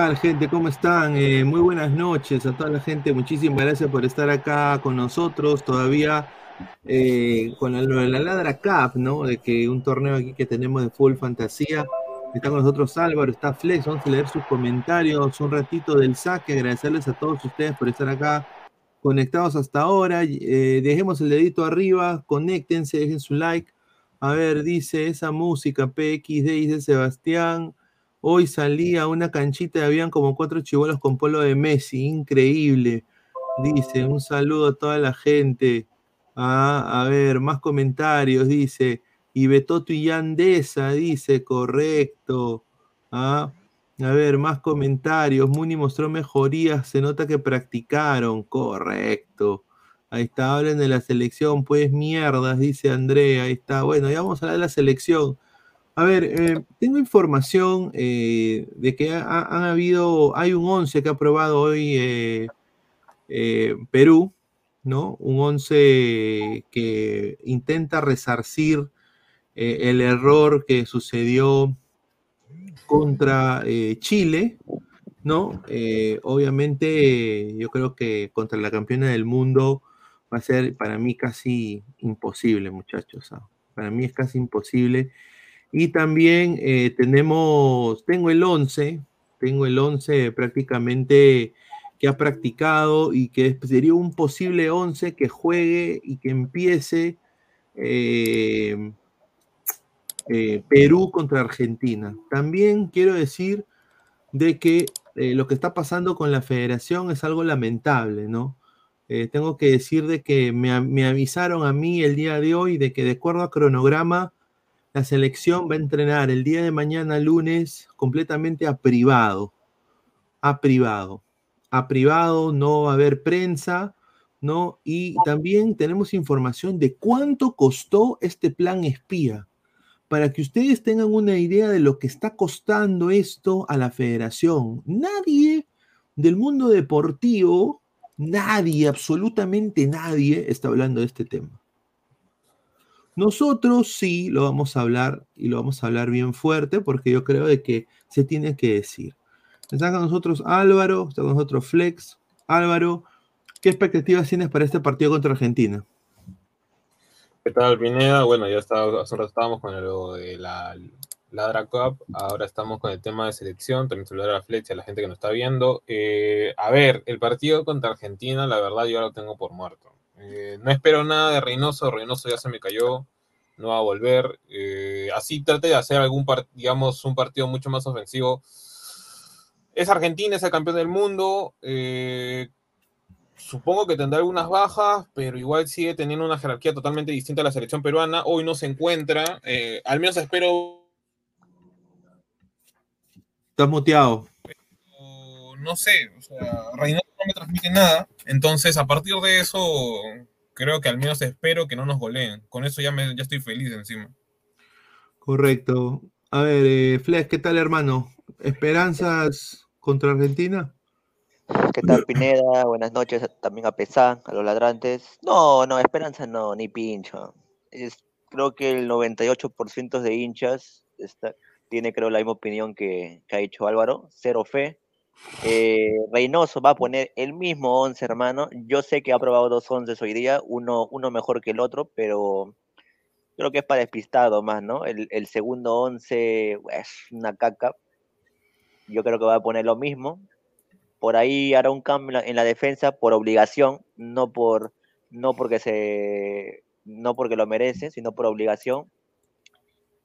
¿Qué tal, gente? ¿Cómo están? Eh, muy buenas noches a toda la gente. Muchísimas gracias por estar acá con nosotros. Todavía eh, con lo de la Ladra Cup, ¿no? De que un torneo aquí que tenemos de full fantasía. Está con nosotros Álvaro, está Flex. Vamos a leer sus comentarios un ratito del saque. Agradecerles a todos ustedes por estar acá conectados hasta ahora. Eh, dejemos el dedito arriba, conéctense, dejen su like. A ver, dice esa música PXD, dice Sebastián. Hoy salía una canchita y habían como cuatro chivolos con polo de Messi, increíble. Dice, un saludo a toda la gente. Ah, a ver, más comentarios, dice. Y Betoto y Yandesa, dice, correcto. Ah, a ver, más comentarios. Muni mostró mejorías, se nota que practicaron, correcto. Ahí está, hablen de la selección, pues mierdas, dice Andrea. Ahí está, bueno, ya vamos a hablar de la selección. A ver, eh, tengo información eh, de que han habido, hay un 11 que ha aprobado hoy eh, Perú, ¿no? Un 11 que intenta resarcir el error que sucedió contra Chile, ¿no? obviamente, yo creo que contra la campeona del mundo va a ser para mí casi imposible, muchachos. ¿ah? Para mí es casi imposible. Y también eh, tenemos, tengo el 11, tengo el 11 prácticamente que ha practicado y que sería un posible 11 que juegue y que empiece eh, eh, Perú contra Argentina. También quiero decir de que lo que está pasando con la federación es algo lamentable, ¿no? tengo que decir de que me, me avisaron a mí el día de hoy de que de acuerdo a cronograma, la selección va a entrenar el día de mañana, lunes, completamente a privado. A privado. A privado, no va a haber prensa, ¿no? Y también tenemos información de cuánto costó este plan espía. Para que ustedes tengan una idea de lo que está costando esto a la federación. Nadie del mundo deportivo, nadie, absolutamente nadie está hablando de este tema. Nosotros sí lo vamos a hablar y lo vamos a hablar bien fuerte porque yo creo de que se tiene que decir. Está con nosotros Álvaro, está con nosotros Flex. Álvaro, ¿qué expectativas tienes para este partido contra Argentina? ¿Qué tal, Pineda? Bueno, ya está, estábamos con lo de la Ladra Cup, ahora estamos con el tema de selección, también saludar a la Flex y a la gente que nos está viendo. Eh, a ver, el partido contra Argentina, la verdad yo lo tengo por muerto. Eh, no espero nada de Reynoso, Reynoso ya se me cayó, no va a volver. Eh, así trate de hacer algún, digamos, un partido mucho más ofensivo. Es Argentina, es el campeón del mundo. Eh, supongo que tendrá algunas bajas, pero igual sigue teniendo una jerarquía totalmente distinta a la selección peruana. Hoy no se encuentra. al menos espero. Estás muteado. no sé, o sea, Reynoso no me transmite nada. Entonces, a partir de eso, creo que al menos espero que no nos goleen. Con eso ya, me, ya estoy feliz encima. Correcto. A ver, eh, Flex, ¿qué tal, hermano? ¿Esperanzas contra Argentina? ¿Qué tal, Pineda? Buenas noches también a Pesán, a los ladrantes. No, no, esperanza no, ni pincho. Es, creo que el 98% de hinchas tiene, creo, la misma opinión que, que ha dicho Álvaro. Cero fe. Eh, Reynoso va a poner el mismo 11, hermano. Yo sé que ha probado dos 11 hoy día, uno, uno mejor que el otro, pero creo que es para despistado más, ¿no? El, segundo 11 es una caca. Yo creo que va a poner lo mismo. Por ahí hará un cambio en la defensa por obligación, no por no porque se no porque lo merece, sino por obligación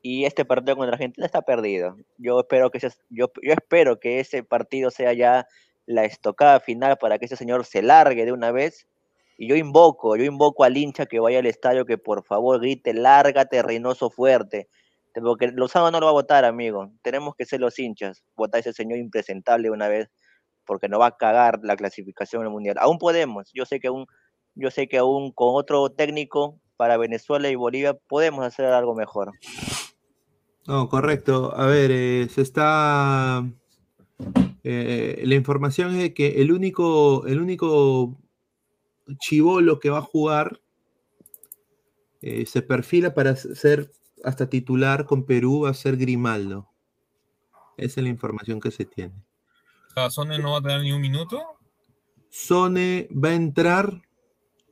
y este partido contra Argentina está perdido. Yo espero que ese, yo, yo espero que ese partido sea ya la estocada final para que ese señor se largue de una vez. Y yo invoco, yo invoco al hincha que vaya al estadio que por favor grite, lárgate, Reynoso fuerte. Porque Lozano no lo va a votar, amigo. Tenemos que ser los hinchas. Votar a ese señor impresentable una vez, porque no va a cagar la clasificación en el mundial. Aún podemos. Yo sé que aún, yo sé que aún con otro técnico para Venezuela y Bolivia podemos hacer algo mejor. No, correcto. A ver, eh, se está. Eh, la información es que el único, el único chivolo que va a jugar eh, se perfila para ser hasta titular con Perú va a ser Grimaldo. Esa es la información que se tiene. sea, Sone no va a tener ni un minuto. Sone va a entrar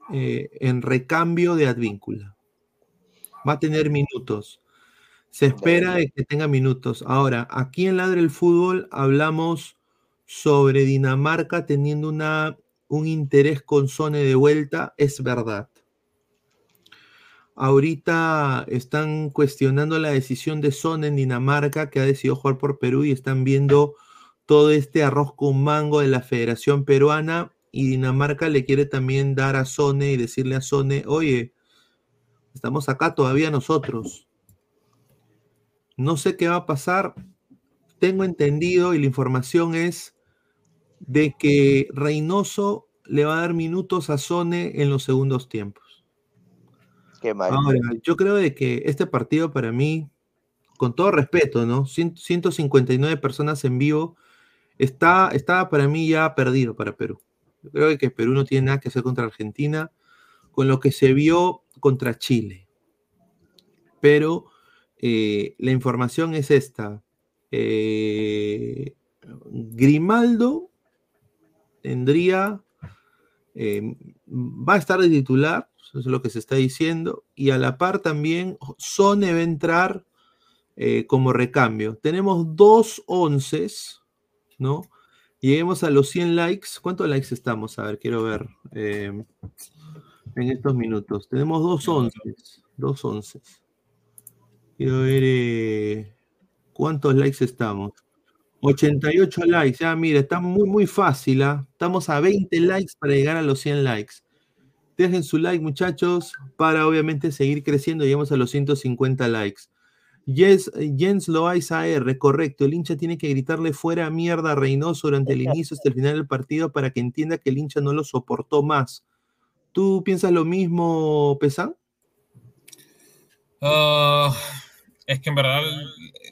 en recambio de Advíncula. Va a tener minutos. Se espera que tenga minutos. Ahora, aquí en Ladre el Fútbol hablamos sobre Dinamarca teniendo una, un interés con Sone de vuelta. Es verdad. Ahorita están cuestionando la decisión de Sone en Dinamarca, que ha decidido jugar por Perú y están viendo todo este arroz con mango de la Federación Peruana y Dinamarca le quiere también dar a Sone y decirle a Sone, oye, estamos acá todavía nosotros. No sé qué va a pasar. Tengo entendido y la información es de que Reynoso le va a dar minutos a Sone en los segundos tiempos. Qué mal. Ahora, yo creo de que este partido para mí, con todo respeto, ¿no? 159 personas en vivo, está, está para mí ya perdido para Perú. Yo creo que Perú no tiene nada que hacer contra Argentina, con lo que se vio contra Chile. Pero eh, la información es esta. Eh, Grimaldo tendría, eh, va a estar de titular, eso es lo que se está diciendo, y a la par también Sone va a entrar como recambio. Tenemos dos onces, ¿no? Lleguemos a los 100 likes. ¿Cuántos likes estamos? A ver, quiero ver en estos minutos. Tenemos dos onces. Dos onces. Quiero ver eh, cuántos likes estamos. 88 likes. Ya, mira, está muy, muy fácil. ¿ah? Estamos a 20 likes para llegar a los 100 likes. Dejen su like, muchachos, para obviamente seguir creciendo. Llegamos a los 150 likes. Jens, Jens Loaiza R, correcto. El hincha tiene que gritarle fuera mierda a Reynoso durante el inicio hasta el final del partido para que entienda que el hincha no lo soportó más. ¿Tú piensas lo mismo, Pesan? Ah, es que en verdad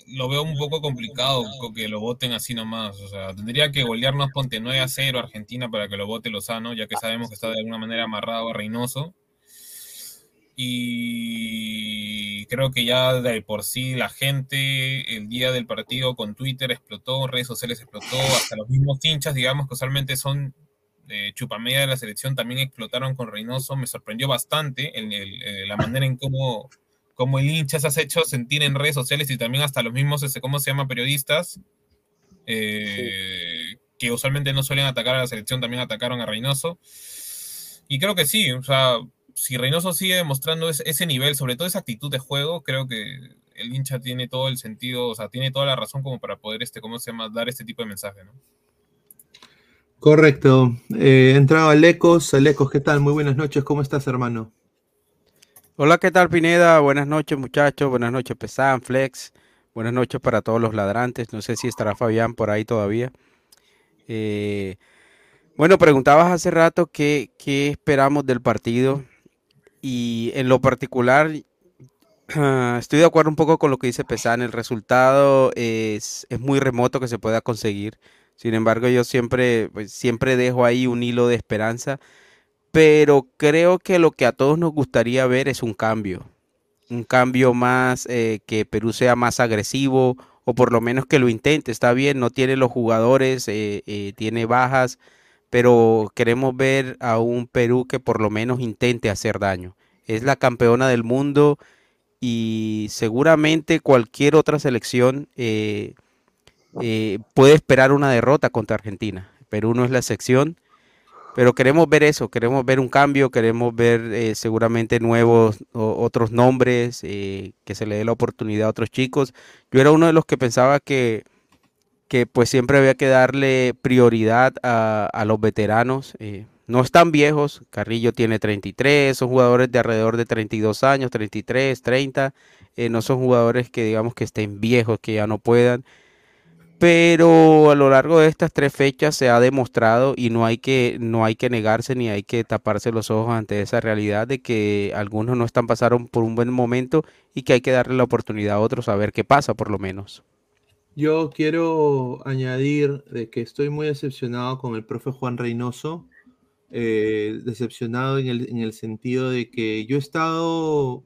lo veo un poco complicado que lo voten así nomás. O sea, tendría que golearnos Ponte 9 a 0 Argentina para que lo vote Lozano, ya que sabemos que está de alguna manera amarrado a Reynoso. Y creo que ya de por sí la gente el día del partido con Twitter explotó, redes sociales explotó, hasta los mismos hinchas, digamos que usualmente son de chupamedia de la selección, también explotaron con Reynoso. Me sorprendió bastante eh, la manera en cómo como el hincha se ha hecho sentir en redes sociales y también hasta los mismos, este, ¿cómo se llama? Periodistas, eh, que usualmente no suelen atacar a la selección, también atacaron a Reynoso. Y creo que sí, o sea, si Reynoso sigue demostrando ese, nivel, sobre todo esa actitud de juego, creo que el hincha tiene todo el sentido, o sea, tiene toda la razón como para poder, este, ¿cómo se llama?, dar este tipo de mensaje, ¿no? Correcto. Eh, entrado Alecos. Alecos, ¿qué tal? Muy buenas noches. ¿Cómo estás, hermano? Hola, ¿qué tal Pineda? Buenas noches muchachos, buenas noches Pesan, Flex, buenas noches para todos los ladrantes, no sé si estará Fabián por ahí todavía. Eh, bueno, preguntabas hace rato qué, qué, esperamos del partido y en lo particular estoy de acuerdo un poco con lo que dice Pesan, el resultado es, es muy remoto que se pueda conseguir, sin embargo yo siempre, pues, siempre dejo ahí un hilo de esperanza pero creo que lo que a todos nos gustaría ver es un cambio, un cambio más, eh, que Perú sea más agresivo o por lo menos que lo intente, está bien, no tiene los jugadores, eh, eh, tiene bajas, pero queremos ver a un Perú que por lo menos intente hacer daño. Es la campeona del mundo y seguramente cualquier otra selección puede esperar una derrota contra Argentina. Perú no es la excepción pero queremos ver eso, queremos ver un cambio, queremos ver eh, seguramente nuevos otros nombres, eh, que se le dé la oportunidad a otros chicos. Yo era uno de los que pensaba que, que pues siempre había que darle prioridad a, los veteranos. Eh, no están viejos, Carrillo tiene 33, son jugadores de alrededor de 32 años, 33, 30, no son jugadores que digamos que estén viejos, que ya no puedan pero a lo largo de estas tres fechas se ha demostrado y no hay que no hay que negarse ni hay que taparse los ojos ante esa realidad de que algunos no están pasaron por un buen momento y que hay que darle la oportunidad a otros a ver qué pasa por lo menos. Yo quiero añadir de que estoy muy decepcionado con el profe Juan Reynoso, eh, decepcionado en el, en el sentido de que yo he estado,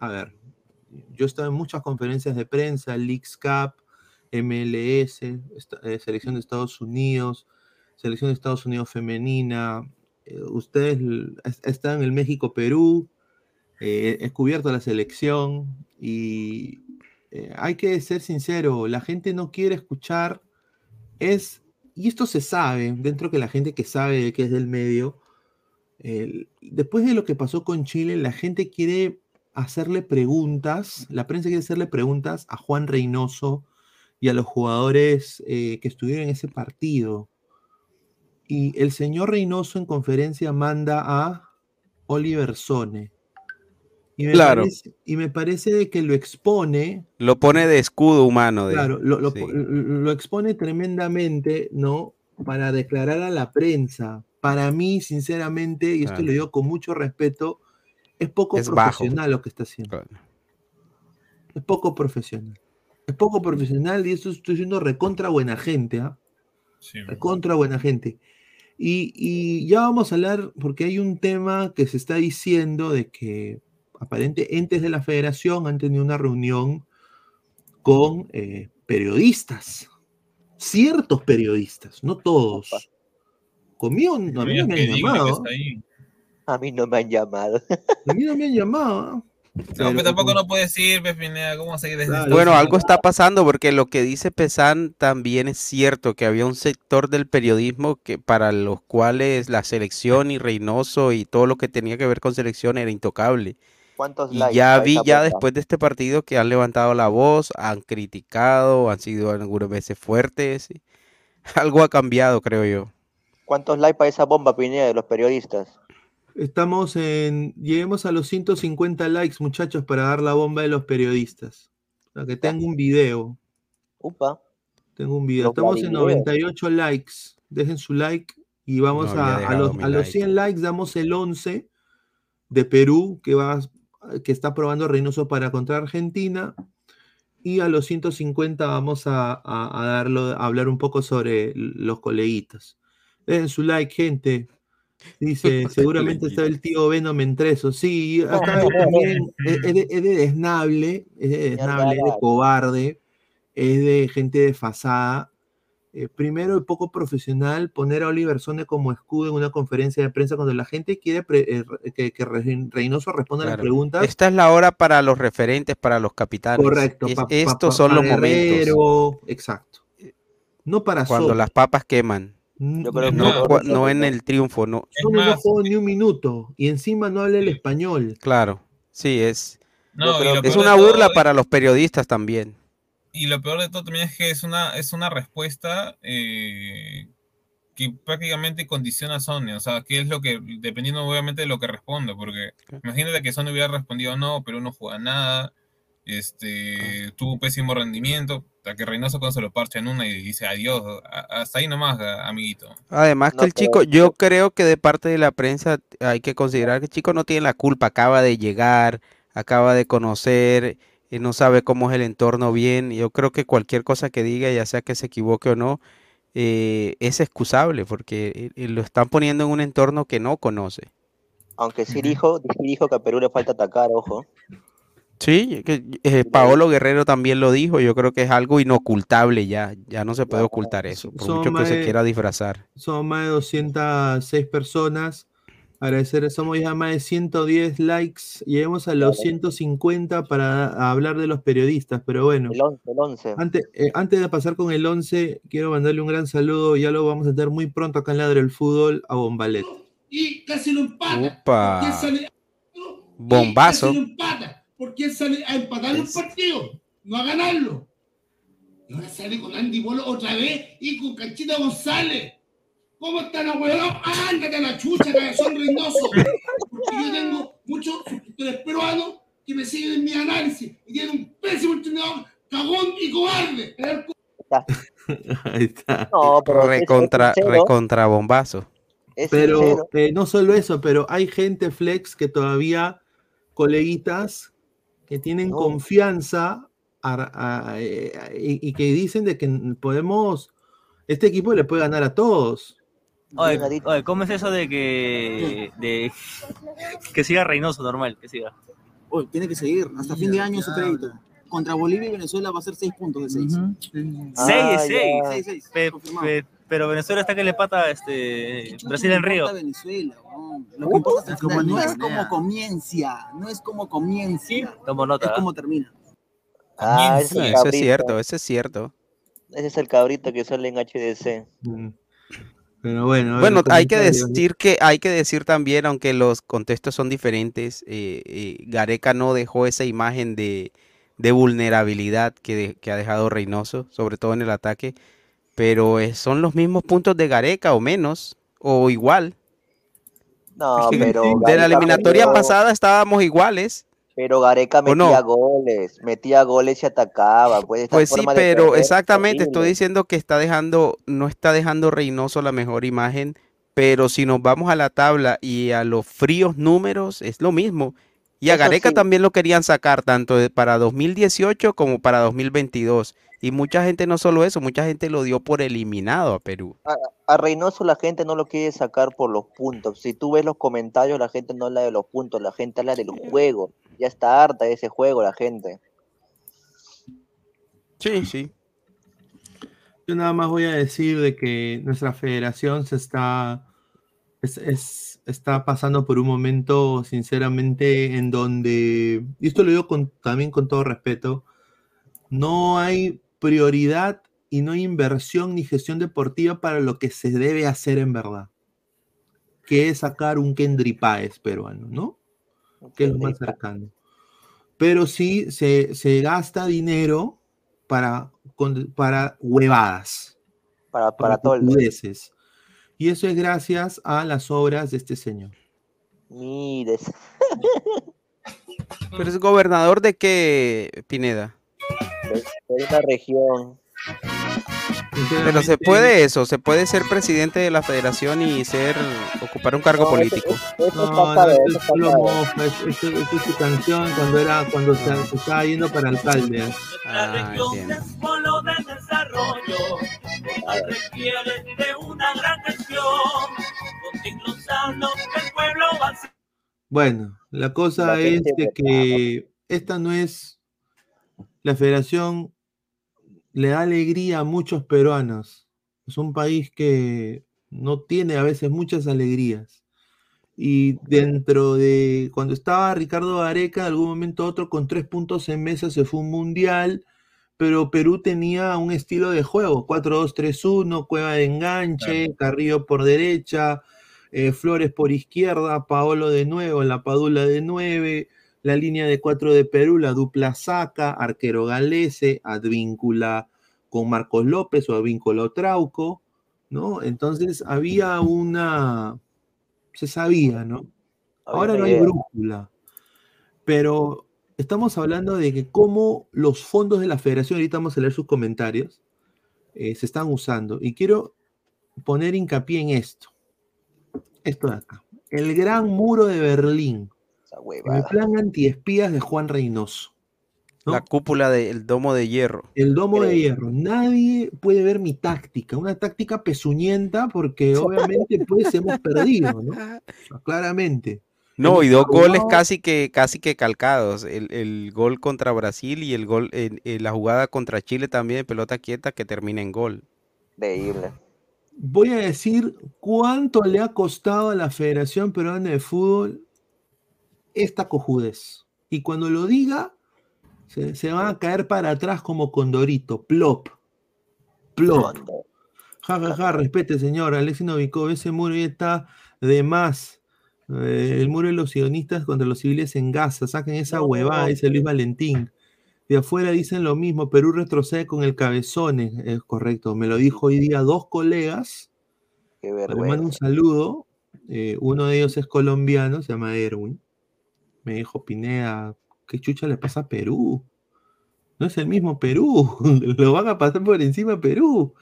a ver, yo he estado en muchas conferencias de prensa, Leaks Cup, MLS, eh, selección de Estados Unidos, selección de Estados Unidos femenina. Eh, ustedes están en el México-Perú, eh, es cubierta la selección y hay que ser sincero, la gente no quiere escuchar, es, y esto se sabe, dentro que la gente que sabe que es del medio, después de lo que pasó con Chile, la gente quiere hacerle preguntas, la prensa quiere hacerle preguntas a Juan Reynoso y a los jugadores eh, que estuvieron en ese partido. Y el señor Reynoso en conferencia manda a Oliver Sone. Y me, claro. parece, y me parece que lo expone. Lo pone de escudo humano. claro, lo, lo, expone tremendamente, ¿no? Para declarar a la prensa. Para mí, sinceramente, y esto lo digo con mucho respeto, es poco profesional lo que está haciendo. Es poco profesional. Es poco profesional y esto estoy diciendo recontra buena gente. ¿ah? recontra buena gente. Y, ya vamos a hablar, porque hay un tema que se está diciendo de que aparente entes de la federación han tenido una reunión con eh, periodistas, ciertos periodistas, no todos. Conmigo a mí no me han llamado. A mí no me han llamado. A mí no me han llamado. Pero, tampoco no puede decir, ¿cómo seguir desde Bueno, algo está pasando porque lo que dice Pesan también es cierto, que había un sector del periodismo que para los cuales la selección y Reynoso y todo lo que tenía que ver con selección era intocable. ¿Cuántos y ya vi ya después de este partido que han levantado la voz, han criticado, han sido algunas veces fuertes. Algo ha cambiado, creo yo. ¿Cuántos likes para esa bomba, Pineda, de los periodistas? Estamos en. Lleguemos a los 150 likes, muchachos, para dar la bomba de los periodistas. O que tengo un video. Upa. Tengo un video. Estamos en 98 likes. Dejen su like y vamos a, los, 100 likes. Damos el 11 de Perú que, va, que está probando Reynoso para contra Argentina. Y a los 150 vamos a, darlo, a hablar un poco sobre los coleguitas. Dejen su like, gente. Dice, seguramente está el tío Venom Mentreso. Sí, acá también es, de, desnable, es de desnable, es de cobarde, es de gente desfasada. Eh, primero, y poco profesional, poner a Oliver Sone como escudo en una conferencia de prensa cuando la gente quiere eh, que, Reynoso responda a las preguntas. Esta es la hora para los referentes, para los capitanes. Correcto. estos son los momentos. Exacto. No para Cuando las papas queman no, en el triunfo, no. no juego ni un minuto y encima no habla el español. Claro, sí, es. es una burla para los periodistas también. Y lo peor de todo también es que es una, es una respuesta eh, que prácticamente condiciona a Sony. O sea, qué es lo que, dependiendo obviamente de lo que responda, porque imagínate que Sony hubiera respondido no, pero no juega nada este, tuvo pésimo rendimiento, hasta que Reynoso cuando se lo parcha en una y dice adiós, hasta ahí nomás, amiguito. Además que el chico, yo creo que de parte de la prensa hay que considerar que el chico no tiene la culpa, acaba de llegar, acaba de conocer, y no sabe cómo es el entorno bien, yo creo que cualquier cosa que diga, ya sea que se equivoque o no, eh, es excusable, porque eh, lo están poniendo en un entorno que no conoce. Aunque sí dijo, dijo que a Perú le falta atacar, ojo. Sí, que, eh, Paolo Guerrero también lo dijo, yo creo que es algo inocultable ya, ya no se puede ocultar eso, por mucho que se quiera disfrazar. Son más de 206 personas, agradecer, somos ya más de 110 likes, lleguemos a los 150 para hablar de los periodistas, pero bueno. El 11, el 11. Antes, eh, antes de pasar con el 11, quiero mandarle un gran saludo, ya lo vamos a tener muy pronto acá en Ladre el Fútbol, a Bombalet. Y casi lo empata. Bombazo porque él sale a empatar el partido, no a ganarlo. Y ahora sale con Andy Bolo otra vez y con Canchita González. ¿Cómo están, abuelos? Ándate a la chucha, son Reynoso. Porque yo tengo muchos suscriptores peruanos que me siguen en mi análisis y tienen un pésimo entrenador, cagón y cobarde. Ahí está. No, pero recontra, recontra bombazo. pero eh, no solo eso, pero hay gente flex que todavía, coleguitas, que tienen confianza eh, y, que dicen de que podemos, este equipo le puede ganar a todos. Oye, ¿cómo es eso de que, de, que siga Reynoso normal, que siga? Oye, tiene que seguir, hasta fin de año su crédito. contra Bolivia y Venezuela va a ser 6 puntos de 6. Ujú. Ah, Seis de ya. seis. 6, 6. Pe- confirmado. pe- pero Venezuela está que le pata este, Brasil en Río. Weón. Lo que importa es final. No es como comienza, no es como comienza, Tomo es nota. ¿ah? como termina. Ah, Sí, es eso es cierto, eso es cierto. Ese es el cabrito que sale en HDC. Mm. Pero bueno. Bueno, hay que decir que hay que decir también, aunque los contextos son diferentes, eh, eh, Gareca no dejó esa imagen de, de vulnerabilidad que, de- que ha dejado Reynoso, sobre todo en el ataque, pero eh, son los mismos puntos de Gareca o menos, o igual. No, pero. de la eliminatoria pasada estábamos iguales. Pero Gareca metía goles, metía goles y atacaba. Pues, Pues sí, pero es exactamente, estoy diciendo que está dejando, no está dejando Reynoso la mejor imagen, pero si nos vamos a la tabla y a los fríos números, es lo mismo. Y a Eso Gareca sí. también lo querían sacar, tanto para 2018 como para 2022. Y mucha gente, no solo eso, mucha gente lo dio por eliminado a Perú. A Reynoso la gente no lo quiere sacar por los puntos. Si tú ves los comentarios, la gente no habla de los puntos, la gente habla del juego. Ya está harta de ese juego la gente. Sí, sí. Yo nada más voy a decir de que nuestra federación se está, es- es- está pasando por un momento, sinceramente, en donde, y esto lo digo con- también con todo respeto, no hay prioridad y no hay inversión ni gestión deportiva para lo que se debe hacer en verdad, que es sacar un Kendry Páez peruano, ¿no? que es lo más cercano. Pero sí se, se gasta dinero para, para huevadas, Para, para para todo el. Y eso es gracias a las obras de este señor. Mires. Pero es gobernador de qué, Pineda. de una región. Pero se puede eso, se puede ser presidente de la federación y ser, ocupar un cargo No, político. eso No, no, eso es su canción cuando era, cuando se, se estaba yendo para alcalde. Ah, polo de desarrollo, requiere de una gran gestión. El pueblo Bueno, la cosa La es de que esta no es la federación le da alegría a muchos peruanos. Es un país que no tiene a veces muchas alegrías. Y dentro de cuando estaba Ricardo Gareca, de algún momento otro con tres puntos en mesa se fue un mundial, pero Perú tenía un estilo de juego, 4-2-3-1, Cueva de enganche, Carrillo por derecha, eh, Flores por izquierda, Paolo de nuevo, la Padula de 9, la línea de 4 de Perú, la dupla Saca, arquero Galese, Advíncula con Marcos López o Advíncula Trauco, ¿no? Entonces había una, se sabía, ¿no? Ahora no hay brújula, pero estamos hablando de que cómo los fondos de la federación, ahorita vamos a leer sus comentarios, eh, se están usando. Y quiero poner hincapié en esto. Esto de acá. El gran muro de Berlín. El plan antiespías de Juan Reynoso. ¿no? La cúpula del domo de hierro. El domo de Creo. hierro. Nadie puede ver mi táctica. Una táctica pezuñenta porque obviamente pues hemos perdido, ¿no? O sea, claramente. No, y dos goles casi que casi que calcados. El, el gol contra Brasil y el gol en, en la jugada contra Chile también, pelota quieta que termina en gol. Increíble. Voy a decir cuánto le ha costado a la Federación Peruana de Fútbol esta cojudez. Y cuando lo diga, se, se van a caer para atrás como condorito. Plop. Plop. Ja, ja, ja, respete, señor. Alexis Novikov, ese muro ya está de más. Eh, el muro de los sionistas contra los civiles en Gaza. Saquen esa huevada, dice Luis Valentín. De afuera dicen lo mismo. Perú retrocede con el cabezón. Es, correcto. Me lo dijo hoy día dos colegas. Qué Le mando un vergüenza. saludo. Eh, uno de ellos es colombiano, se llama Erwin. Me dijo, Pineda, ¿qué chucha le pasa a Perú? No es el mismo Perú. Lo van a pasar por encima a Perú.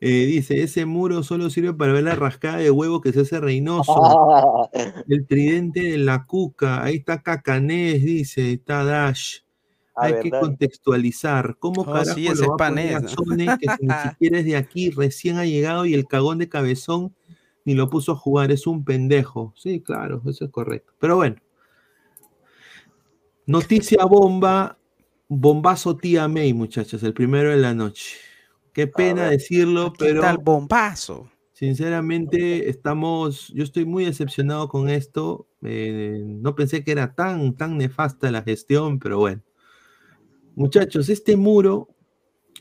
Eh, dice, ese muro solo sirve para ver la rascada de huevo que se hace Reynoso. El tridente de la cuca. Ahí está Cacanés, dice, está Dash. Hay que contextualizar. ¿Cómo Oh, carajo sí, ese lo es va a poner a Panés, ¿no? Sone, que ni siquiera es de aquí, recién ha llegado y el cagón de cabezón ni lo puso a jugar? Es un pendejo. Sí, claro, eso es correcto. Pero bueno. Noticia bomba bombazo tía May, muchachos, el primero de la noche. Qué pena ver. decirlo, ¿Qué pero tal bombazo? sinceramente estamos, yo estoy muy decepcionado con esto. eh, no pensé que era tan, tan nefasta la gestión, pero bueno. Muchachos, este muro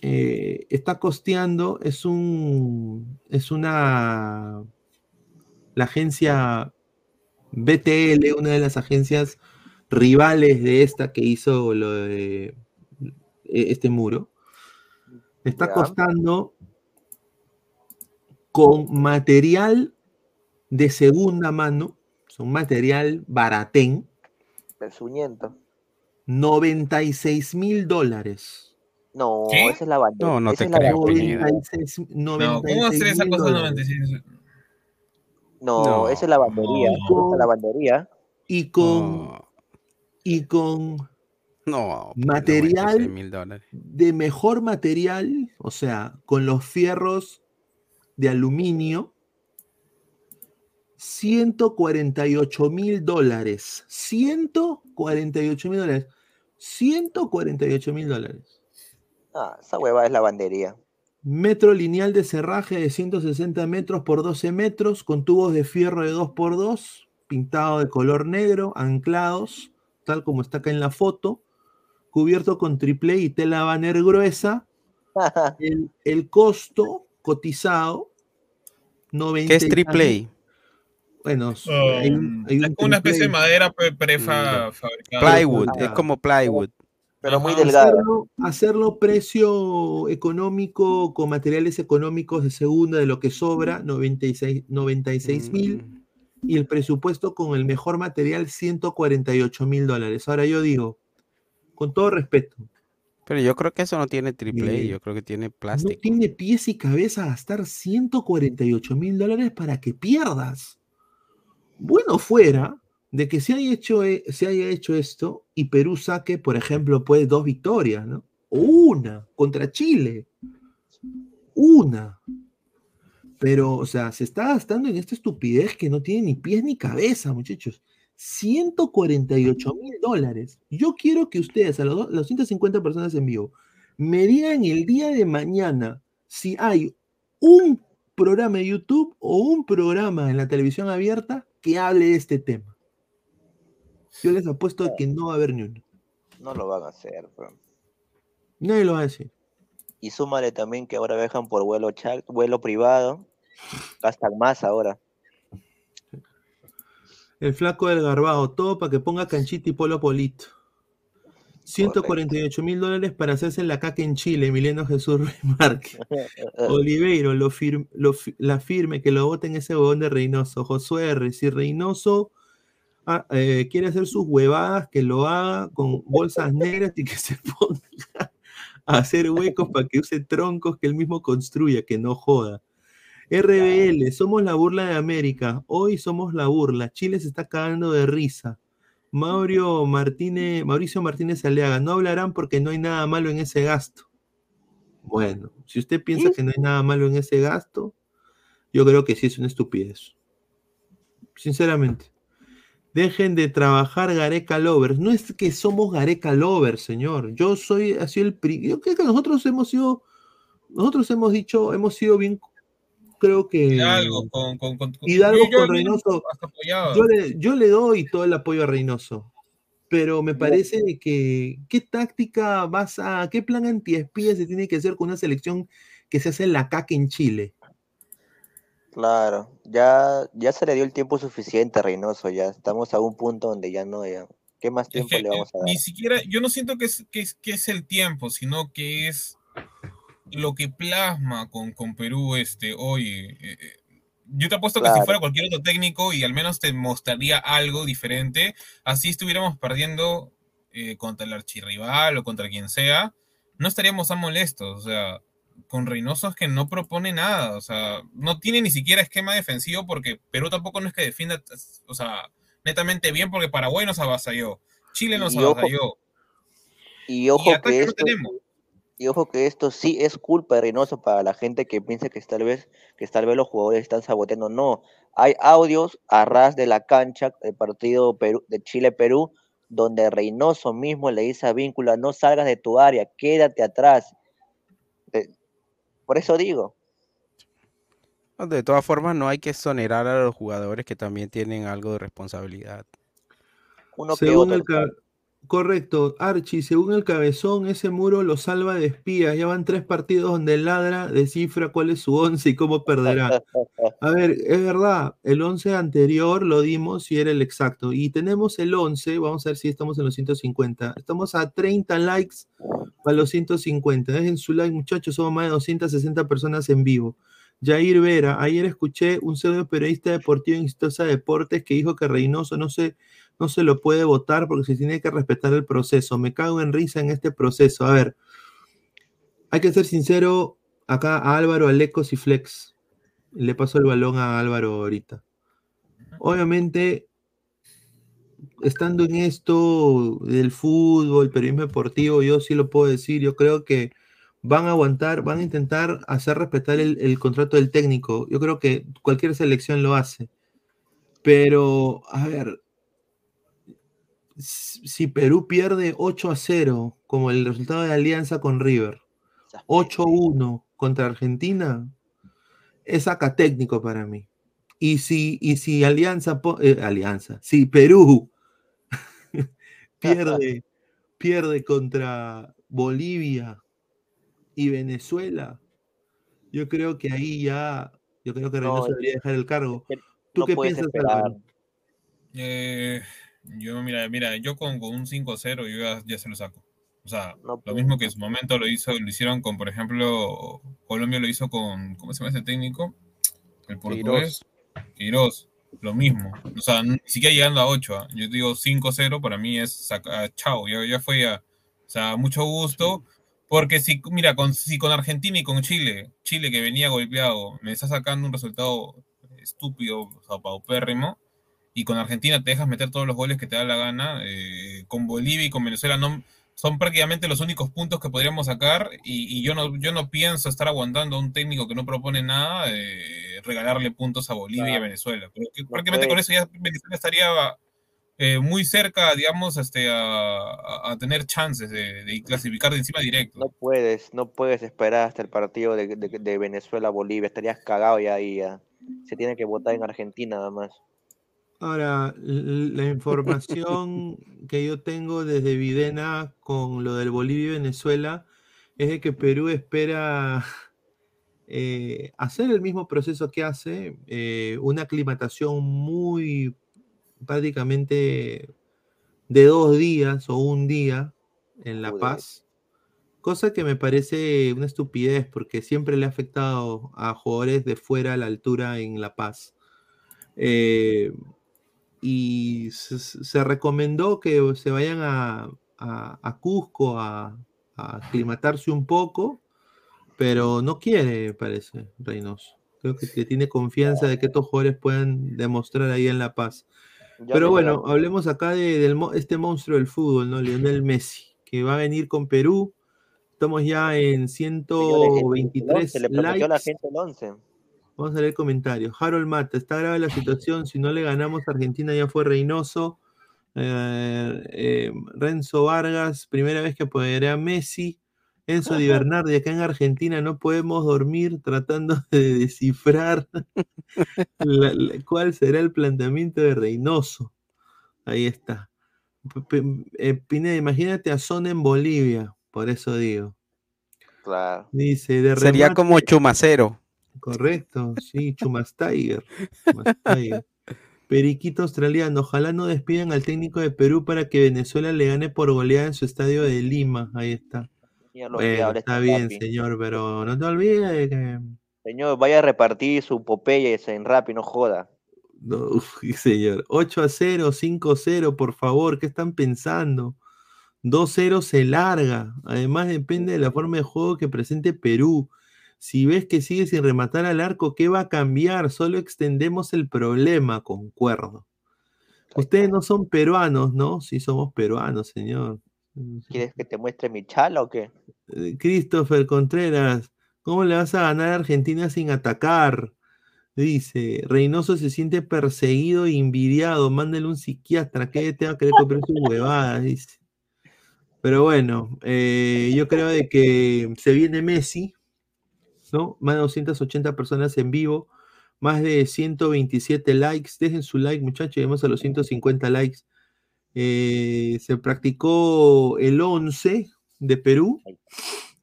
eh, está costeando, es un, es una, la agencia BTL, una de las agencias rivales de esta que hizo lo de, eh, este muro, está costando con material de segunda mano, son material baratén, Pezuñento. 96 mil dólares. No, ¿Qué? esa es la bandera. No, no esa te creo, bandera. Pineda. 96 No, ¿cómo hacer esa 96.000 cosa dólares. 96? No, No, esa es la bandería. no. Esa es la bandería. Y con, No, y con no, Material- de mejor material, o sea, con los fierros de aluminio, 148 mil dólares. 148 mil dólares. 148 mil dólares. Ah, esa hueva es la bandería. Metro lineal de cerraje de 160 metros por 12 metros, con tubos de fierro de 2x2, pintado de color negro, anclados, tal como está acá en la foto, cubierto con triple y tela banner gruesa. El, el costo cotizado, 90 ¿Qué es triple Bueno, s- hay un- hay un una especie de madera pre- prefabricada. Plywood, es Ah. como plywood. Pero muy delgada. hacerlo, hacerlo precio económico con materiales económicos de segunda de lo que sobra, 96 96 mil, Mm, y el presupuesto con el mejor material, 148 mil dólares. Ahora yo digo, con todo respeto, Pero yo creo que eso no tiene triple A, Eh, yo creo que tiene no plástico. tiene pies y cabeza gastar 148 mil dólares para que pierdas. Bueno fuera de que se haya, hecho, e- se haya hecho esto y Perú saque, por ejemplo, pues dos victorias, ¿no? O una contra Chile. Una. Pero, o sea, se está gastando en esta estupidez que no tiene ni pies ni cabeza, muchachos. 148 mil dólares. Yo quiero que ustedes, a los, las 150 personas en vivo, me digan el día de mañana si hay un programa de YouTube o un programa en la televisión abierta que hable de este tema. Yo les apuesto a que no va a haber ni uno. No lo van a hacer. pero- Nadie lo va a decir. Y súmale también que ahora viajan por vuelo vuelo privado. Gastan más ahora. El flaco del garbado, todo para que ponga canchita y polo polito. 148 mil dólares para hacerse la caca en Chile, Emiliano Jesús Ruiz Márquez. Oliveiro, lo fir- lo fi- la firme que lo voten ese huevón de Reynoso. Josué R. Si Reynoso ah, eh, quiere hacer sus huevadas, que lo haga con bolsas negras y que se ponga a hacer huecos para que use troncos que él mismo construya, que no joda. RBL, somos la burla de América. Hoy somos la burla. Chile se está cagando de risa. Mauricio Martínez, Mauricio Martínez Aleaga, no hablarán porque no hay nada malo en ese gasto. Bueno, si usted piensa que no hay nada malo en ese gasto, yo creo que sí es una estupidez. Sinceramente. Dejen de trabajar Gareca Lovers. No es que somos Gareca Lovers, señor. Yo soy así el pri- Yo creo que nosotros hemos sido. Nosotros hemos dicho, hemos sido bien. Creo que. Hidalgo con, con, con, con- Hidalgo yo- con Reynoso. Yo le, yo le doy todo el apoyo a Reynoso. Pero me parece que. ¿Qué táctica vas a. ¿Qué plan antiespía se tiene que hacer con una selección que se hace en la caca en Chile? Claro, ya, ya se le dio el tiempo suficiente a Reynoso, ya estamos a un punto donde ya no, ya. ¿Qué más Es tiempo que le vamos a dar? ni siquiera, yo no siento que es, que es, que es el tiempo, sino que es lo que plasma con, con Perú este hoy. eh, eh, yo te apuesto que si Claro. fuera cualquier otro técnico y al menos te mostraría algo diferente, así estuviéramos perdiendo eh, contra el archirrival o contra quien sea, no estaríamos tan molestos. O sea, con Reynoso es que no propone nada, o sea, no tiene ni siquiera esquema defensivo porque Perú tampoco no es que defienda, o sea, netamente bien porque Paraguay nos avasalló, Chile nos Y ojo- avasalló. Y ojo que no esto, tenemos. y ojo que esto sí es culpa de Reynoso para la gente que piensa que tal vez, que tal vez los jugadores están saboteando. No, hay audios a ras de la cancha del partido Perú, de Chile-Perú donde Reynoso mismo le dice a Víncula, no salgas de tu área, quédate atrás. Por eso digo, De todas formas, no hay que exonerar a los jugadores que también tienen algo de responsabilidad. uno que Según otro. el Correcto, Archie, según el cabezón, ese muro lo salva de espías. Ya van tres partidos donde ladra descifra cuál es su once y cómo perderá. A ver, es verdad, el 11 anterior lo dimos y era el exacto. Y tenemos el 11, vamos a ver si estamos en los 150. Estamos a 30 likes para los 150. Dejen su like, muchachos, somos más de 260 personas en vivo. Jair Vera, ayer escuché un pseudo periodista deportivo en Exitosa Deportes que dijo que Reynoso no se, no se lo puede votar porque se tiene que respetar el proceso. Me cago en risa en este proceso. A ver, hay que ser sincero acá a Álvaro, Alecos y Flex. Le paso el balón a Álvaro ahorita. Obviamente, estando en esto del fútbol, periodismo deportivo, yo sí lo puedo decir, yo creo que van a aguantar, van a intentar hacer respetar el, el contrato del técnico. Yo creo que cualquier selección lo hace. Pero, a ver, si Perú pierde 8 a 0, como el resultado de Alianza con River, 8 a 1 contra Argentina, es saca técnico para mí. Y si, y si Alianza, eh, Alianza, si Perú pierde, pierde contra Bolivia y Venezuela, yo creo que ahí ya, yo creo que No, Reynoso es- debería dejar el cargo. ¿Tú no qué piensas. Álvaro? Eh, yo, mira, mira, yo con, con un 5-0 yo ya, ya se lo saco. O sea, No lo mismo que en su momento lo hizo, lo hicieron con, por ejemplo, Colombia lo hizo con, ¿cómo se llama ese técnico? El portugués. Queiroz. Lo mismo. O sea, ni siquiera llegando a 8. Yo digo 5-0, para mí es saca- chao, ya, ya fue ya. O sea, mucho gusto. Porque si, mira, con, si con Argentina y con Chile, Chile que venía golpeado, me está sacando un resultado estúpido, o sea, paupérrimo, y con Argentina te dejas meter todos los goles que te da la gana, eh, con Bolivia y con Venezuela no, son prácticamente los únicos puntos que podríamos sacar, y, y yo, no, yo no pienso estar aguantando a un técnico que no propone nada, eh, regalarle puntos a Bolivia y a. Venezuela. Pero que No prácticamente con eso ya Venezuela estaría eh, muy cerca, digamos, este, a tener chances de, de clasificar de encima directo. No puedes, no puedes esperar hasta el partido de, de- de Venezuela-Bolivia, estarías cagado ya ahí ya. Se tiene que votar en Argentina nada más. Ahora, la información que yo tengo desde Videna con lo del Bolivia y Venezuela es de que Perú espera eh, hacer el mismo proceso que hace, eh, una aclimatación muy prácticamente de dos días o un día en La. Paz, cosa que me parece una estupidez porque siempre le ha afectado a jugadores de fuera a la altura en La Paz. Eh, y se, se recomendó que se vayan a, a- a Cusco a, a aclimatarse un poco, pero no quiere, parece, Reynoso. Creo que, que tiene confianza de que estos jugadores puedan demostrar ahí en La Paz. Ya Pero bueno, hablemos acá de del este monstruo del fútbol, ¿no? Lionel Messi, que va a venir con Perú. Estamos ya en Señores, el- el 123 once, le a la likes. gente el 11. Vamos a leer comentarios. Harold Mata, está grave la situación. Si no le ganamos a Argentina, ya fue Reynoso. Eh, eh, Renzo Vargas, primera vez que apoderé a Messi. Enzo Di Bernardi, acá en Argentina no podemos dormir tratando de descifrar la- la- cuál será el planteamiento de Reynoso. Ahí está. P- P- eh, Pineda, imagínate a Son en Bolivia, por eso digo. Claro. Dice, de Sería como Chumacero. Correcto, sí, Chumas Tiger. Chumas Tiger. Periquito australiano, ojalá no despidan al técnico de Perú para que Venezuela le gane por goleada en su estadio de Lima. Ahí está. Bueno, está bien, señor, pero no te olvides de que. Señor, vaya a repartir su Popeyes en rap y no joda. No, uf, señor. 8 a 0, 5 a 0, por favor, ¿qué están pensando? 2-0 se larga. Además, depende de la forma de juego que presente Perú. Si ves que sigue sin rematar al arco, ¿qué va a cambiar? Solo extendemos el problema, concuerdo. Ustedes no son peruanos, ¿no? Sí somos peruanos, señor. ¿Quieres que te muestre mi chala o qué? Eh, Christopher Contreras, ¿cómo le vas a ganar a Argentina sin atacar? Dice, Reynoso se siente perseguido e envidiado, mándale un psiquiatra, que te va a querer comprar sus huevadas, dice. Pero bueno, eh, yo creo de que se viene Messi, ¿no? Más de 280 personas en vivo, más de 127 likes. Dejen su like, muchachos, llegamos a los 150 likes. Eh, se practicó el 11 de Perú,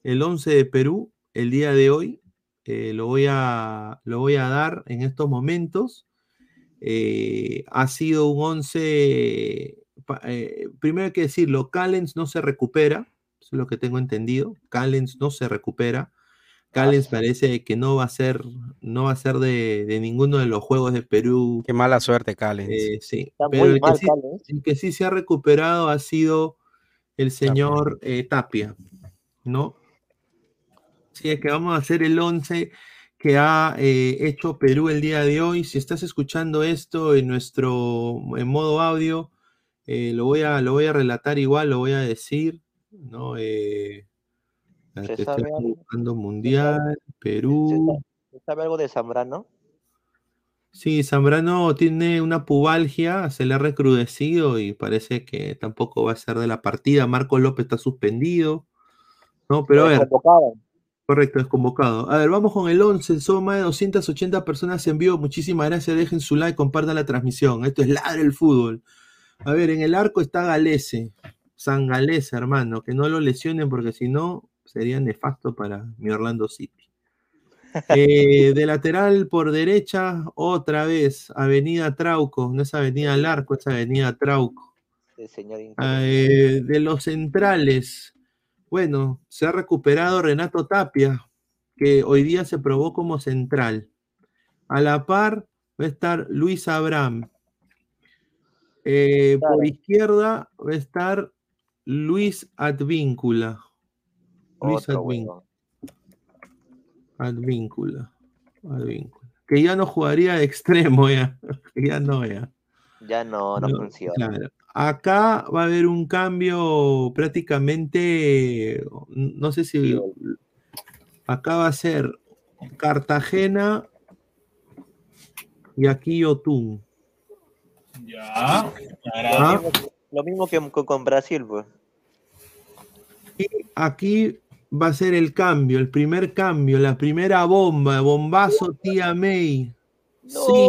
el 11 de Perú, el día de hoy. eh, lo, voy a, lo voy a dar en estos momentos. Eh, ha sido un 11. pa- eh, primero hay que decirlo: Callens no se recupera, eso es lo que tengo entendido. Callens no se recupera. Callens parece que no va a ser, no va a ser de, de ninguno de los juegos de Perú. Qué mala suerte, Callens. Eh, sí, Está pero el que, mal, sí, Callens. el que sí se ha recuperado ha sido el señor eh, Tapia, ¿no? Sí, es que vamos a hacer el 11 que ha eh, hecho Perú el día de hoy. Si estás escuchando esto en nuestro en modo audio, eh, lo, voy a, lo voy a relatar igual, lo voy a decir, ¿no? Eh, sabe algo? buscando Mundial, Perú. ¿Sabe algo de Zambrano? Sí, Zambrano tiene una pubalgia, se le ha recrudecido y parece que tampoco va a ser de la partida. Marco López está suspendido. No, pero a ver. Correcto, es convocado. A ver, vamos con el 11. Son más de 280 personas en vivo. Muchísimas gracias. Dejen su like, compartan la transmisión. Esto es Ladre el Fútbol. A ver, en el arco está Galese. San Galese, hermano. Que no lo lesionen porque si no sería nefasto para mi Orlando City. Eh, de lateral por derecha, otra vez, Avenida Trauco, no es Avenida Larco, es Avenida Trauco. Señor Eh, de los centrales, bueno, se ha recuperado Renato Tapia, que hoy día se probó como central. A la par va a estar Luis Abraham. Eh, Por izquierda va a estar Luis Advíncula. Luis Advíncula. Advíncula. Advíncula. Que ya no jugaría de extremo, ya. Que ya no, ya. Ya no, no, No, funciona. claro. Acá va a haber un cambio prácticamente, no sé si acá va a ser Cartagena y aquí Yotun. Ya. Ah, Lo mismo que con, con Brasil, pues. y aquí va a ser el cambio, el primer cambio, la primera bomba, bombazo tía May. Sí,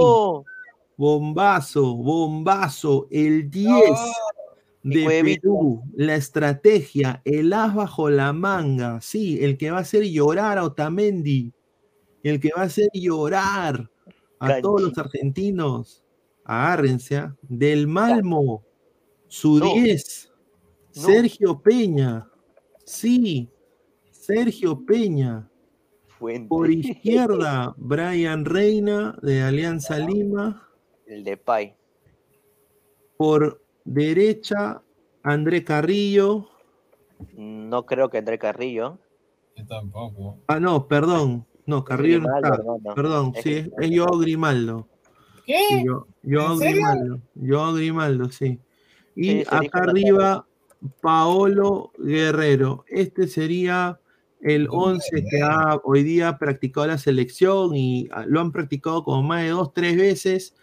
bombazo, bombazo, el 10 de. Perú, la estrategia, el as bajo la manga, sí, el que va a hacer llorar a Otamendi, el que va a hacer llorar a todos los argentinos, agárrense, ¿ah? del Malmo, su 10, Sergio Peña, sí, Sergio Peña. Por izquierda, Brian Reina de Alianza Lima. El de Pai. Por derecha, André Carrillo. No creo que André Carrillo. Yo tampoco. Ah, no, perdón. No, Carrillo no está. hermano. Perdón, Es sí, es, es Joao Grimaldo. ¿Qué? Sí, yo, Joao ¿En serio? Grimaldo. Joao Grimaldo, sí. Y Sí, acá arriba, Paolo Guerrero. Este sería el 11 que ha hoy día practicado la selección y ah, lo han practicado como más de dos, tres veces.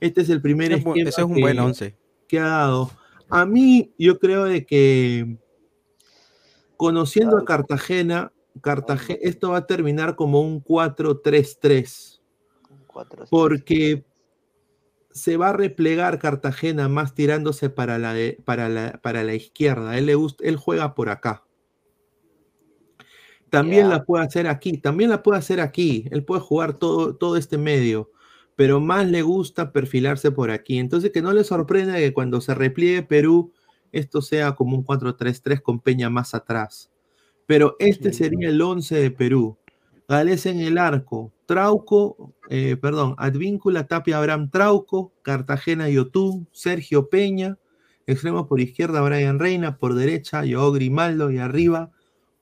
Este es el primer es esquema ese es un que- buen once. que ha dado. A mí, yo creo de que conociendo a Cartagena, Cartagena, esto va a terminar como un 4-3-3. Porque se va a replegar Cartagena más tirándose para la, para la, para la izquierda. Él, le gusta, él juega por acá. También la puede hacer aquí, también la puede hacer aquí. Él puede jugar todo, todo este medio, pero más le gusta perfilarse por aquí. Entonces, que no le sorprenda que cuando se repliegue Perú, esto sea como un 4-3-3 con Peña más atrás. Pero este sería el 11 de Perú. Gales en el arco, Trauco, eh, perdón, Advíncula, Tapia, Abraham, Trauco, Cartagena, Yotún, Sergio Peña, extremos por izquierda, Brian Reina, por derecha, Joao Grimaldo y arriba,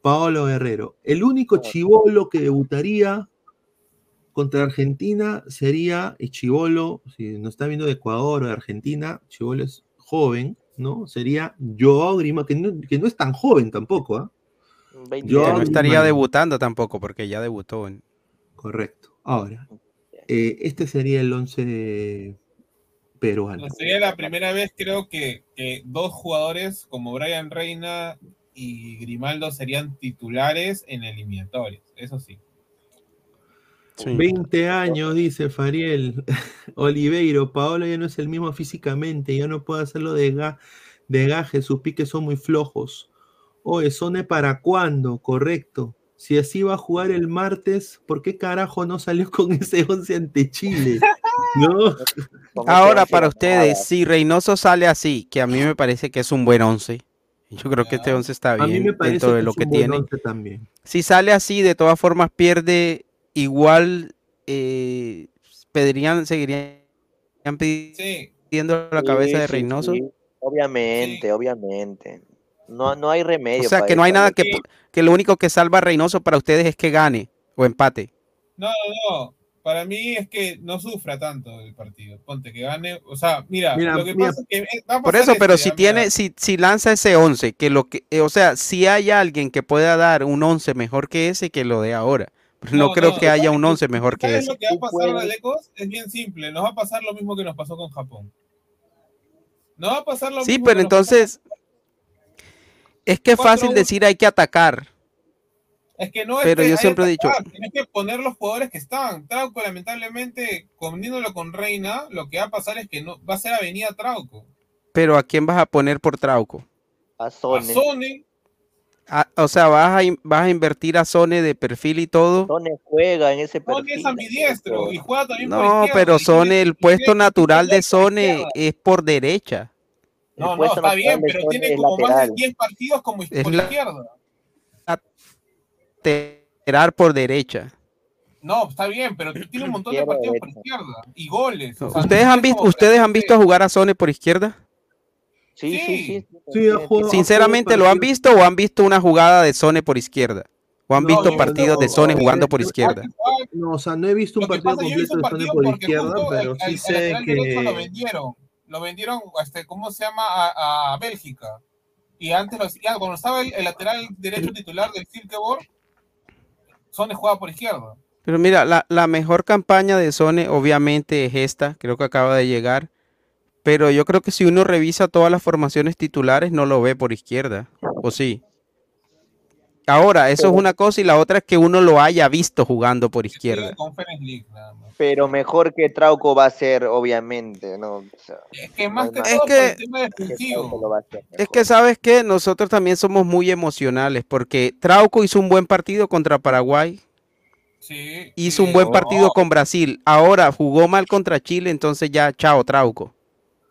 Paolo Guerrero. El único chivolo que debutaría contra Argentina sería, y chivolo, si nos está viendo de Ecuador o de Argentina, chivolo es joven, ¿no? Sería Joao Grimaldo, que no, que no es tan joven tampoco, ¿ah? Que Joao no estaría debutando tampoco, porque ya debutó. en- Correcto. Ahora, eh, este sería el 11 peruano. Sería la primera vez, creo que, que dos jugadores como Brian Reina y Grimaldo serían titulares en eliminatorios. Eso sí. 20 años, dice Fariel. Oliveiro, Paolo ya no es el mismo físicamente, ya no puede hacerlo de, ga- de gaje, sus piques son muy flojos. Oye, ¿Sone para cuándo? Correcto. Si así va a jugar el martes, ¿por qué carajo no salió con ese 11 ante Chile? ¿No? Ahora para ustedes, si Reynoso sale así, que a mí me parece que es un buen 11. Yo creo que este 11 está A mí bien me parece dentro de que lo es que un buen tiene. once también. Si sale así, de todas formas pierde igual eh, pedirían, seguirían pidiendo la cabeza de Sí, sí, Reynoso. sí. Obviamente, obviamente. No, no hay remedio. O sea, para que no hay nada que, que lo único que salva a Reynoso para ustedes es que gane o empate. No, no, no. Para mí es que no sufra tanto el partido. Ponte que gane. O sea, mira, Mira, lo que mira, pasa es que eh, va a Por eso, pero este, si tiene, mira. si, si lanza ese 11, que lo que, eh, o sea, si hay alguien que pueda dar un 11 mejor que ese, que lo dé ahora. Pero no, No, creo no, que haya un 11 mejor que ¿Sabes ese. lo que va a pasar, Alecos? Es bien simple. Nos va a pasar lo mismo que nos pasó con Japón. No va a pasar lo Sí, mismo pero que nos pasó entonces es que es fácil decir hay que atacar. Es que no es Pero que yo siempre he que dicho- Tienes que poner los jugadores que están. Trauco, lamentablemente, combinando con Reina, lo que va a pasar es que no va a ser Avenida Trauco. Pero ¿a quién vas a poner por Trauco? A A Sone. Sone, Ah, o sea, vas a, in- vas a invertir a Sone de perfil y todo. Sone juega en ese Sone perfil. es ambidiestro y juega también por No, pero Sone, el puesto natural de Sone es por derecha. No, no, está bien, pero tiene es como más de lateral. 10 partidos como Es por la- izquierda. Lateral por derecha. No, está bien, pero tiene un montón de partidos por izquierda y goles. o sea, ¿Ustedes no han visto, ustedes han visto jugar a Sone por izquierda? Sí, sí, sí. Sí, ha jugado- ha Sinceramente, ¿lo han visto o han visto una jugada de Sone por izquierda? ¿O han No, visto yo partidos de no, eh, jugando por izquierda? No, o sea, no he visto un que partido pasa, completo un de Sone partido por izquierda, pero el, sí el- sé derecho lo que... vendieron. Lo vendieron, este, ¿cómo se llama? A, a Bélgica. Y antes, lo hacía- cuando estaba el, el lateral derecho titular del Silkeborg, Sone jugaba por izquierda. Pero mira, la, la mejor campaña de Sone obviamente es esta, creo que acaba de llegar. Pero yo creo que si uno revisa todas las formaciones titulares, no lo ve por izquierda. ¿O sí? Ahora, eso es una cosa y la otra es que uno lo haya visto jugando por izquierda. League. Pero mejor que Trauco va a ser, obviamente, ¿no? O sea, Es que más que todo el tema. Es sabes que nosotros también somos muy emocionales porque Trauco hizo un buen partido contra Paraguay, Sí, hizo sí, un buen no. partido con Brasil, ahora jugó mal contra Chile, entonces ya chao Trauco.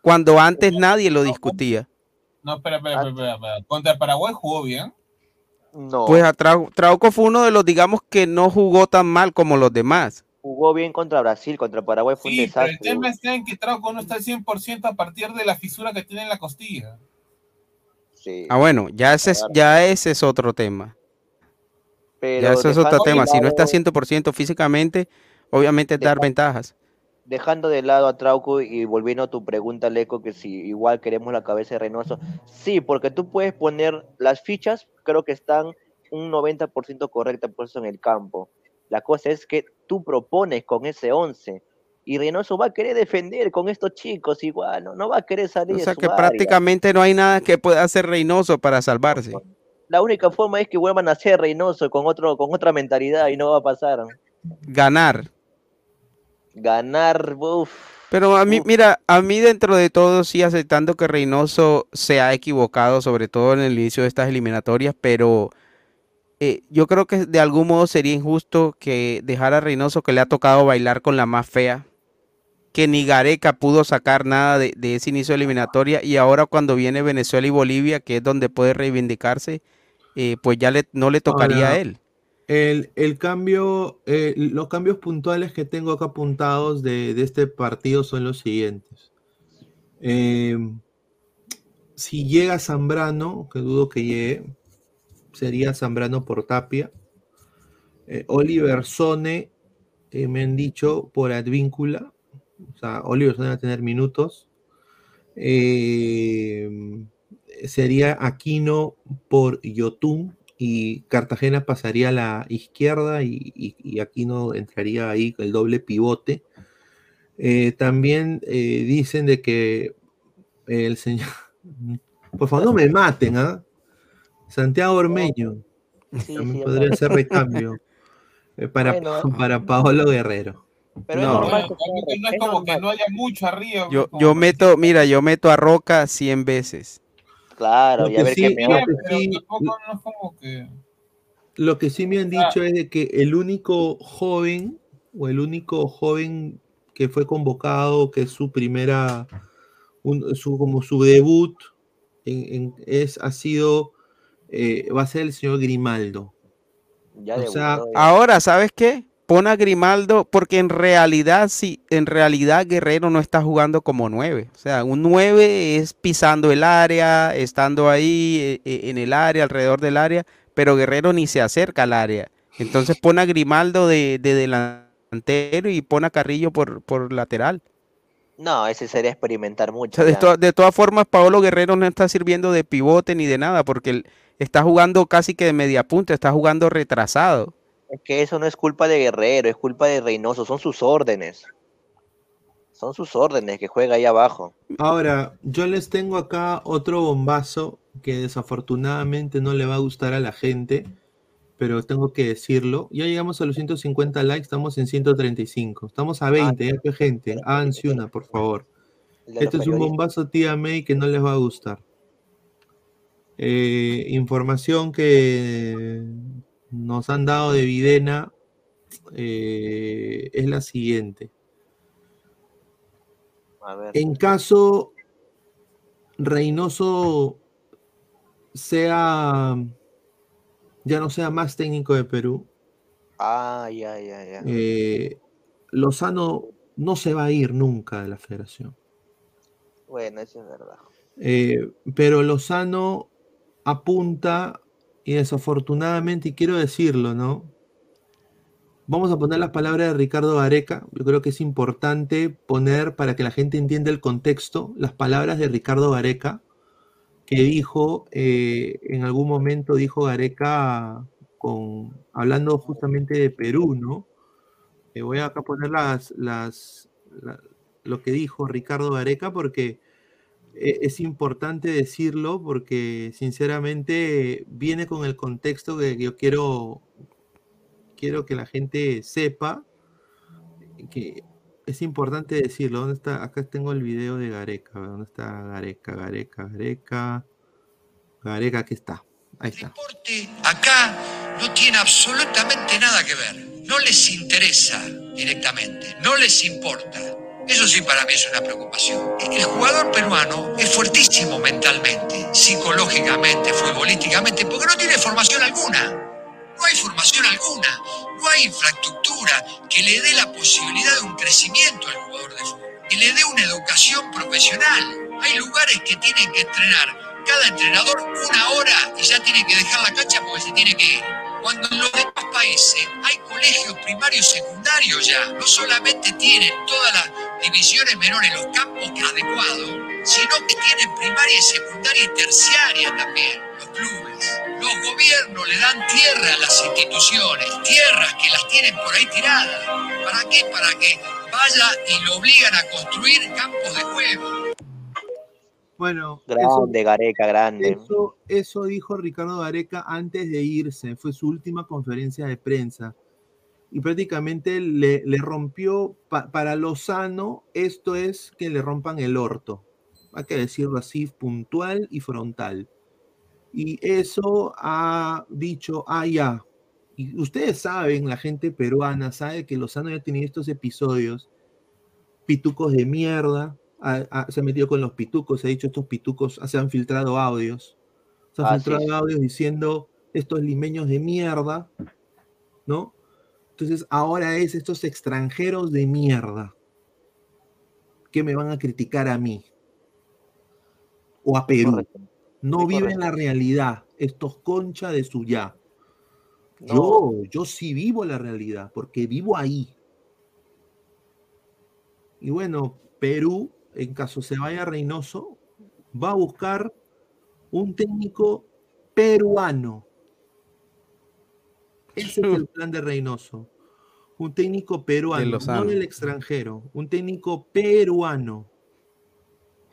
Cuando antes nadie lo discutía. No, espera, espera, espera, espera, espera. Contra Paraguay jugó bien. No, Pues a Trau- Trauco fue uno de los, digamos, que no jugó tan mal como los demás. jugó bien contra Brasil, contra Paraguay fue un Sí, pero el desastre. tema está en que Trauco no está al 100% a partir de la fisura que tiene en la costilla. Sí, Ah, bueno, ya ese es, ya ese es otro tema. pero Ya eso es otro tema. Si no está lado- 100% físicamente, obviamente es dar ventajas. Dejando de lado a Trauco y volviendo a tu pregunta, Leco, que si igual queremos la cabeza de Reynoso, sí, porque tú puedes poner las fichas, creo que están un 90% correctas puestas en el campo. La cosa es que tú propones con ese 11 y Reynoso va a querer defender con estos chicos igual, no, no va a querer salir O de sea su que área. prácticamente no hay nada que pueda hacer Reynoso para salvarse. La única forma es que vuelvan a ser Reynoso con otro con otra mentalidad y no va a pasar. Ganar. Ganar, uff. Pero a mí, mira, a mí dentro de todo sí aceptando que Reynoso se ha equivocado, sobre todo en el inicio de estas eliminatorias, pero eh, yo creo que de algún modo sería injusto que dejara a Reynoso que le ha tocado bailar con la más fea, que ni Gareca pudo sacar nada de, de ese inicio de eliminatoria y ahora cuando viene Venezuela y Bolivia, que es donde puede reivindicarse, eh, pues ya le, no le tocaría a él. El, el cambio, eh, los cambios puntuales que tengo acá apuntados de, de este partido son los siguientes. Eh, si llega Zambrano, que dudo que llegue, sería Zambrano por Tapia. Eh, Oliver Sone, eh, me han dicho por Advíncula. O sea, Oliver Sone va a tener minutos. Eh, sería Aquino por Yotun y Cartagena pasaría a la izquierda y, y, y Aquino entraría ahí el doble pivote. Eh, también eh, dicen de que el señor, por favor no me maten, ¿ah? Santiago Ormeño Sí, también sí, podría ser recambio eh, para, Bueno. para Paolo Guerrero. Pero es No. normal que realmente no es es como que normal. no haya mucho arriba. Yo, meto, mira, yo meto a Roca 100 veces. Claro, Lo y a que ver sí- qué lo que pero sí- tampoco no es como que. Lo que sí me han Ah. dicho es de que el único joven o el único joven que fue convocado, que es su primera, un- su, como su debut, en- en- es, ha sido, eh, va a ser el señor Grimaldo. Ya o debutó, sea, ya. Ahora, ¿sabes qué? Pon a Grimaldo porque en realidad sí, en realidad Guerrero no está jugando como nueve. O sea, un nueve es pisando el área, estando ahí eh, eh, en el área, alrededor del área, pero Guerrero ni se acerca al área. Entonces pon a Grimaldo de, de delantero y pon a Carrillo por, por lateral. No, ese sería experimentar O mucho. sea, de, to- de todas formas, Paolo Guerrero no está sirviendo de pivote ni de nada, porque está jugando casi que de media punta, está jugando retrasado. Es que eso no es culpa de Guerrero, es culpa de Reynoso, son sus órdenes. Son sus órdenes que juega ahí abajo. Ahora, yo les tengo acá otro bombazo que desafortunadamente no le va a gustar a la gente, pero tengo que decirlo. Ya llegamos a los 150 likes, estamos en 135. Estamos a 20, ya que gente. Háganse una, por favor. Este es un bombazo tía May que no les va a gustar. Eh, información que nos han dado de Videna eh, es la siguiente. A ver. En caso Reynoso sea ya no sea más técnico de Perú, Ah, ya, ya, ya. eh, Lozano no se va a ir nunca de la federación. Bueno, eso es verdad. Eh, pero Lozano apunta, y desafortunadamente, y quiero decirlo, ¿no? Vamos a poner las palabras de Ricardo Gareca. Yo creo que es importante poner, para que la gente entienda el contexto, las palabras de Ricardo Gareca, que dijo, eh, en algún momento dijo Gareca, con, hablando justamente de Perú, ¿no? Eh, voy a acá poner las, las, la- lo que dijo Ricardo Gareca, porque es importante decirlo porque sinceramente viene con el contexto que yo quiero quiero que la gente sepa que es importante decirlo. ¿Dónde está? Acá tengo el video de Gareca. ¿Dónde está Gareca? Gareca, Gareca. Gareca, aquí está. Ahí está. acá no tiene absolutamente nada que ver. No les interesa directamente, no les importa. Eso sí para mí es una preocupación. El jugador peruano es fuertísimo mentalmente, psicológicamente, futbolísticamente, porque no tiene formación alguna. No hay formación alguna, no hay infraestructura que le dé la posibilidad de un crecimiento al jugador de fútbol, que le dé una educación profesional. Hay lugares que tienen que entrenar cada entrenador una hora y ya tiene que dejar la cancha porque se tiene que ir. Cuando en los demás países hay colegios primarios y secundarios ya, no solamente tienen todas las divisiones menores, los campos adecuados, sino que tienen primaria y secundaria y terciaria también, los clubes. Los gobiernos le dan tierra a las instituciones, tierras que las tienen por ahí tiradas. ¿Para qué? Para que vaya y lo obligan a construir campos de juego. Bueno, eso, Grande, Gareca, grande. eso, eso dijo Ricardo Gareca antes de irse. Fue su última conferencia de prensa. Y prácticamente le, le rompió, pa- para Lozano, esto es que le rompan el orto. Hay que decirlo así, puntual y frontal. Y eso ha dicho, ah, ya. Y ustedes saben, la gente peruana sabe que Lozano ya tenía estos episodios, pitucos de mierda, se ha metido con los pitucos, se ha dicho estos pitucos, se han filtrado audios, se han Ah, filtrado sí. audios diciendo estos limeños de mierda, ¿no? Entonces ahora es estos extranjeros de mierda que me van a criticar a mí o a Perú. Correcto. No viven la realidad, estos concha de suya. No. Yo, yo sí vivo la realidad, porque vivo ahí. Y bueno, Perú, en caso se vaya Reynoso, va a buscar un técnico peruano. Ese es el plan de Reynoso. Un técnico peruano, no Lozano. del extranjero, un técnico peruano.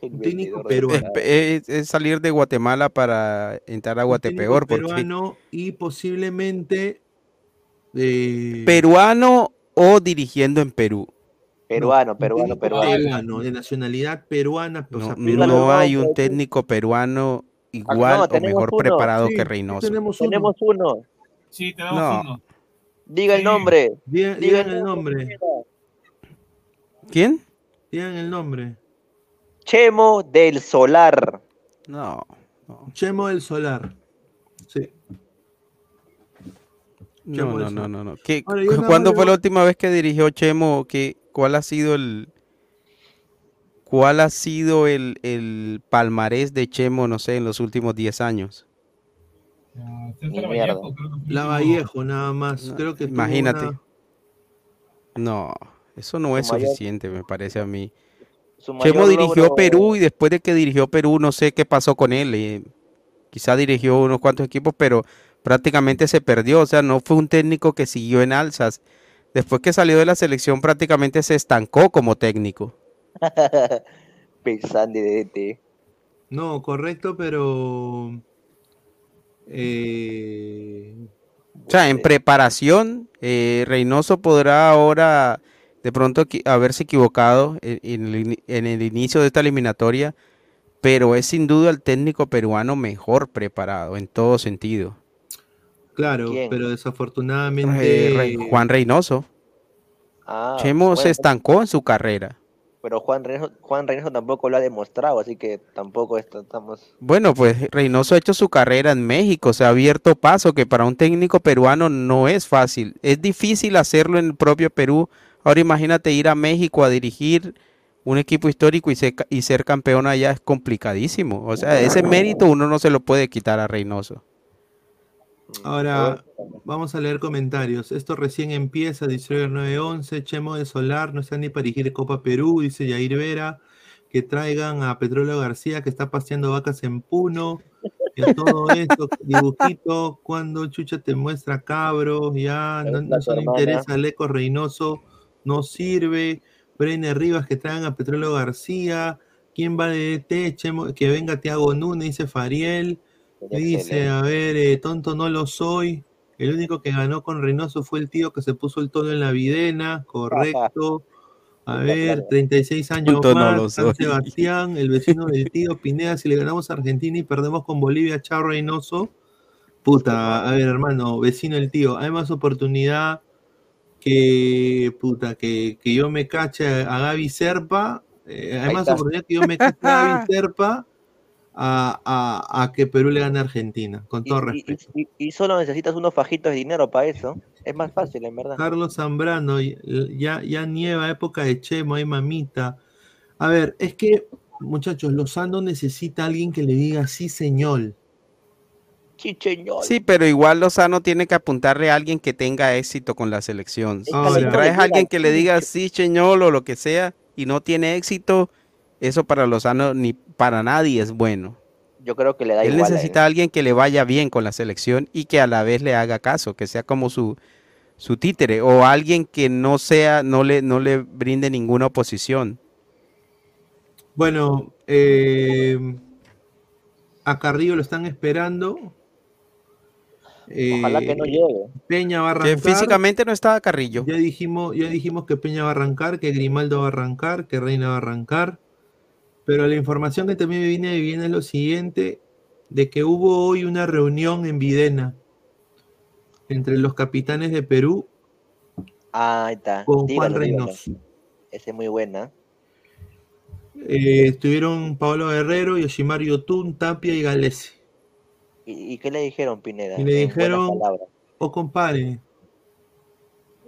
Un técnico peruano. Es, es- es salir de Guatemala para entrar a Guatepeor. Porque peruano y posiblemente eh, peruano o dirigiendo en Perú. Peruano, peruano, técnico peruano. de nacionalidad peruana. o No, sea, no peruano. hay un técnico peruano igual no, o mejor uno. preparado Sí, que Reynoso. tenemos uno. Tenemos uno. Sí, tenemos No. uno. Diga el nombre. Digan, Diga digan el nombre. ¿Quién? Digan el nombre. Chemo del Solar. No. no. Chemo del Solar. Sí. No, Chemo no, del no, Sol. no, no. ¿Qué- Ahora, ¿Cuándo fue la última vez que dirigió Chemo? ¿Qué, ¿Cuál ha sido el cuál ha sido el, el palmarés de Chemo, no sé, en los últimos 10 años? Ah, César Ni Vallejo, mierda. creo que fue el La Vallejo, nada más. No, Creo que tuvo imagínate. una- No, eso no es mayor- suficiente, me parece a mí. Chemo dirigió logro- Perú y después de que dirigió Perú, no sé qué pasó con él. eh, quizá dirigió unos cuantos equipos, pero prácticamente se perdió. O sea, no fue un técnico que siguió en alzas. Después que salió de la selección, prácticamente se estancó como técnico. Pensando de DT. No, correcto, pero. Eh, O sea, en preparación, eh, Reynoso podrá ahora de pronto haberse equivocado en, el, ini- en el inicio de esta eliminatoria, pero es sin duda el técnico peruano mejor preparado en todo sentido. claro, ¿Quién? pero Eh, desafortunadamente. Rey- Juan Reynoso. Ah, Chemo se estancó en su carrera. Pero Juan Reynoso, Juan Reynoso tampoco lo ha demostrado, así que tampoco est- estamos. Bueno, pues Reynoso ha hecho su carrera en México, se ha abierto paso, que para un técnico peruano no es fácil. Es difícil hacerlo en el propio Perú. Ahora imagínate ir a México a dirigir un equipo histórico y ser, ca- y ser campeón allá es complicadísimo. O sea, ese mérito uno no se lo puede quitar a Reynoso. Ahora, vamos a leer comentarios. Esto recién empieza, dice el 911. Chemo de Solar no está ni para dirigir Copa Perú, dice Yair Vera. Que traigan a Petróleo García, que está paseando vacas en Puno. Y a todo esto, dibujito, cuando Chucha te muestra cabros, ya no, no se le interesa Leco Reynoso, no sirve. Brenner Rivas, que traigan a Petróleo García. ¿Quién va de DT? Chemo, que venga Tiago Núñez, dice Fariel. Dice, a ver, eh, tonto no lo soy. El único que ganó con Reynoso fue el tío que se puso el tono en la videna, correcto. A ver, madre. 36 años Tonto más, San. Sebastián, el vecino del tío Pineda, si le ganamos a Argentina y perdemos con Bolivia, chao Reynoso. Puta, a ver, hermano, vecino del tío, hay más oportunidad que, puta, que, que yo me cache a Gaby Serpa, eh, hay más oportunidad que yo me cache a Gaby Serpa a, a- a que Perú le gane a Argentina, con Y, todo y- respeto. y- y solo necesitas unos fajitos de dinero para eso. Es más fácil, en verdad. Carlos Zambrano, y- ya, ya nieva, época de Chemo, hay mamita. A ver, es que, muchachos, Lozano necesita a alguien que le diga sí, señor. Sí, pero igual Lozano tiene que apuntarle a alguien que tenga éxito con la selección. Si Ahora. traes a alguien que le diga sí, señor, o lo que sea, y no tiene éxito, eso para Lozano ni para nadie es bueno. Yo creo que le da Él igual. necesita a alguien que le vaya bien con la selección y que a la vez le haga caso, que sea como su, su títere, o alguien que no sea, no le, no le brinde ninguna oposición. Bueno, eh, a Carrillo lo están esperando. Ojalá que no Eh, llegue. Peña va a Que arrancar. físicamente no estaba Carrillo. Ya dijimos, ya dijimos que Peña va a arrancar, que Grimaldo va a arrancar, que Reina va a arrancar. Pero la información que también me viene de Viena es lo siguiente, de que hubo hoy una reunión en Videna entre los capitanes de Perú Ah, ahí está. con Juan. Reynoso. Esa es muy buena. Eh, estuvieron Pablo Guerrero, Yoshimaru Yotun, Tapia y Galese. ¿Y, y qué le dijeron, Pineda? Y le dijeron, oh compadre,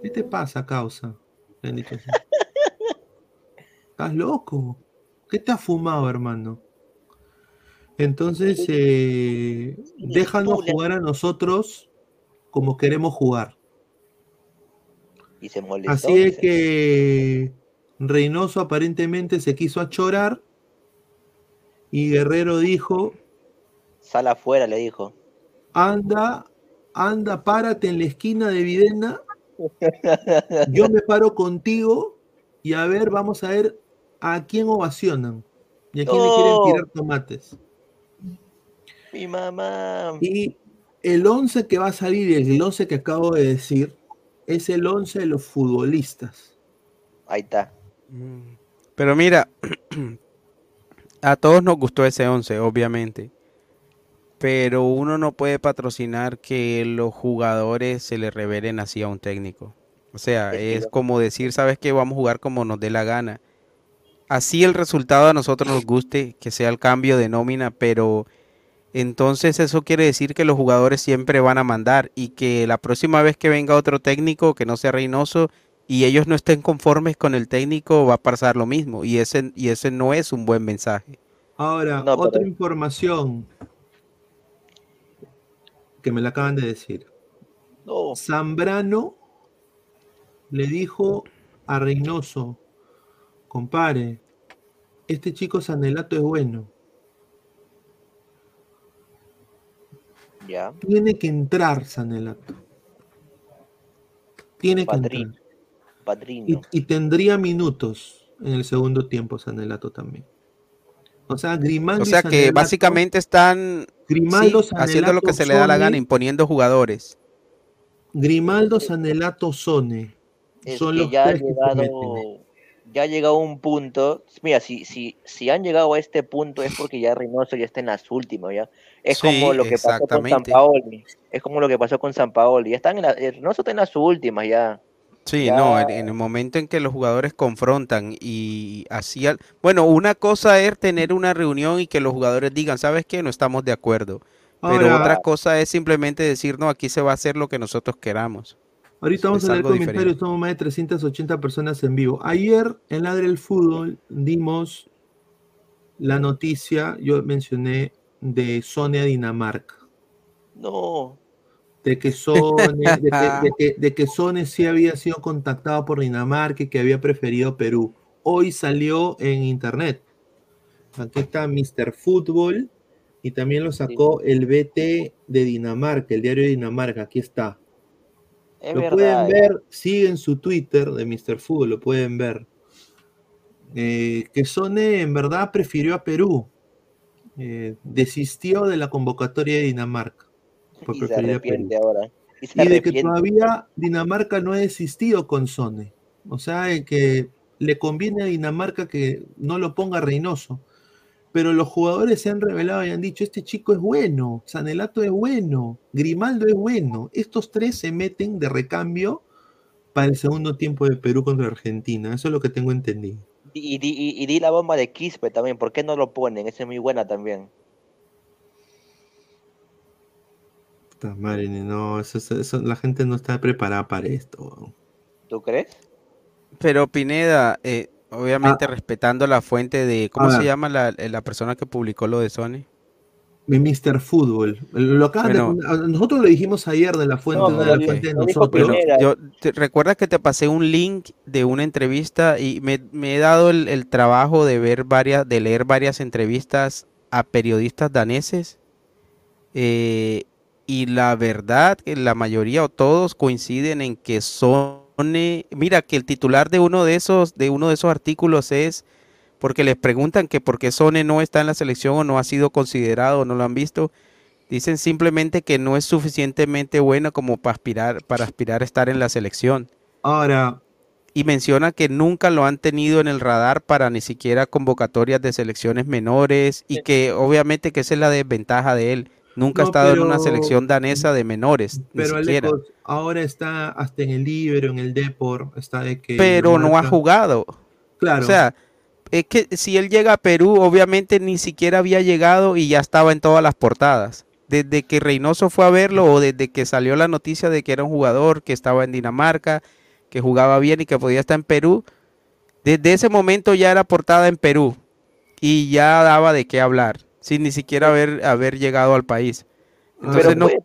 ¿qué te pasa, causa? ¿Estás loco? ¿Qué te has fumado, hermano? Entonces, eh, déjanos jugar a nosotros como queremos jugar. Y se molestó. Así es que Reynoso aparentemente se quiso achorar y Guerrero dijo, Sal afuera, le dijo. anda anda, párate en la esquina de Videna, yo me paro contigo y a ver, vamos a ver a quién ovacionan y a quién le quieren tirar tomates. Mi mamá. Y el 11 que va a salir, el 11 que acabo de decir, es el 11 de los futbolistas. Ahí está. Pero mira, a todos nos gustó ese 11, obviamente. Pero uno no puede patrocinar que los jugadores se le revelen así a un técnico. O sea, es como decir, ¿sabes qué? Vamos a jugar como nos dé la gana. Así el resultado a nosotros nos guste, que sea el cambio de nómina, pero entonces eso quiere decir que los jugadores siempre van a mandar y que la próxima vez que venga otro técnico que no sea Reynoso y ellos no estén conformes con el técnico, va a pasar lo mismo. Y ese, y ese no es un buen mensaje. Ahora, No, pero- otra información que me la acaban de decir. No. Zambrano le dijo a Reynoso, compare, este chico Sanelato es bueno, Ya. tiene que entrar Sanelato. Tiene que entrar. Padrino. Y, y tendría minutos en el segundo tiempo Sanelato también. O sea, Grimaldo O sea que Sanelato- básicamente están Grimaldo, sí, haciendo lo que se le da la gana, imponiendo jugadores. Grimaldo, Sanelato, Sone. Es Son que los ya ha tres que se llegado. Ya ha llegado un punto. Mira, si, si, si han llegado a este punto es porque ya Reynoso ya está en las últimas, ya. Es Sí, como lo que pasó con San. Paoli. Es como lo que pasó con San Paoli. Ya están en la, eh, Reynoso está en las últimas ya. Sí, Ya. no, en, en el momento en que los jugadores confrontan y hacían, bueno, una cosa es tener una reunión y que los jugadores digan, ¿sabes qué? No estamos de acuerdo. Pero otra cosa es simplemente decir, no, aquí se va a hacer lo que nosotros queramos. Ahorita vamos Es a leer comentarios, diferente. somos más de 380 personas en vivo. Ayer en Ladre del Fútbol dimos la noticia, yo mencioné, de Sonia Dinamarca. No. De que Sone, de que, de que- de que Sone sí había sido contactado por Dinamarca y que había preferido Perú. Hoy salió en internet. Aquí está Mr. Fútbol y también lo sacó el BT de Dinamarca, el diario de Dinamarca. Aquí está. Es lo verdad. pueden ver, siguen su Twitter de Mr. Fútbol, lo pueden ver. Eh, que Sone en verdad prefirió a Perú. Eh, desistió de la convocatoria de Dinamarca. por Y se preferir a Perú. arrepiente ahora. Y se Y de que todavía Dinamarca no ha desistido con Sone. O sea, de que le conviene a Dinamarca que no lo ponga Reynoso. Pero los jugadores se han revelado y han dicho, este chico es bueno, Sanelato es bueno, Grimaldo es bueno. Estos tres se meten de recambio para el segundo tiempo de Perú contra Argentina. Eso es lo que tengo entendido. Y, y, di- y- y di la bomba de Quispe también. ¿Por qué no lo ponen? Esa es muy buena también. Puta madre, no, eso- eso- eso- la gente no está preparada para esto. ¿Tú crees? Pero Pineda, eh, obviamente respetando la fuente de, ¿cómo se ver. llama la, la persona que publicó lo de Sony? Mi Mr. Fútbol. Lo acaban de Bueno. poner- nosotros lo dijimos ayer de la fuente, No, de la fuente de nosotros. Bueno, yo te, recuerda que te pasé un link de una entrevista y me, me he dado el, el trabajo de ver varias, de leer varias entrevistas a periodistas daneses. eh, y la verdad que la mayoría o todos coinciden en que Sone, mira que el titular de uno de esos, de uno de esos artículos es porque les preguntan que por qué Sone no está en la selección o no ha sido considerado o no lo han visto. Dicen simplemente que no es suficientemente bueno como para aspirar, para aspirar a estar en la selección. Ahora, Y menciona que nunca lo han tenido en el radar para ni siquiera convocatorias de selecciones menores y que obviamente que esa es la desventaja de él. Nunca ha No, estado en una selección danesa de menores, ni pero siquiera. Alecos, ahora está hasta en el Libro, en el Depor, está de que. Pero no ha Dinamarca- jugado. Claro. O sea, es que si él llega a Perú, obviamente ni siquiera había llegado y ya estaba en todas las portadas. Desde que Reynoso fue a verlo o desde que salió la noticia de que era un jugador que estaba en Dinamarca, que jugaba bien y que podía estar en Perú, desde ese momento ya era portada en Perú y ya daba de qué hablar, sin ni siquiera haber, haber llegado al país. Entonces Pero no, puede,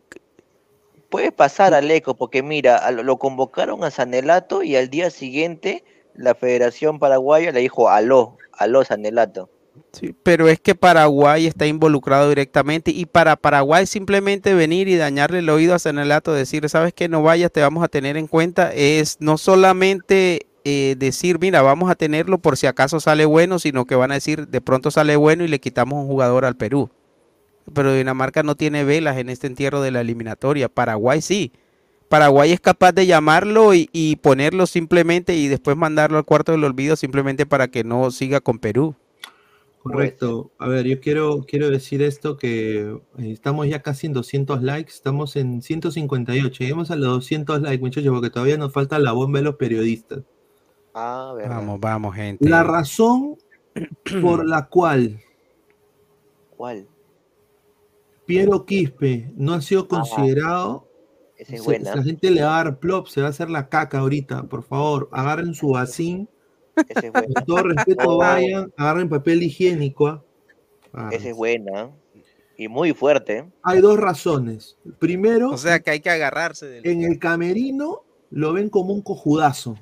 puede pasar, Aleco, porque mira, lo convocaron a Sanelato y al día siguiente la Federación Paraguaya le dijo aló, aló Sanelato. Sí, pero es que Paraguay está involucrado directamente y para Paraguay simplemente venir y dañarle el oído a Sanelato, decir, sabes que no vayas, te vamos a tener en cuenta, es no solamente eh, decir, mira, vamos a tenerlo por si acaso sale bueno, sino que van a decir, de pronto sale bueno y le quitamos un jugador al Perú. Pero Dinamarca no tiene velas en este entierro de la eliminatoria, Paraguay sí. Paraguay es capaz de llamarlo y, ponerlo simplemente y después mandarlo al cuarto del olvido simplemente para que no siga con Perú. Correcto. A ver, yo quiero, quiero decir esto que eh, estamos ya casi en 200 likes, estamos en 158. Lleguemos a los 200 likes, muchachos, porque todavía nos falta la bomba de los periodistas. Ah, verdad. Vamos, vamos, gente. La razón por la cual ¿Cuál? Piero Quispe no ha sido considerado, Esa es se- buena. la gente le va a dar plop, se va a hacer la caca ahorita. Por favor, agarren su vacín, Esa es buena. con todo respeto vayan, agarren papel higiénico. ¿ah? Ah, Esa es buena. Y muy fuerte. Hay dos razones. Primero, O sea que hay que agarrarse del... en el camerino lo ven como un cojudazo.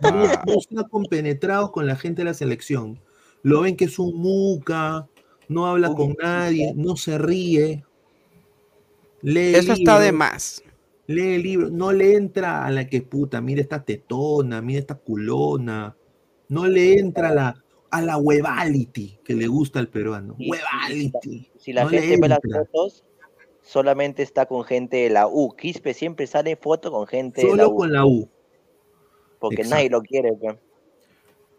No, está compenetrado con la gente de la selección. Lo ven que es un muca, no habla con nadie, no se ríe. Lee Eso está de más. Lee el libro, no le entra a la que puta, mira esta tetona, mira esta culona. No le entra a la, a la huevality que le gusta al peruano. Huevality. Si la no gente ve las fotos, solamente está con gente de la U. Quispe siempre sale foto con gente de la Solo con la U. Porque Exacto. nadie lo quiere.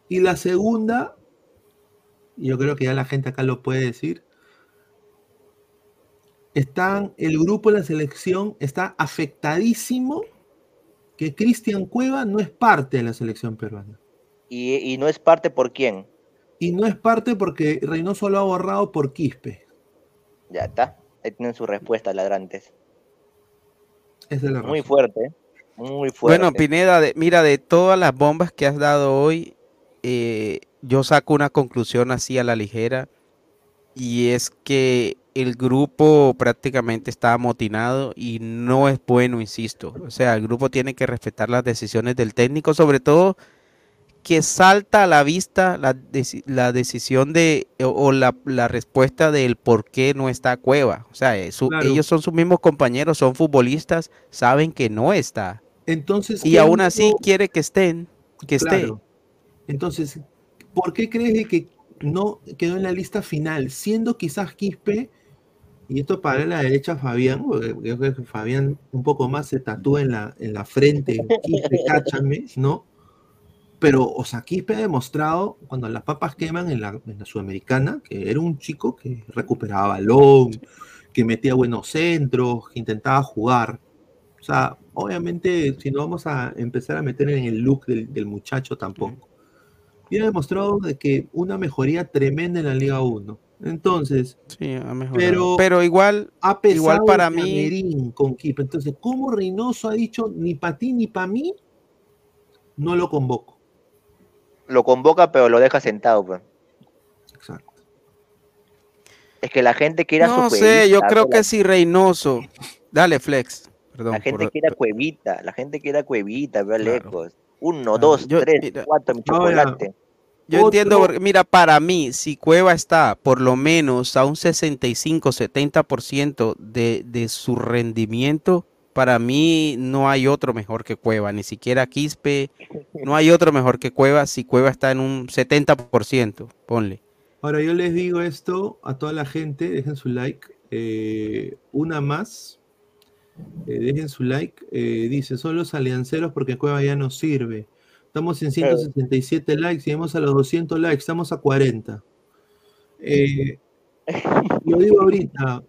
Y la segunda, yo creo que ya la gente acá lo puede decir, están, el grupo de la selección está afectadísimo que Cristian Cueva no es parte de la selección peruana. Y, y no es parte por quién. Y no es parte porque Reynoso lo ha borrado por Quispe. Ya está. Ahí tienen su respuesta, ladrantes. Esa es la Muy razón. fuerte. Muy fuerte. Bueno, Pineda, de- mira, de todas las bombas que has dado hoy, eh, yo saco una conclusión así a la ligera, y es que el grupo prácticamente está amotinado y no es bueno, insisto. O sea, el grupo tiene que respetar las decisiones del técnico, sobre todo que salta a la vista la, deci- la decisión de o, la, la respuesta del por qué no está Cueva. O sea, eh, su- Claro. ellos son sus mismos compañeros, son futbolistas, saben que no está. Entonces, Y ¿qué aún así quiere que estén, que esté. Claro. Entonces, ¿por qué crees que no quedó en la lista final? Siendo quizás Quispe, y esto para la derecha Fabián, porque yo creo que Fabián un poco más se tatúa en la, en la frente, Quispe, cáchame, ¿no? Pero, o sea, Quispe ha demostrado, cuando las papas queman en la, en la Sudamericana, que era un chico que recuperaba balón, que metía buenos centros, que intentaba jugar. O sea, obviamente, si no vamos a empezar a meter en el look del, del muchacho tampoco. Y ha demostrado de que una mejoría tremenda en la Liga 1. Entonces, Sí, ha mejorado. Pero- Pero, igual, ha pesado igual para mí, con Quispe. Entonces, ¿cómo Reynoso ha dicho ni para ti ni para mí? No lo convoco. Lo convoca, pero lo deja sentado. pues. Exacto. Es que la gente quiere a su no sé, yo creo pues, que si Reynoso, dale Flex, perdón. La gente por- quiere a cuevita, la gente quiere a cuevita, veo Claro. lejos. Uno, Claro, dos, yo- tres, mira, cuatro, mi ahora, chocolate. Yo Otro- entiendo, porque, mira, para mí, si Cueva está por lo menos a un 65-70% de, de su rendimiento, para mí no hay otro mejor que Cueva, ni siquiera Quispe, no hay otro mejor que Cueva si Cueva está en un 70%, ponle. Ahora yo les digo esto a toda la gente, dejen su like. eh, una más, eh, dejen su like. eh, dice, son los alianceros porque Cueva ya no sirve. Estamos en 167 likes, llegamos a los 200 likes, estamos a 40. Eh, lo digo ahorita,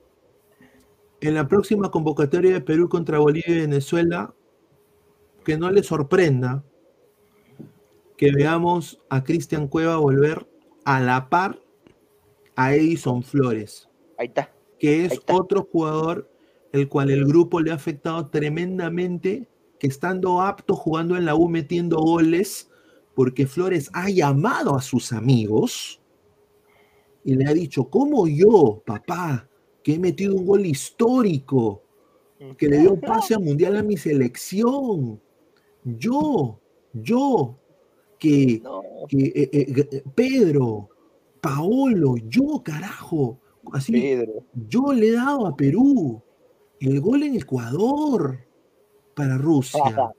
en la próxima convocatoria de Perú contra Bolivia y Venezuela, que no les sorprenda que veamos a Cristian Cueva volver a la par a Edison Flores, Ahí está. que es Ahí está. otro jugador el cual el grupo le ha afectado tremendamente, que estando apto jugando en la U metiendo goles, porque Flores ha llamado a sus amigos y le ha dicho, ¿cómo yo, papá, que he metido un gol histórico, que le dio pase a mundial a mi selección? Yo, yo, que, No, que, eh, eh, eh, Pedro, Paolo, yo, carajo. Así, Pedro. yo le he dado a Perú el gol en Ecuador para Rusia.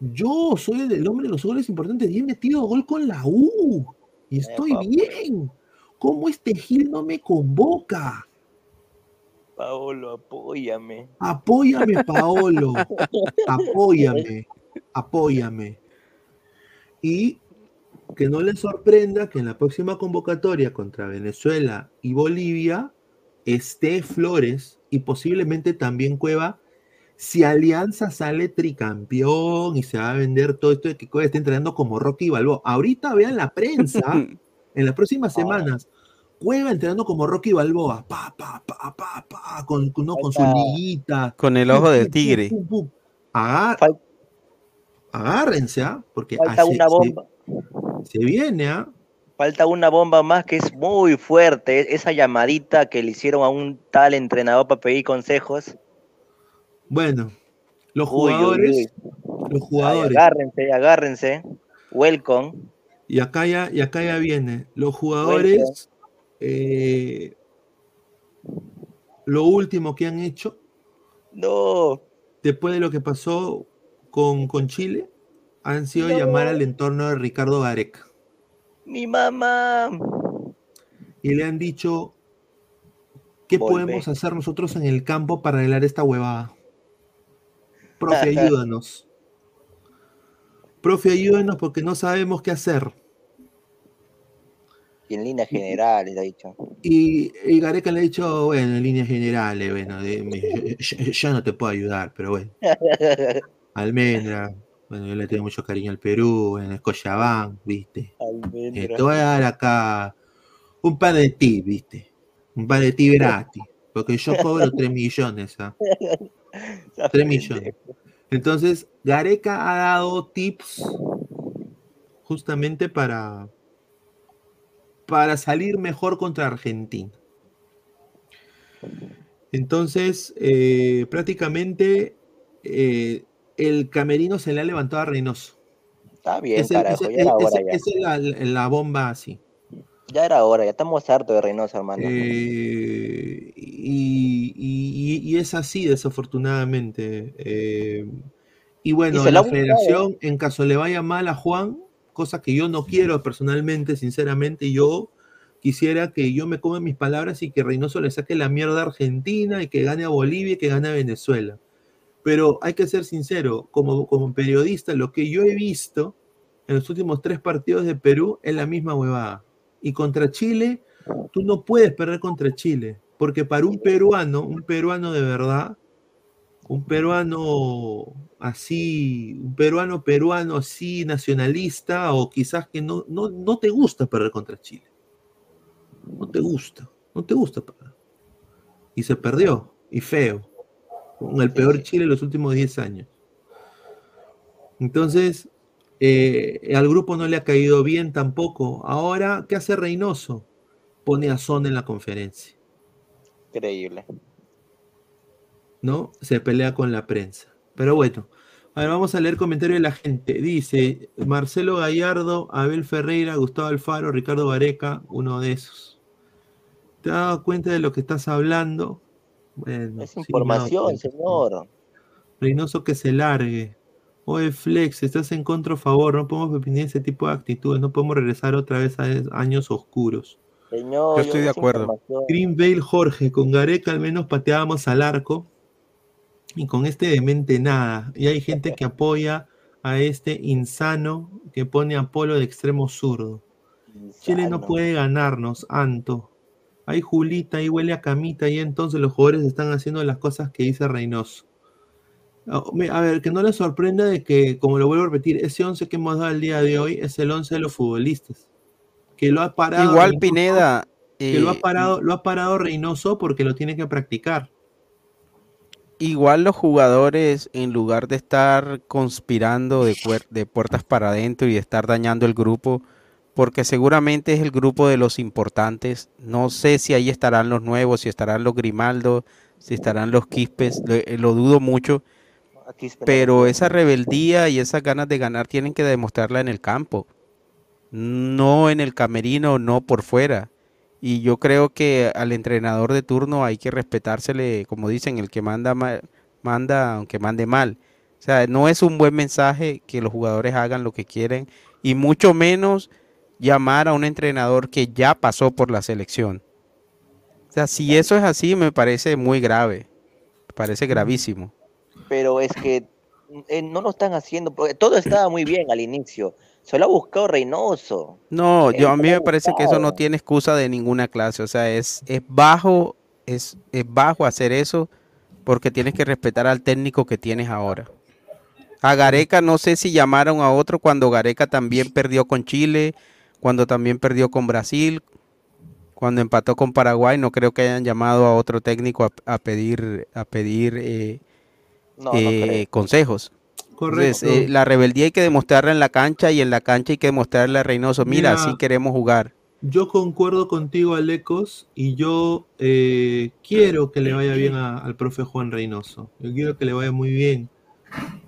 Yo soy el, hombre de los goles importantes y he metido gol con la U. Y estoy bien. ¿Cómo este Gil no me convoca? Paolo, apóyame. Apóyame, Paolo. Apóyame. Apóyame. Y que no les sorprenda que en la próxima convocatoria contra Venezuela y Bolivia esté Flores y posiblemente también Cueva. Si Alianza sale tricampeón y se va a vender todo esto de que Cueva esté entrenando como Rocky Balboa. Ahorita vean la prensa en las próximas semanas. Cueva entrenando como Rocky Balboa, pa, pa, pa, pa, pa, con, con- no, con su liguita. Con el ojo del tigre. pum, pum, pum. Agar- Fal- agárrense, ¿ah? Porque Falta una bomba. Se, viene, ¿ah? Falta una bomba más que es muy fuerte. e- Esa llamadita que le hicieron a un tal entrenador para pedir consejos. Bueno, los Uy, uy, jugadores, uy. los Ay, jugadores, agárrense, agárrense. Welcome. y acá ya, y acá ya viene, los jugadores, eh, lo último que han hecho No. después de lo que pasó con, con Chile, han sido No. llamar al entorno de Ricardo Gareca. Mi mamá. y le han dicho qué podemos hacer nosotros en el campo para arreglar esta huevada. Profe, ayúdanos. Profe, ayúdanos porque no sabemos qué hacer. Y en líneas generales, ha dicho. Y, y Gareca le ha dicho, bueno, en líneas generales, bueno, de- me- yo, yo no te puedo ayudar, pero bueno. Almendra, bueno, yo le tengo mucho cariño al Perú, bueno, Escochabán, viste. Eh, te voy a dar acá un par de tips, viste. Un par de tips gratis. Porque yo cobro 3 millones, ¿ah? 3 millones. Entonces, Gareca ha dado tips justamente para, para salir mejor contra Argentina. Entonces, eh, prácticamente eh, el camerino se le ha levantado a Reynoso. Está bien, Ese- carajo, ese- ya era hora ese- ya. esa es la, la bomba así. Ya era hora, ya estamos hartos de Reynoso, hermano. Eh, y, y- y- y es así, desafortunadamente. Eh, y bueno, Y la la federación, en caso le vaya mal a Juan, cosa que yo no quiero personalmente, sinceramente, yo quisiera que yo me come mis palabras y que Reynoso le saque la mierda a Argentina y que gane a Bolivia y que gane a Venezuela. Pero hay que ser sincero, como, como periodista, lo que yo he visto en los últimos tres partidos de Perú es la misma huevada. Y contra Chile, tú no puedes perder contra Chile, porque para un peruano, un peruano de verdad, un peruano así, un peruano peruano así nacionalista, o quizás que no, no, no te gusta perder contra Chile. No te gusta, no te gusta perder. Y se perdió, y feo, con el peor Chile en los últimos 10 años. Entonces, eh, al grupo no le ha caído bien tampoco. Ahora, ¿qué hace Reynoso? Pone a Son en la conferencia, Increíble. ¿no? Se pelea con la prensa. Pero bueno, a ver, vamos a leer comentarios de la gente. Dice Marcelo Gallardo, Abel Ferreira, Gustavo Alfaro, Ricardo Vareca, uno de esos. ¿Te has dado cuenta de lo que estás hablando? Bueno, Es sí, me he dado información, cuenta. señor. Reynoso que se largue. Oye, Flex, estás en contra o favor. No podemos opinir ese tipo de actitudes. No podemos regresar otra vez a años oscuros. Señor, Yo estoy de acuerdo. información. Green Vale Jorge, con Gareca al menos pateábamos al arco. Y con este demente nada. Y hay gente que apoya a este insano que pone a Polo de extremo zurdo. Chile no puede ganarnos, Anto. Hay Julita, ahí huele a camita, y entonces los jugadores están haciendo las cosas que dice Reynoso. A me- a ver, que no les sorprenda de que, como lo vuelvo a repetir, ese 11 que hemos dado el día de hoy es el 11 de los futbolistas. Que lo ha parado. Igual Reynoso, Pineda, Que lo ha eh, parado, lo ha parado Reynoso porque lo tiene que practicar. igual los jugadores, en lugar de estar conspirando de puertas para adentro y de estar dañando el grupo, porque seguramente es el grupo de los importantes. No sé si ahí estarán los nuevos, si estarán los Grimaldo, si estarán los Quispes, lo, eh, lo dudo mucho, pero esa rebeldía y esas ganas de ganar tienen que demostrarla en el campo. no en el camerino, no por fuera. Y yo creo que al entrenador de turno hay que respetársele, como dicen, el que manda manda aunque mande mal. O sea, no es un buen mensaje que los jugadores hagan lo que quieren y mucho menos llamar a un entrenador que ya pasó por la selección. O sea, si eso es así, me parece muy grave. Me parece gravísimo. Pero es que eh, no lo están haciendo, porque todo estaba muy bien al inicio. Se lo ha buscado Reynoso. No, yo a mí me parece que eso no tiene excusa de ninguna clase. O sea, es, es bajo, es, es bajo hacer eso porque tienes que respetar al técnico que tienes ahora. A Gareca no sé si llamaron a otro cuando Gareca también perdió con Chile, cuando también perdió con Brasil, cuando empató con Paraguay. No creo que hayan llamado a otro técnico a, a pedir, a pedir eh, No, eh, consejos. Entonces, Correcto. eh, la rebeldía hay que demostrarla en la cancha y en la cancha hay que demostrarle a Reynoso, mira, Mira, así queremos jugar. Yo concuerdo contigo, Alecos, y yo eh, quiero que le vaya bien a- al profe Juan Reynoso. Yo quiero que le vaya muy bien.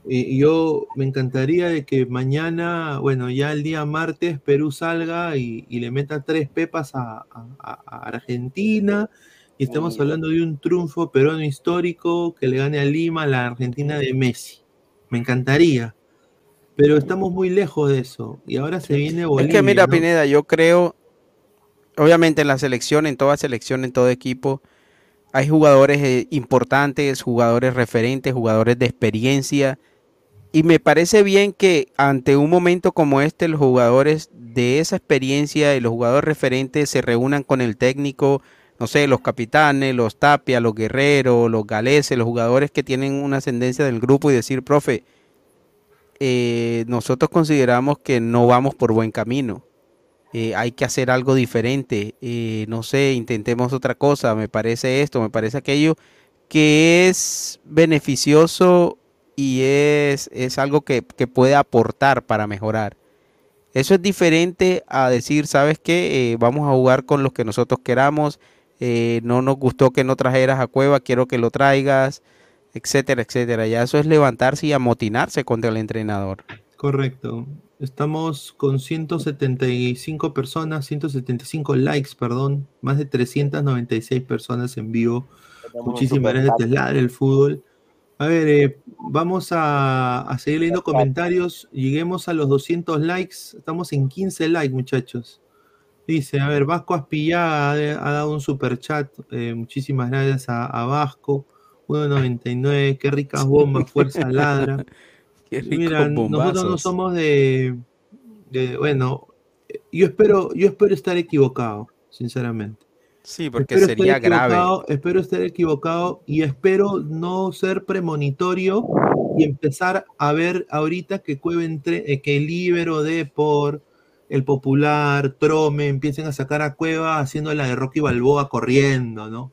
Y yo me encantaría de que mañana, bueno, ya el día martes, Perú salga y, y le meta tres pepas a, a- a- a Argentina. Y estamos hablando de un triunfo peruano histórico que le gane a Lima, la Argentina de Messi. Me encantaría. Pero estamos muy lejos de eso. Y ahora se viene Es Bolivia. que mira, ¿no? Pineda, yo creo, obviamente en la selección, en toda selección, en todo equipo, hay jugadores eh, importantes, jugadores referentes, jugadores de experiencia. Y me parece bien que ante un momento como este, los jugadores de esa experiencia y los jugadores referentes se reúnan con el técnico, no sé, los capitanes, los Tapia, los Guerreros, los Galeses, los jugadores que tienen una ascendencia del grupo y decir, profe, eh, nosotros consideramos que no vamos por buen camino. Eh, hay que hacer algo diferente. eh, no sé, intentemos otra cosa. Me parece esto, me parece aquello que es beneficioso y es, es algo que, que puede aportar para mejorar. Eso es diferente a decir, ¿sabes qué? Eh, vamos a jugar con los que nosotros queramos. no nos gustó que no trajeras a Cueva, quiero que lo traigas, etcétera, etcétera. Ya eso es levantarse y amotinarse contra el entrenador. Correcto. Estamos con 175 personas, 175 likes, perdón, más de 396 personas en vivo. Tenemos Muchísimas gracias, superchat. Tesla el fútbol. A ver, eh, vamos a, a seguir leyendo comentarios. Lleguemos a los 200 likes. Estamos en 15 likes, muchachos. Dice, a ver, Vasco Aspillaga ha, ha dado un super chat. muchísimas gracias a, a Vasco. 1.99, qué ricas bombas, fuerza ladra. Qué Mira, nosotros no somos de, de- bueno, yo espero, yo espero estar equivocado, sinceramente. Sí, porque Espero estar sería grave. equivocado, Espero estar equivocado y espero no ser premonitorio y empezar a ver ahorita que Cueva entre, eh, que el Libero, Depor, el Popular, Trome empiecen a sacar a Cueva haciendo la de Rocky Balboa corriendo, ¿no?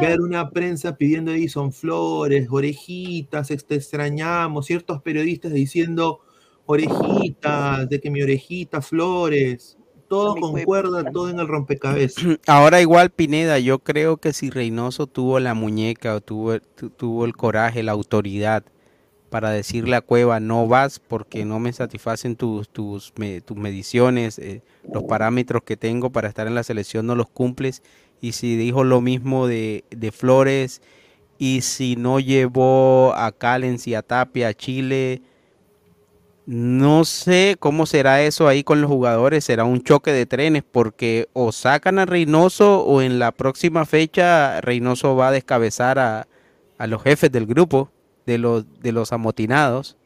Ver una prensa pidiendo Edison Flores, orejitas, te extrañamos, ciertos periodistas diciendo orejitas, de que mi orejita, Flores, todo concuerda, todo en el rompecabezas. Ahora igual Pineda, yo creo que si Reynoso tuvo la muñeca o tuvo, tu- tuvo el coraje, la autoridad para decirle a Cueva no vas porque no me satisfacen tus, tus, me- tus mediciones, eh, los parámetros que tengo para estar en la selección no los cumples. Y si dijo lo mismo de, de Flores y si no llevó a Callens y a Tapia a Chile, no sé cómo será eso ahí con los jugadores, será un choque de trenes porque o sacan a Reynoso o en la próxima fecha Reynoso va a descabezar a, a los jefes del grupo, de los, de los amotinados.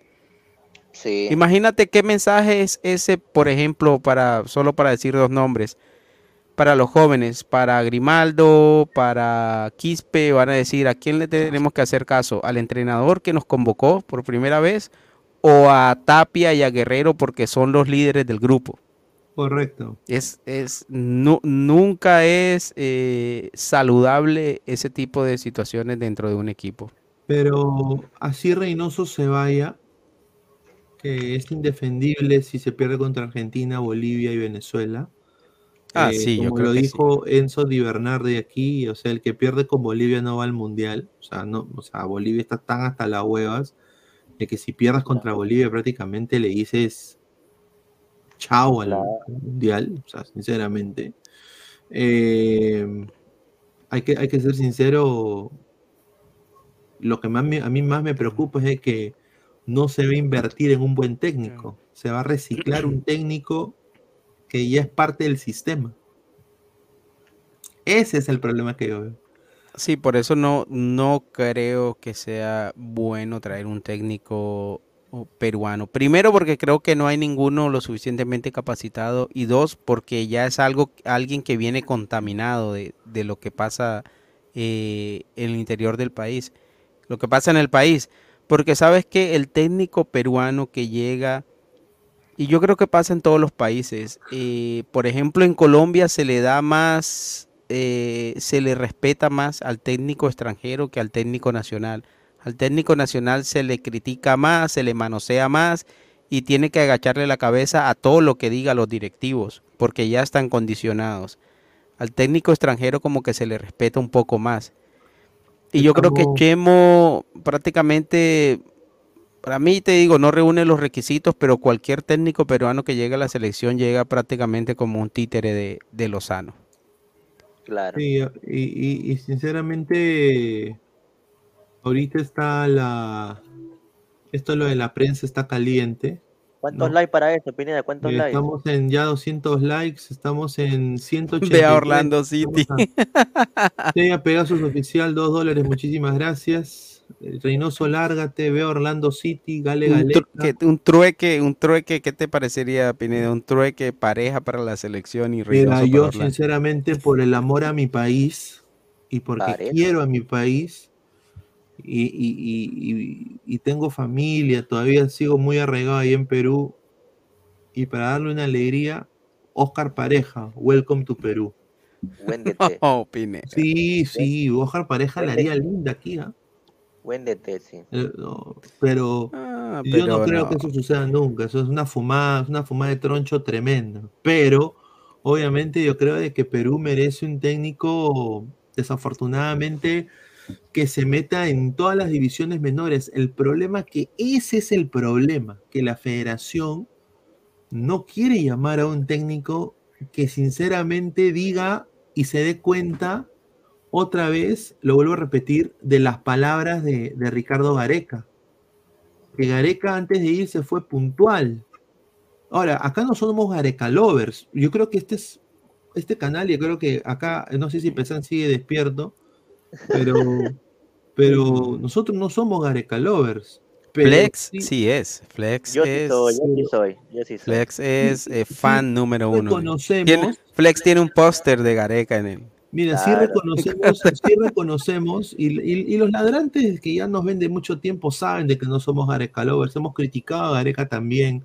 Sí. Imagínate qué mensaje es ese, por ejemplo, para solo para decir dos nombres, para los jóvenes, para Grimaldo, para Quispe, van a decir a quién le tenemos que hacer caso, al entrenador que nos convocó por primera vez o a Tapia y a Guerrero porque son los líderes del grupo. Correcto. Es, es, nu- nunca es eh, saludable ese tipo de situaciones dentro de un equipo. Pero así Reynoso se vaya, que es indefendible si se pierde contra Argentina, Bolivia y Venezuela. Ah, Eh, sí, yo como creo lo que sí. dijo Enzo Di Bernardi aquí, o sea, el que pierde con Bolivia no va al mundial. O sea, no, o sea, Bolivia está tan hasta las huevas de que si pierdas contra Bolivia prácticamente le dices chao al mundial, o sea, sinceramente. Eh, hay, que, hay que ser sincero, lo que más me- a mí más me preocupa es que no se va a invertir en un buen técnico, se va a reciclar un técnico que ya es parte del sistema. Ese es el problema que yo veo. Sí, por eso no, no creo que sea bueno traer un técnico peruano. Primero porque creo que no hay ninguno lo suficientemente capacitado y dos porque ya es algo alguien que viene contaminado de, de lo que pasa eh, en el interior del país, lo que pasa en el país, porque sabes que el técnico peruano que llega y yo creo que pasa en todos los países. eh, por ejemplo, en Colombia se le da más, eh, se le respeta más al técnico extranjero que al técnico nacional. Al técnico nacional se le critica más, se le manosea más y tiene que agacharle la cabeza a todo lo que diga los directivos, porque ya están condicionados. Al técnico extranjero como que se le respeta un poco más. Y yo creo que Chemo prácticamente, para mí te digo, no reúne los requisitos, pero cualquier técnico peruano que llegue a la selección llega prácticamente como un títere de, de Lozano. Claro. Sí, y, y- y sinceramente, ahorita está la. Esto lo de la prensa está caliente. ¿Cuántos No. likes para eso, Pineda? ¿Cuántos Eh, likes? Estamos en ya 200 likes, estamos en 180. Ve a Orlando City. Sella Pegasus Oficial, 2 dólares, muchísimas gracias. Reynoso, lárgate, ve a Orlando City, Gale Un, un trueque, un trueque, ¿qué te parecería, Pineda? Un trueque pareja para la selección y Mira, Reynoso para yo Orlando. sinceramente por el amor a mi país y porque Pareja. quiero a mi país y, y- y- y- y tengo familia, todavía sigo muy arraigado ahí en Perú y para darle una alegría, Oscar Pareja, welcome to Perú. Oh, Pineda. Sí, sí, Oscar Pareja la haría linda aquí, ¿ah? Véndete, sí. Eh, no, pero Ah, yo no creo no. que eso suceda nunca. Eso es una fumada, es una fumada de troncho tremenda. Pero obviamente yo creo de que Perú merece un técnico, desafortunadamente, que se meta en todas las divisiones menores. El problema que ese es el problema, que la federación no quiere llamar a un técnico que sinceramente diga y se dé cuenta otra vez, lo vuelvo a repetir, de las palabras de, de Ricardo Gareca. Que Gareca antes de irse fue puntual. Ahora, acá no somos Gareca lovers. Yo creo que este es este canal, yo creo que acá, no sé si Pesan sigue despierto, pero, pero nosotros no somos Gareca lovers. Flex sí sí es. Flex Yo sí es. soy, yo sí soy, yo sí soy. Flex es eh, fan número uno. Tiene- Flex tiene un póster de Gareca en él. Mira, sí Claro. reconocemos, sí reconocemos, y, y- y los ladrantes que ya nos ven de mucho tiempo saben de que no somos Gareca lovers, hemos criticado a Gareca también,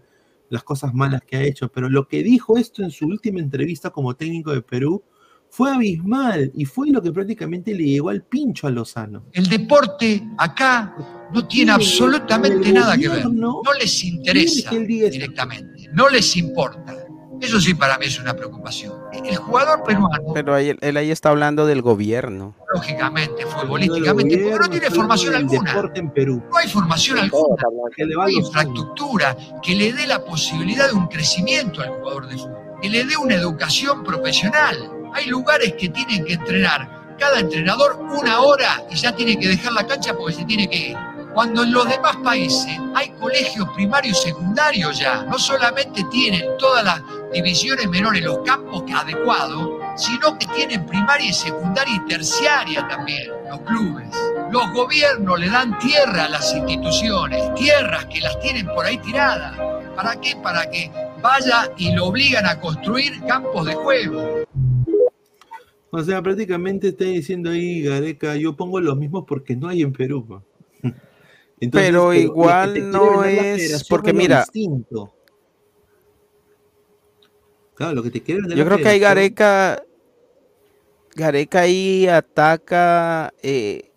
las cosas malas que ha hecho, pero lo que dijo esto en su última entrevista como técnico de Perú fue abismal y fue lo que prácticamente le llegó al pincho a Lozano. El deporte acá no tiene absolutamente nada que ver. No les interesa directamente. No les importa. Eso sí para mí es una preocupación. El jugador peruano, Pero ahí, él ahí está hablando del gobierno. lógicamente, futbolísticamente, porque no tiene formación alguna. deporte en Perú. No hay formación alguna. Que le No hay infraestructura que le dé la posibilidad de un crecimiento al jugador de fútbol, que le dé una educación profesional. Hay lugares que tienen que entrenar cada entrenador una hora y ya tiene que dejar la cancha porque se tiene que ir. Cuando en los demás países hay colegios primarios y secundarios ya, no solamente tienen todas las divisiones menores, los campos adecuados, sino que tienen primaria y secundaria y terciaria también, los clubes. Los gobiernos le dan tierra a las instituciones, tierras que las tienen por ahí tiradas. ¿Para qué? Para que vaya y lo obligan a construir campos de juego. O sea, prácticamente está diciendo ahí Gareca, yo pongo los mismos porque no hay en Perú. Entonces, Pero que igual quiere no es- porque mira- distinto. Claro, lo que te quiere vender Yo creo que ahí Gareca, Gareca ahí ataca eh,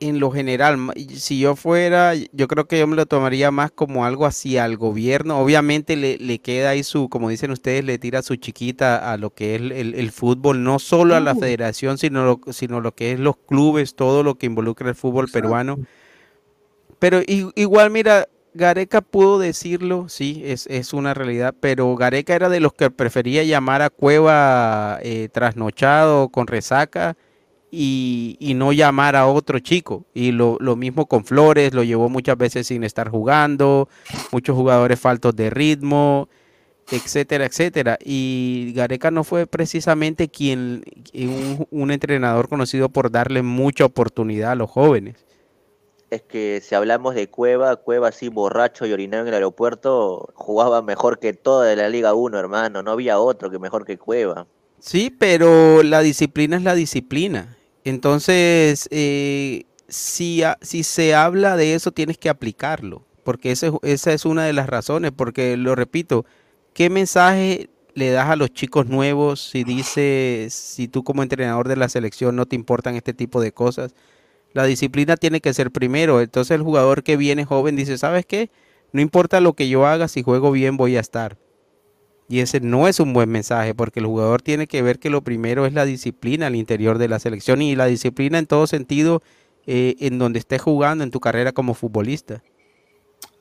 en lo general. Si yo fuera, yo creo que yo me lo tomaría más como algo así al gobierno. Obviamente le, le queda ahí su, como dicen ustedes, le tira su chiquita a lo que es el, el- el fútbol, no solo a la federación, sino lo, sino lo que es los clubes, todo lo que involucra el fútbol peruano. Pero igual, mira, Gareca pudo decirlo, sí, es, es una realidad, pero Gareca era de los que prefería llamar a Cueva eh, trasnochado con resaca y, y no llamar a otro chico. Y lo, lo mismo con Flores, lo llevó muchas veces sin estar jugando, muchos jugadores faltos de ritmo, etcétera, etcétera. Y Gareca no fue precisamente quien, un, un entrenador conocido por darle mucha oportunidad a los jóvenes. Es que si hablamos de Cueva, Cueva así borracho y orinado en el aeropuerto, jugaba mejor que toda de la Liga 1, hermano. No había otro que mejor que Cueva. Sí, pero la disciplina es la disciplina. Entonces, eh, si, si se habla de eso, tienes que aplicarlo, porque esa es una de las razones, porque lo repito, ¿qué mensaje le das a los chicos nuevos si dices, si tú como entrenador de la selección no te importan este tipo de cosas? La disciplina tiene que ser primero. Entonces el jugador que viene joven dice, ¿sabes qué? No importa lo que yo haga, si juego bien voy a estar. Y ese no es un buen mensaje, porque el jugador tiene que ver que lo primero es la disciplina al interior de la selección y la disciplina en todo sentido eh, en donde estés jugando en tu carrera como futbolista.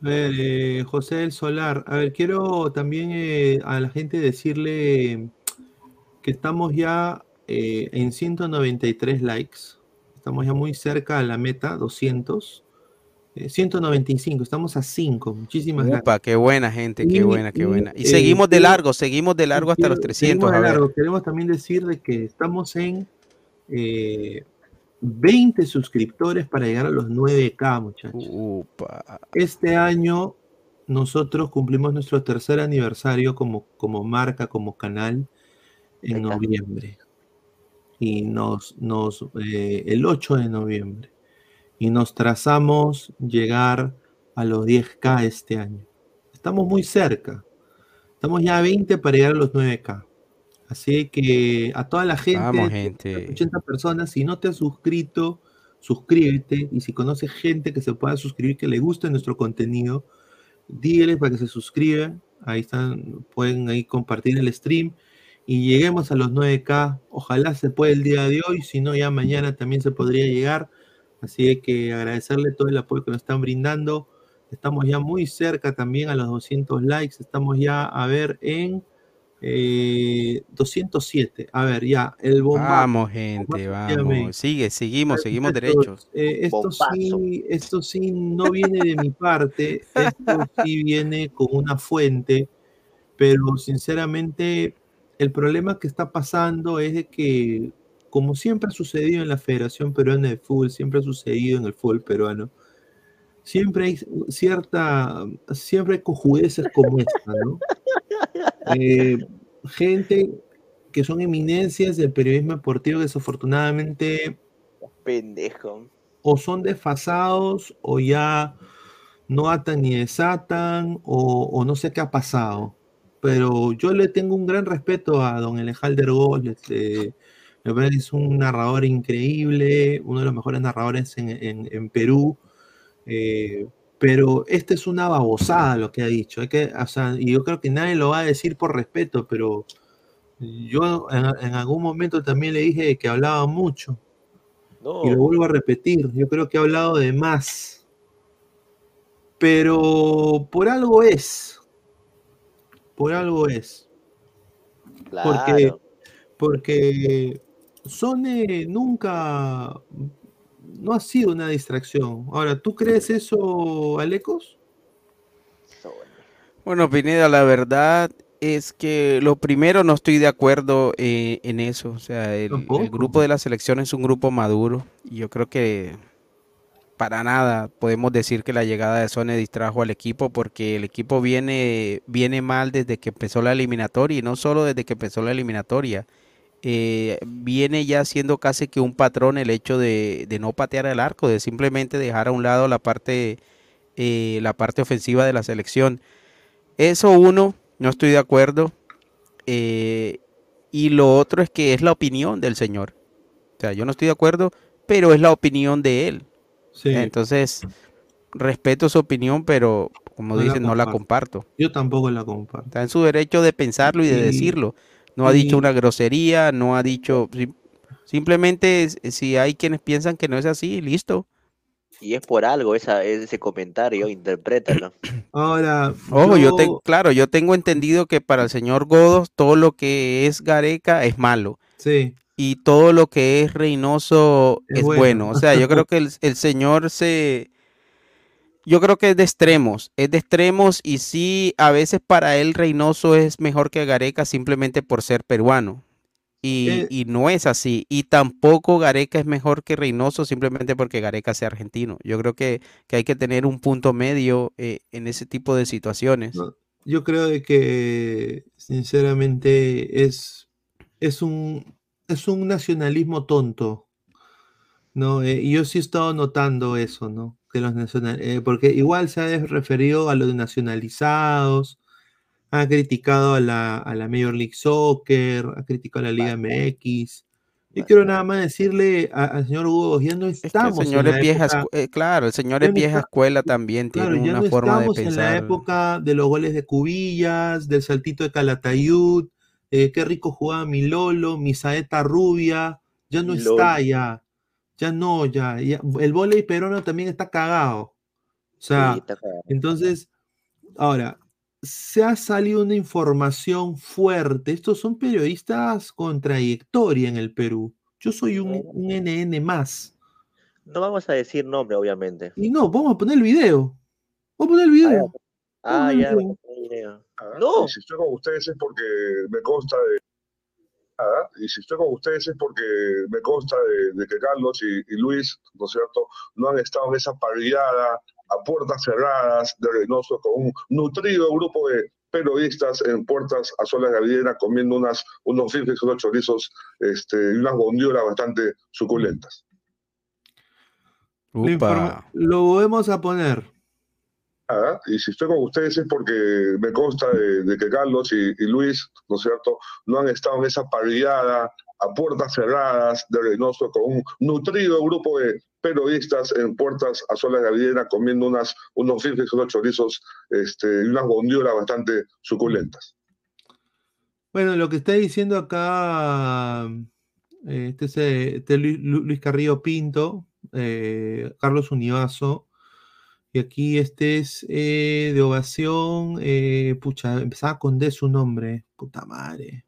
A ver, eh, José del Solar, a ver, quiero también eh, a la gente decirle que estamos ya en 193 likes, estamos ya muy cerca a la meta, 200, eh, 195, estamos a 5, muchísimas gracias. Upa, qué buena gente, qué Y- buena, qué y, buena. Y eh, seguimos de largo, seguimos de largo hasta los Quiero- 300. seguimos de A ver. largo. Queremos también decir de que estamos en eh, 20 suscriptores para llegar a los 9K, muchachos. Upa. Este año nosotros cumplimos nuestro tercer aniversario como, como marca, como canal, en noviembre. Y nos, nos eh, el 8 de noviembre. Y nos trazamos llegar a los 10K este año. Estamos muy cerca. Estamos ya a 20 para llegar a los 9K. Así que a toda la gente, Vamos, gente. 80 personas, si no te has suscrito, suscríbete. Y si conoces gente que se pueda suscribir, que le guste nuestro contenido, dígales para que se suscriban. Ahí están, pueden ahí compartir el stream. Y lleguemos a los 9K. Ojalá se pueda el día de hoy, si no, ya mañana también se podría llegar. Así que agradecerle todo el apoyo que nos están brindando. Estamos ya muy cerca también a los 200 likes. Estamos ya a ver en eh, 207. A ver, ya, el bombazo. Vamos, gente, Efectivamente. vamos. Sigue, seguimos, seguimos Muchachos, derechos. eh, esto, sí, esto sí no viene de mi parte, esto sí viene con una fuente, pero sinceramente el problema que está pasando es de que, como siempre ha sucedido en la Federación Peruana de Fútbol, siempre ha sucedido en el fútbol peruano, siempre hay cierta, siempre hay cojudeces como esta, ¿no? Eh, gente que son eminencias del periodismo deportivo que desafortunadamente Pendejo. o son desfasados o ya no atan ni desatan o, o no sé qué ha pasado. Pero yo le tengo un gran respeto a don Elejalder Gol, este, me parece que es un narrador increíble, uno de los mejores narradores en, en- en Perú. eh, pero esta es una babosada lo que ha dicho. Hay que, o sea, y yo creo que nadie lo va a decir por respeto, pero yo en, en algún momento también le dije que hablaba mucho. No. Y lo vuelvo a repetir, yo creo que he hablado de más. Pero por algo es. Por algo es. Porque, Claro. porque Sone nunca no ha sido una distracción. Ahora, ¿tú crees eso, Alecos? Bueno, Pineda, la verdad es que lo primero no estoy de acuerdo eh, en eso. O sea, el, grupo de la selección es un grupo maduro y yo creo que para nada podemos decir que la llegada de Sone distrajo al equipo porque el equipo viene, viene mal desde que empezó la eliminatoria y no solo desde que empezó la eliminatoria. eh, viene ya siendo casi que un patrón el hecho de, de no patear el arco, de simplemente dejar a un lado la parte, eh, la parte ofensiva de la selección. Eso uno, no estoy de acuerdo. eh, y lo otro es que es la opinión del señor. O sea, yo no estoy de acuerdo, pero es la opinión de él. Sí. Entonces, respeto su opinión, pero como No la dicen, no la comparto. Yo tampoco la comparto. Está en su derecho de pensarlo y de decirlo. No ha dicho una grosería, no ha dicho... sim- Simplemente, si hay quienes piensan que no es así, listo. Y es por algo esa, ese comentario, interprétalo. Ahora, Ojo, yo yo- te, claro, yo tengo entendido que para el señor Godos todo lo que es Gareca es malo. Sí. Y todo lo que es Reynoso Es es, bueno. bueno. O sea, yo creo que el, el señor se... Yo creo que es de extremos, es de extremos y sí, a veces para él Reynoso es mejor que Gareca simplemente por ser peruano. Y, Eh. y no es así. Y tampoco Gareca es mejor que Reynoso simplemente porque Gareca sea argentino. Yo creo que, que hay que tener un punto medio eh, en ese tipo de situaciones. Yo creo de que sinceramente es, es un es un nacionalismo tonto. ¿no? Eh, yo sí he estado notando eso, ¿no? Que los nacional, eh, porque igual se ha referido a los nacionalizados, ha criticado a la, a la Major League Soccer, ha criticado a la Liga MX. Yo quiero nada más decirle al señor Hugo, ya no Es que el estamos en señor la es vieja, época- eh, claro, el señor es vieja escuela también, Claro, tiene ya una no forma de estamos en la pensar. época de los goles de Cubillas, del saltito de Calatayud, eh, qué rico jugaba mi Lolo, mi saeta rubia, ya no está ya, ya no, ya, ya. el vóley peruano también está cagado. O sea, Sí, cagado. entonces, ahora, se ha salido una información fuerte, estos son periodistas con trayectoria en el Perú. Yo soy un, un NN más. No vamos a decir nombre, obviamente. Y no, vamos a poner el video. Vamos a poner el video. Ah, ya. video. No. Y si estoy con ustedes es porque me consta de. Y si estoy con ustedes es porque me consta de, de que Carlos y, y Luis, ¿no es cierto?, no han estado en esa parrillada a puertas cerradas de Reynoso con un nutrido grupo de periodistas en puertas a solas de Avidena comiendo unas, unos fifes, unos chorizos este, y unas bondiolas bastante suculentas. La Lo volvemos a poner. Nada, Y si estoy con ustedes es porque me consta de, que Carlos y, Luis, ¿no es cierto?, no han estado en esa parrillada a puertas cerradas de Reynoso con un nutrido grupo de periodistas en puertas a solas de comiendo unas, unos fifes, unos chorizos este, y unas bondiolas bastante suculentas. Bueno, lo que está diciendo acá eh, este es eh, este Luis, Lu- Luis Carrillo Pinto, eh, Carlos Univaso, y aquí este es eh, de ovación, eh, pucha, empezaba con D su nombre, puta madre.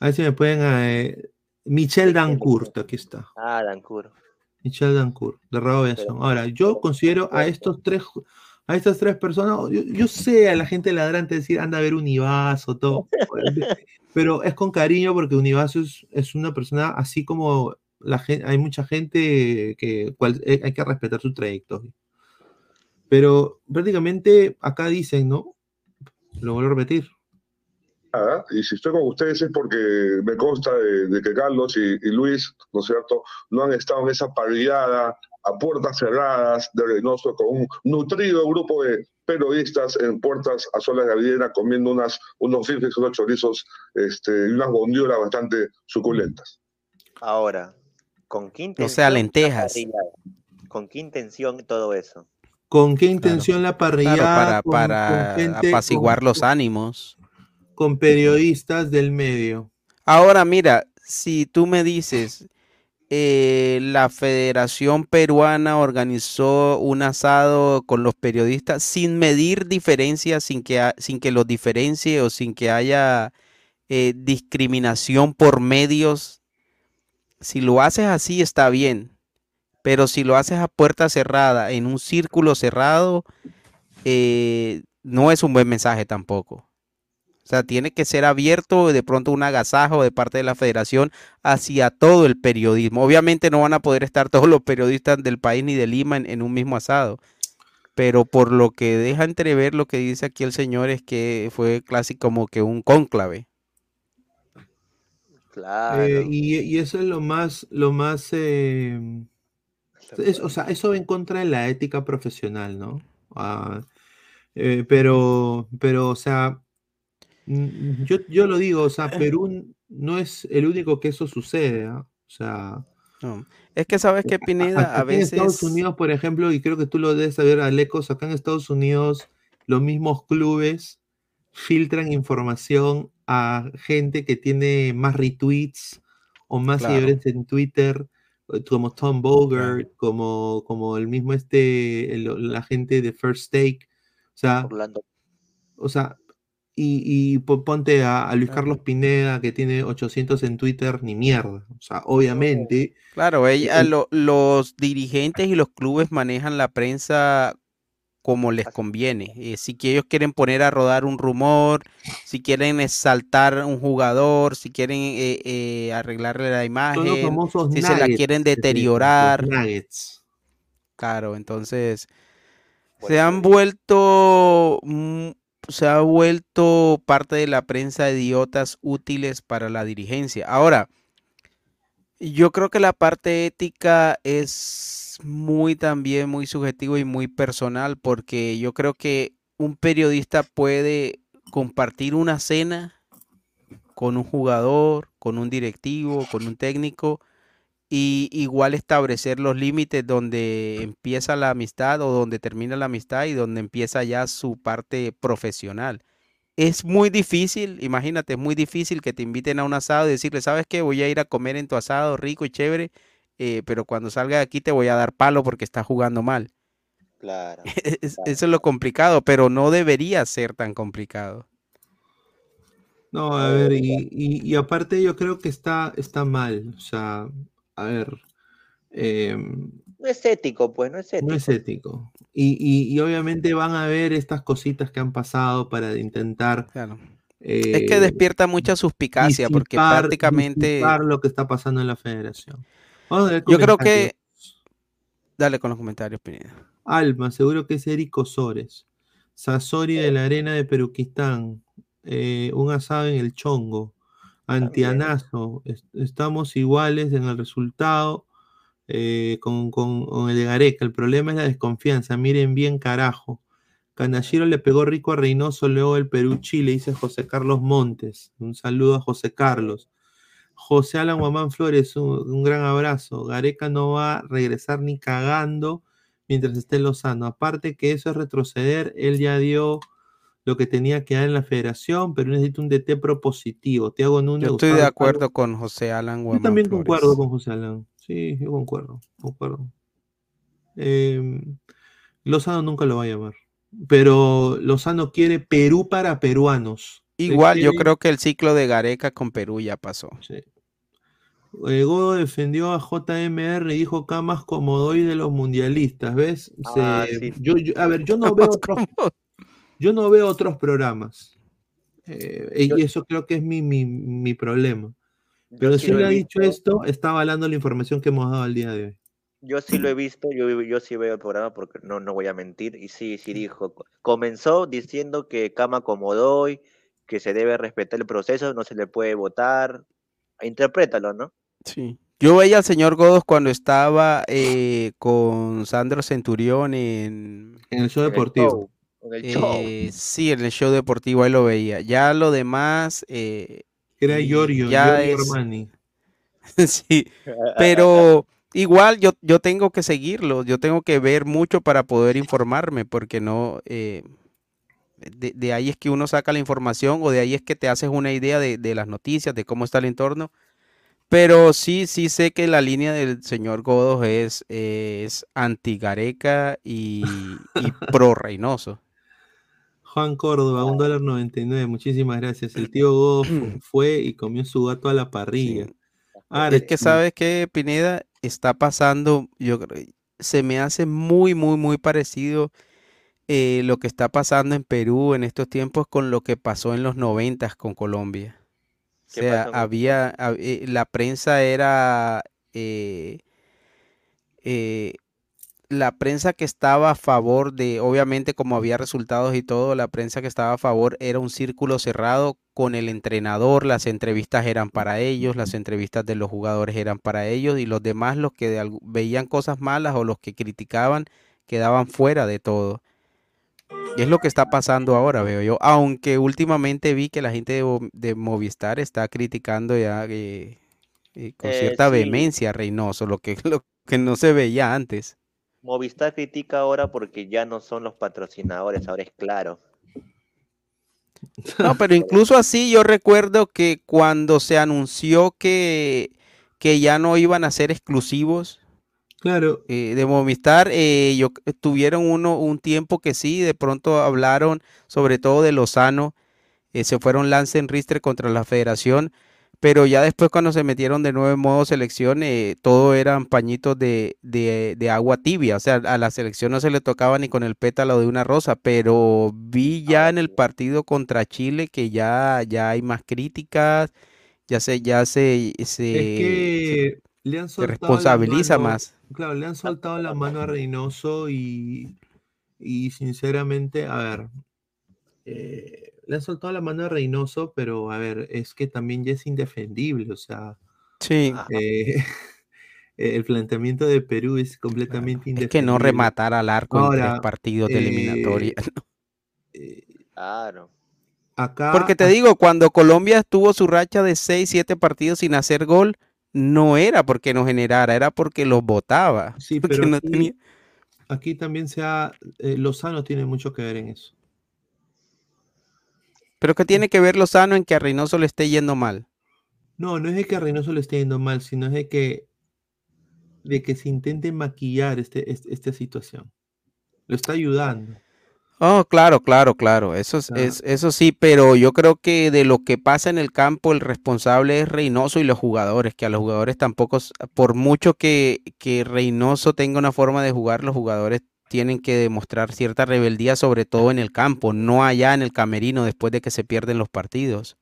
A ver si me pueden... eh, Michel Dancourt, aquí está. Ah, Dancur. Michel Dancourt, de Rabo Aviación. Ahora, yo considero a estos tres, a estas tres personas, yo, yo sé a la gente ladrante decir, anda a ver Univaso, todo, pero es con cariño porque Univaso es, es una persona así como la gente, hay mucha gente que cual- eh, hay que respetar su trayectoria. Pero prácticamente acá dicen, ¿no? Lo vuelvo a repetir. Nada, Y si estoy con ustedes es porque me consta de, de que Carlos y, y Luis, ¿no es cierto?, no han estado en esa parrillada a puertas cerradas de Reynoso con un nutrido grupo de periodistas en puertas a solas de Avidena comiendo unas, unos fifes, unos chorizos este, y unas bondiolas bastante suculentas. Ahora, ¿con qué intención? sea, la lentejas. ¿Con qué intención todo eso? ¿Con qué intención la parrilla? Claro, para, para apaciguar los ánimos. Con periodistas del medio. Ahora, mira, si tú me dices, eh, la Federación Peruana organizó un asado con los periodistas sin medir diferencias, sin que, ha- sin que los diferencie o sin que haya eh, discriminación por medios, si lo haces así está bien, pero si lo haces a puerta cerrada, en un círculo cerrado, eh, no es un buen mensaje tampoco. O sea, tiene que ser abierto de pronto un agasajo de parte de la federación hacia todo el periodismo. Obviamente no van a poder estar todos los periodistas del país ni de Lima en, en un mismo asado. Pero por lo que deja entrever lo que dice aquí el señor es que fue casi como que un cónclave. Claro. Eh, y, y eso es lo más, lo más, eh, es- o sea, eso va en contra de la ética profesional, ¿no? Ah, eh, pero, pero, o sea, mm, yo, yo lo digo, o sea, Perú no es el único que eso sucede, ¿ah? O sea, No. Es que sabes que Pineda, a Aquí en Estados veces... Unidos, por ejemplo, y creo que tú lo debes saber, Alecos, acá en Estados Unidos, los mismos clubes filtran información a gente que tiene más retweets o más Claro. seguidores en Twitter como Tom Bogert, como, como el mismo este, el- la gente de First Take, o sea, Orlando. o sea, y, y po- ponte a, a Luis Carlos Pineda que tiene 800 en Twitter, ni mierda, o sea, obviamente, Claro, ella, el- lo- los dirigentes y los clubes manejan la prensa como les conviene. Eh, si ellos quieren poner a rodar un rumor, si quieren exaltar un jugador, si quieren eh, eh, arreglarle la imagen, si se la quieren deteriorar. Claro, entonces se han vuelto, mm, se ha vuelto parte de la prensa de idiotas útiles para la dirigencia. Ahora, yo creo que la parte ética es muy también muy subjetivo y muy personal porque yo creo que un periodista puede compartir una cena con un jugador, con un directivo, con un técnico y igual establecer los límites donde empieza la amistad o donde termina la amistad y donde empieza ya su parte profesional. Es muy difícil, imagínate, es muy difícil que te inviten a un asado y decirle, ¿sabes qué? Voy a ir a comer en tu asado rico y chévere, eh, pero cuando salga de aquí te voy a dar palo porque estás jugando mal. Claro. Es- eso es lo complicado, pero no debería ser tan complicado. No, a ver, y, y- y aparte yo creo que está, está mal, o sea, a ver, em, No es ético, pues, no es ético. no es ético. Y, y- y obviamente van a ver estas cositas que han pasado para intentar Claro. Es que eh, despierta mucha suspicacia porque prácticamente... lo que está pasando en la federación. Vamos a ver Yo creo que... Dale con los comentarios, Pineda. Alma, seguro que es Eric Osores. Sasori de la arena de Peruquistán. eh, un asado en el chongo. Antianazo. est- estamos iguales en el resultado eh, con, con- con el de Gareca. El problema es la desconfianza. Miren bien, carajo. Canashiro le pegó rico a Reynoso luego el Perú-Chile, dice José Carlos Montes. Un saludo a José Carlos. José Alan Guamán Flores, un, un gran abrazo. Gareca no va a regresar ni cagando mientras esté Lozano. Aparte que eso es retroceder, él ya dio lo que tenía que dar en la federación, pero necesita un DT propositivo. Tiago Núñez. Yo estoy de acuerdo con José Alan yo Guamán también Flores. concuerdo con José Alan. Sí, yo concuerdo, concuerdo. Eh, Lozano nunca lo va a llamar. Pero Lozano quiere Perú para peruanos. Igual, yo creo que el ciclo de Gareca con Perú ya pasó. Sí. Eh, Godo defendió a JMR y dijo camas como doy de los mundialistas, ¿ves? Se- Ah, sí. yo, yo- a ver, yo no veo otros, yo no veo otros programas. Eh, y eso creo que es mi, mi, mi problema. Pero sí si ha dicho esto, está avalando la información que hemos dado al día de hoy. Yo sí lo he visto, yo, yo sí veo el programa porque no, no voy a mentir. Y sí, sí dijo. co- Comenzó diciendo que cama como doy, que se debe respetar el proceso, no se le puede votar. Interprétalo, ¿no? Sí. Yo veía al señor Godos cuando estaba eh, con Sandro Centurión en... En el show En el deportivo. show, en el show. eh, sí, en el show deportivo, ahí lo veía. Ya lo demás... eh, Era Giorgio, Giorgio es- Armani. sí, pero igual yo, yo tengo que seguirlo, yo tengo que ver mucho para poder informarme, porque no, eh, de, de ahí es que uno saca la información o de ahí es que te haces una idea de, de las noticias, de cómo está el entorno. Pero sí, sí sé que la línea del señor Godos es, es anti-Gareca y, y pro-Reynoso. Juan Córdoba, un dólar noventa y nueve. Muchísimas gracias. El tío Godo fu- fue y comió su gato a la parrilla. Ahora, Es que sabes que Pineda está pasando, yo creo, se me hace muy, muy, muy parecido eh, lo que está pasando en Perú en estos tiempos con lo que pasó en los noventas con Colombia. O ¿Qué sea, pasó había, hab- eh, la prensa era, eh, eh, la prensa que estaba a favor de, obviamente como había resultados y todo, la prensa que estaba a favor era un círculo cerrado con el entrenador, las entrevistas eran para ellos, las entrevistas de los jugadores eran para ellos y los demás, los que de veían cosas malas o los que criticaban, quedaban fuera de todo. Y es lo que está pasando ahora, veo yo. Aunque últimamente vi que la gente de, Movistar está criticando ya eh, eh, con Eh, cierta sí. vehemencia a Reynoso, lo que, lo que no se veía antes. Movistar critica ahora porque ya no son los patrocinadores, ahora es claro. No, pero incluso así yo recuerdo que cuando se anunció que, que ya no iban a ser exclusivos Claro, eh, de Movistar. eh, yo, tuvieron uno un tiempo que sí, de pronto hablaron sobre todo de Lozano, eh, se fueron Lance en Ristre contra la federación, pero ya después cuando se metieron de nuevo en modo selección, eh, todo eran pañitos de, de- de agua tibia, o sea, a la selección no se le tocaba ni con el pétalo de una rosa, pero vi ya en el partido contra Chile que ya, ya hay más críticas, ya se, ya se, se, es se- que le han se responsabiliza mano, más. claro, le han soltado la mano a Reynoso y, y sinceramente, a ver, eh, le han soltado la mano a Reynoso, pero a ver, es que también ya es indefendible, o sea, Sí. eh, el planteamiento de Perú es completamente Es que no indefendible. rematar al arco en tres Ahora, partidos de eh, eliminatoria. Claro. acá, Porque te digo, cuando Colombia tuvo su racha de 6, 7 partidos sin hacer gol, no era porque no generara, era porque los votaba. sí, pero no aquí, tenía- aquí también se ha, eh, Lozano tiene mucho que ver en eso. Pero que tiene que ver Lozano en que a Reynoso le esté yendo mal. No, no es de que a Reynoso le esté yendo mal, sino es de que, de que se intente maquillar este, este- esta situación. Lo está ayudando. Oh, claro, claro, claro. Eso, es, es- eso sí, pero yo creo que de lo que pasa en el campo, el responsable es Reynoso y los jugadores, que a los jugadores tampoco, por mucho que, que Reynoso tenga una forma de jugar, los jugadores tienen que demostrar cierta rebeldía, sobre todo en el campo, no allá en el camerino después de que se pierden los partidos.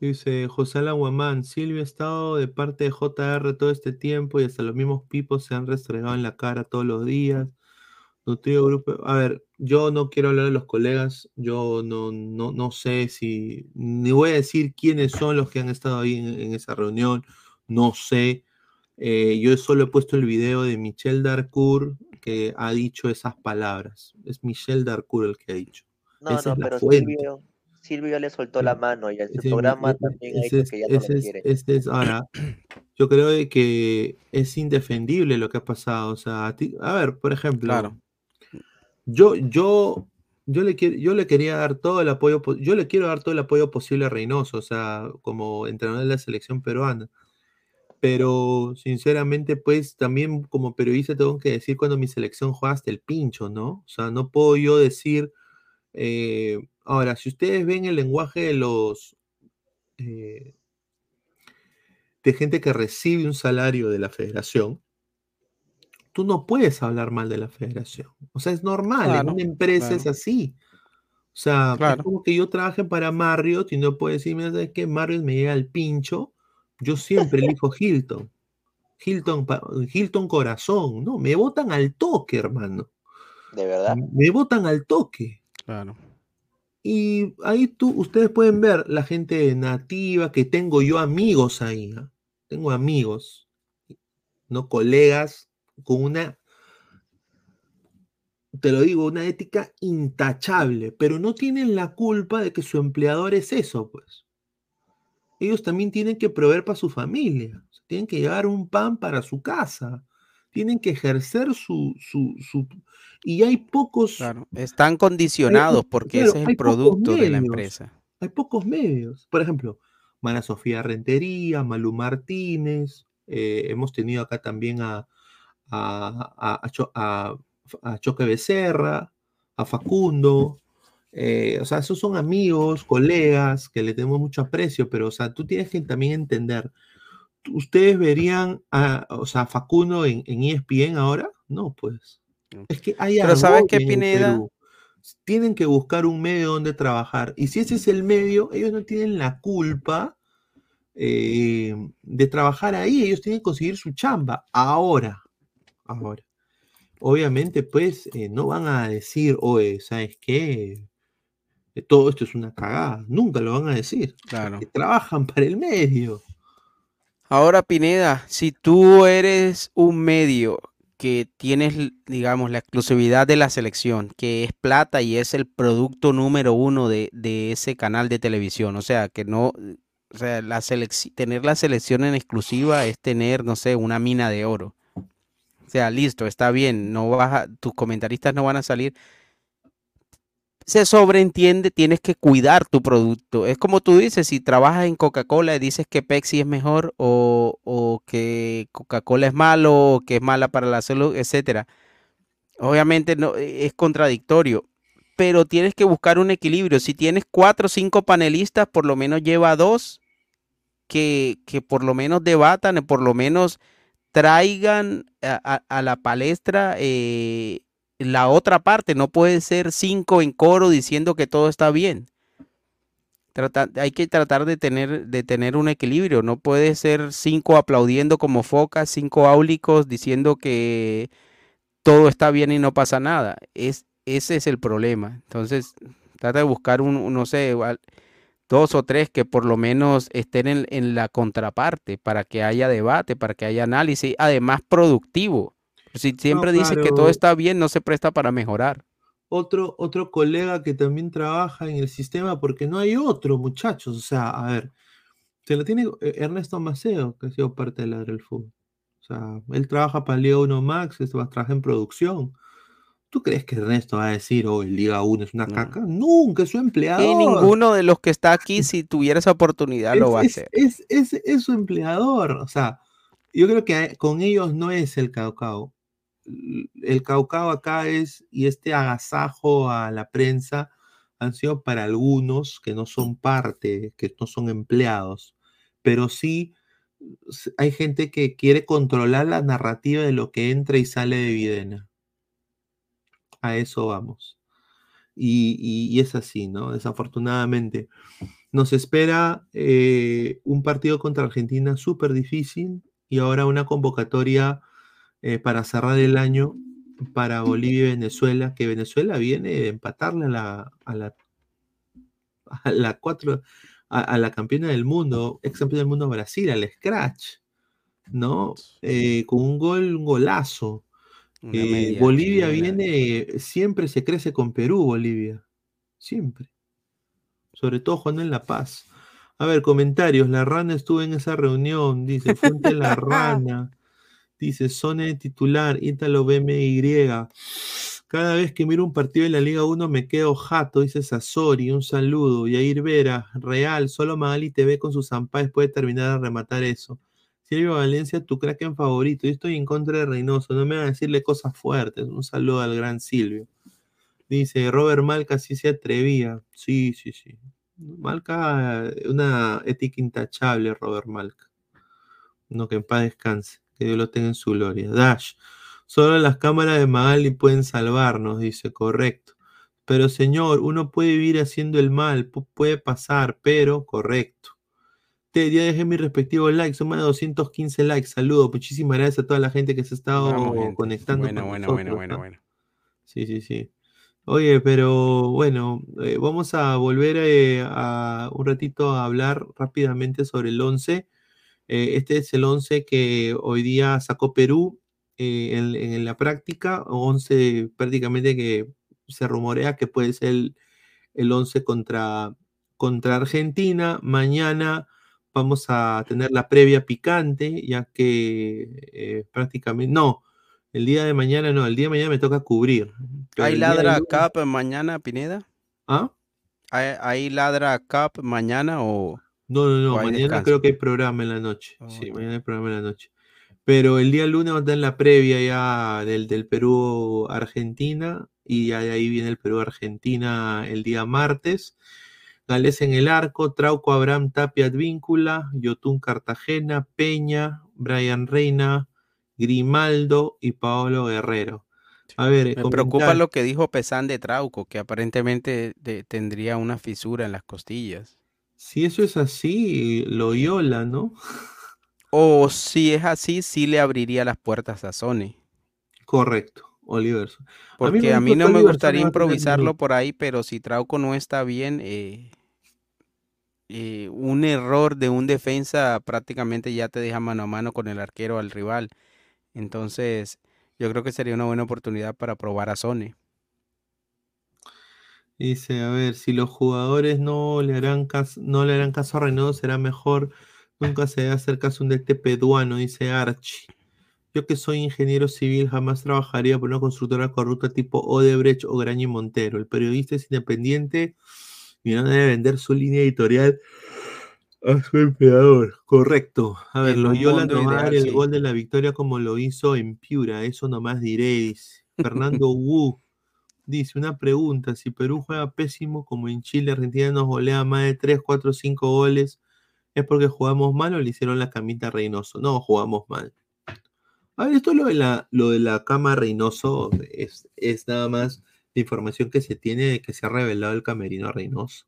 Dice José Alan Guamán, Silvio ha estado de parte de JR todo este tiempo y hasta los mismos pipos se han restregado en la cara todos los días. Nutrido grupo. A ver, yo no quiero hablar de los colegas, yo no, no, no sé si, ni voy a decir quiénes son los que han estado ahí en, esa reunión, no sé. Eh, yo solo he puesto el video de Michel Darcourt que ha dicho esas palabras. Es Michel Darcourt el que ha dicho. No, Esa no, es la pero fuente. Silvio, Silvio ya le soltó la mano y en su Ese- programa e- también ha ese dicho es- que ya no lo quiere. es- ahora, yo creo de que es indefendible lo que ha pasado. O sea, a, ti- a ver, por ejemplo, Claro. yo, yo, yo le quiero, yo le quería dar todo el apoyo, po- yo le quiero dar todo el apoyo posible a Reynoso, o sea, como entrenador de la selección peruana. Pero sinceramente, pues también como periodista tengo que decir cuando mi selección juega hasta el pincho, ¿no? O sea, no puedo yo decir. eh, ahora, si ustedes ven el lenguaje de los eh, de gente que recibe un salario de la federación, tú no puedes hablar mal de la federación. O sea, es normal, en una empresa es así. O sea, es como que yo trabaje para Marriott y no puedo decir, mira, ¿sabes qué? Marriott me llega al pincho. Yo siempre elijo Hilton. Hilton, Hilton corazón. No, me votan al toque, hermano. ¿De verdad? Me votan al toque. Claro. Y ahí tú, ustedes pueden ver la gente nativa, que tengo yo amigos ahí. ¿ah? Tengo amigos, no colegas, con una, te lo digo, una ética intachable, pero no tienen la culpa de que su empleador es eso, pues. Ellos también tienen que proveer para su familia, tienen que llevar un pan para su casa, tienen que ejercer su, su, su... Y hay pocos... Claro, están condicionados porque claro, ese es el producto de la empresa. Hay pocos medios. Por ejemplo, Mara Sofía Rentería, Malú Martínez. eh, hemos tenido acá también a, a, a- a Cho- a- a Choque Becerra, a Facundo. Eh, o sea, esos son amigos, colegas que le tenemos mucho aprecio, pero, o sea, tú tienes que también entender. ¿Ustedes verían a, o sea, a Facundo en, en E ESPN ahora? No, pues. Es que hay Pero ¿sabes qué, Pineda? Tienen que buscar un medio donde trabajar. Y si ese es el medio, ellos no tienen la culpa eh, de trabajar ahí. Ellos tienen que conseguir su chamba. Ahora, ahora. Obviamente, pues, eh, no van a decir, oye, ¿sabes qué? Todo esto es una cagada. Nunca lo van a decir. Claro. Que trabajan para el medio. Ahora, Pineda, si tú eres un medio que tienes, digamos, la exclusividad de la selección, que es plata y es el producto número uno de, de ese canal de televisión, o sea, que no, o sea, la selec- tener la selección en exclusiva es tener, no sé, una mina de oro. O sea, listo, está bien, no vas a- tus comentaristas no van a salir. Se sobreentiende, tienes que cuidar tu producto. Es como tú dices, si trabajas en Coca-Cola y dices que Pepsi es mejor o, o que Coca-Cola es malo o que es mala para la salud, etcétera. Obviamente no, e, es contradictorio, pero tienes que buscar un equilibrio. Si tienes cuatro o cinco panelistas, por lo menos lleva dos que, que por lo menos debatan, por lo menos traigan a, a- la palestra eh, la otra parte. No puede ser cinco en coro diciendo que todo está bien. Hay que tratar de tener, de tener un equilibrio. No puede ser cinco aplaudiendo como focas, cinco áulicos diciendo que todo está bien y no pasa nada. Es, ese es el problema. Entonces, trata de buscar un, no sé, dos o tres que por lo menos estén en, en la contraparte para que haya debate, para que haya análisis, además productivo. Si siempre dices que todo claro. está bien, no se presta para mejorar. otro, otro colega que también trabaja en el sistema, porque no hay otro, muchachos. O sea, a ver, se lo tiene eh, Ernesto Maceo, que ha sido parte de la del fútbol. O sea, él trabaja para Liga 1 Max, esto va a trabajar en producción. ¿Tú crees que Ernesto va a decir, oh, el Liga 1 es una caca? Nunca, es su empleador. Y ninguno de los que está aquí, si tuviera esa oportunidad, lo va a es, hacer. es, es, es su empleador. O sea, yo creo que a- con ellos no es el caucao. El caucao acá es, y este agasajo a la prensa han sido para algunos que no son parte, que no son empleados, pero sí hay gente que quiere controlar la narrativa de lo que entra y sale de Videna. A eso vamos. Y es así, ¿no? Desafortunadamente. Nos espera eh, un partido contra Argentina súper difícil y ahora una convocatoria eh, para cerrar el año para Bolivia y Venezuela, que Venezuela viene de empatarle a la, a la, a la cuatro, a, a la campeona del mundo, ex campeona del mundo Brasil, al Scratch, ¿no? Eh, con un gol, un golazo. Eh, Bolivia viene, siempre se crece con Perú, Bolivia. Siempre. Sobre todo jugando en La Paz. A ver, comentarios. La rana estuvo en esa reunión, dice Fuente La Rana. Dice Sone titular, Ítalo BMY. Cada vez que miro un partido de la Liga 1 me quedo jato, dice Sasori. Un saludo. Yair Vera, Real, solo Magali TV con sus zampáes puede terminar a rematar eso. Silvio Valencia, tu crack en favorito. Yo estoy en contra de Reynoso, no me van a decirle cosas fuertes. Un saludo al gran Silvio. Dice Robert Malca, sí se atrevía. Sí, sí, sí. Malca, una ética intachable, Robert Malca. No, que en paz descanse. Que Dios lo tenga en su gloria. Dash. Solo las cámaras de Magali pueden salvarnos, dice, correcto. Pero señor, uno puede vivir haciendo el mal, pu- puede pasar, pero correcto. Te, ya dejé mi respectivo like, son más de 215 likes. Saludos, muchísimas gracias a toda la gente que se ha estado Vamos, conectando. Bueno, con bueno, nosotros, bueno, bueno, ¿no? bueno. Sí, sí, sí. Oye, pero bueno, eh, vamos a volver eh, a un ratito a hablar rápidamente sobre el 11. Eh, este es el 11 que hoy día sacó Perú eh, en, en la práctica, 11 prácticamente que se rumorea que puede ser el, el 11 contra, contra Argentina. Mañana vamos a tener la previa picante, ya que eh, prácticamente, no, el día de mañana no, el día de mañana me toca cubrir. ¿Hay ladra lunes- Cup mañana, Pineda? ¿Ah? ¿Hay, hay ladra Cup mañana o...? No, no, no, mañana descanso? creo que hay programa en la noche. Oh, sí, mañana hay programa en la noche. Pero el día lunes va a estar la previa ya del, del Perú-Argentina y ya de ahí viene el Perú-Argentina el día martes. Gales en el arco, Trauco, Abraham, Tapia, Advíncula, Yotun, Cartagena, Peña, Brian Reina, Grimaldo y Paolo Guerrero. A ver, Me comentar- preocupa lo que dijo Pesán de Trauco, que aparentemente de- tendría una fisura en las costillas. Si eso es así, Loyola, ¿no? O si es así, sí le abriría las puertas a Sony. Correcto, Oliver. Porque me a mí no me gustaría improvisarlo por ahí, pero si Trauco no está bien, eh, eh, un error de un defensa prácticamente ya te deja mano a mano con el arquero al rival. Entonces, yo creo que sería una buena oportunidad para probar a Sony. Dice, a ver, si los jugadores no le harán caso, no le harán caso a Reynoso, será mejor. Nunca se debe hacer caso a un DT peruano, dice Archie. Yo que soy ingeniero civil jamás trabajaría por una constructora corrupta tipo Odebrecht o Graña y Montero. El periodista es independiente y no debe vender su línea editorial a su empleador. Correcto. A ver, Loyola no va a dar el gol de la victoria como lo hizo en Piura. Eso nomás diré, dice. Fernando Wu dice una pregunta. Si Perú juega pésimo como en Chile, Argentina nos golea más de 3, 4, 5 goles, ¿es porque jugamos mal o le hicieron la camita a Reynoso? No, jugamos mal. A ver, esto lo de la, lo de la cama Reynoso es, es nada más la información que se tiene de que se ha revelado el camerino Reynoso.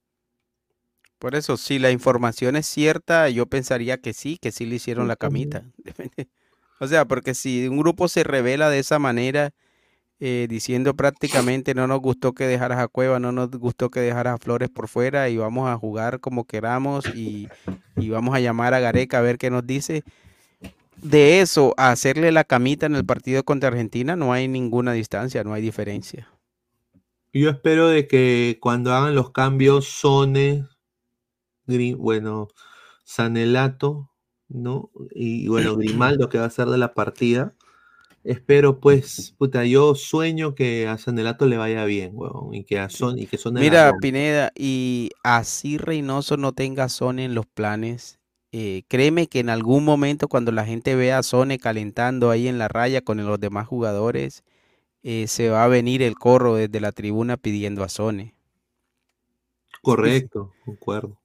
Por eso, si la información es cierta, yo pensaría que sí, que sí le hicieron la camita. O sea, porque si un grupo se revela de esa manera, eh, diciendo prácticamente no nos gustó que dejaras a Cueva, no nos gustó que dejaras a Flores por fuera y vamos a jugar como queramos y, y vamos a llamar a Gareca a ver qué nos dice. De eso a hacerle la camita en el partido contra Argentina no hay ninguna distancia, no hay diferencia. Yo espero de que cuando hagan los cambios Sone, bueno, Sanelato, ¿no? Y bueno, Grimaldo que va a ser de la partida. Espero pues, puta, yo sueño que a Sanelato le vaya bien, weón, y que a Son y que Son Mira, Pineda, y así Reynoso no tenga Sone en los planes, eh, créeme que en algún momento cuando la gente vea a Sone calentando ahí en la raya con los demás jugadores, eh, se va a venir el corro desde la tribuna pidiendo a Sone. Correcto, concuerdo.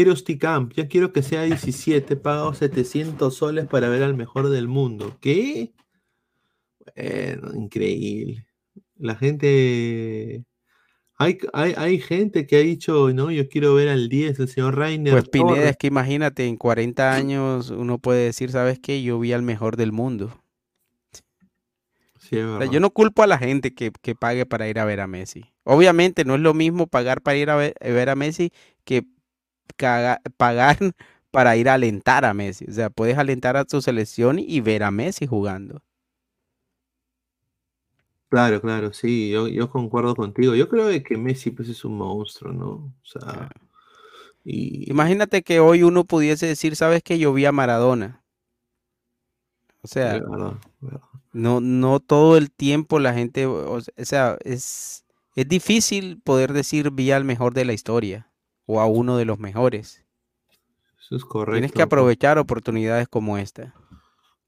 Eros Camp, ya quiero que sea 17, pago 700 soles para ver al mejor del mundo. ¿Qué? Bueno, increíble. La gente. Hay, hay, hay gente que ha dicho, no, yo quiero ver al 10, el señor Rainer. Pues Pineda, Torres. es que imagínate, en 40 años uno puede decir, ¿sabes qué? Yo vi al mejor del mundo. Sí, es O sea, verdad. yo no culpo a la gente que, que pague para ir a ver a Messi. Obviamente no es lo mismo pagar para ir a ver, a ver a Messi que pagar para ir a alentar a Messi. O sea, puedes alentar a tu selección y ver a Messi jugando. Claro, claro, sí, yo, yo concuerdo contigo. Yo creo que Messi pues es un monstruo, ¿no? O sea, y Imagínate que hoy uno pudiese decir, ¿sabes qué? Yo vi a Maradona. O sea, no, no todo el tiempo la gente, o sea, es, es difícil poder decir vi al mejor de la historia o a uno de los mejores. Eso es Tienes correcto. que aprovechar oportunidades como esta.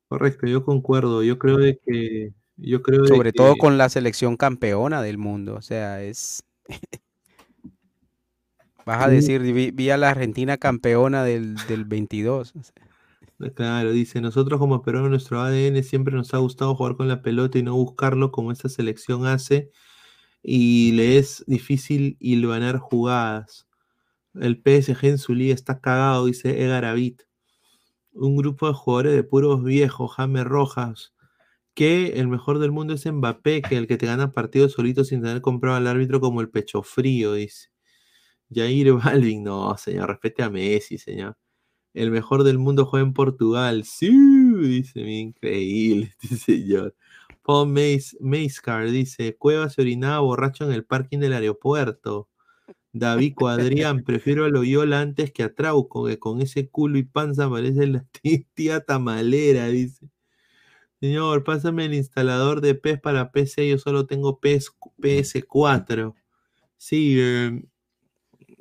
Correcto, yo concuerdo. Yo creo de que, yo creo de Sobre todo con la selección campeona del mundo. O sea, es. Vas a decir, vi, vi a la Argentina campeona del, del 22. o sea, Claro, dice, nosotros como peruanos, nuestro ADN siempre nos ha gustado jugar con la pelota y no buscarlo como esta selección hace. Y le es difícil hilvanar jugadas. El PSG en su liga está cagado, dice Edgar Abit. Un grupo de jugadores de puros viejos, James Rojas, que el mejor del mundo es Mbappé, que el que te gana partidos solito sin tener comprado al árbitro como el pecho frío, dice. Jair Balvin, no, señor, respete a Messi, señor. El mejor del mundo juega en Portugal. Sí, dice, increíble este señor. Paul Mace, Macecar dice, Cueva se orinaba borracho en el parking del aeropuerto. David Cuadrián, prefiero a Loyola antes que a Trauco, que con ese culo y panza parece la tí- tía tamalera, dice. Señor, pásame el instalador de PES para PC, yo solo tengo PS, PS4. Sí, eh,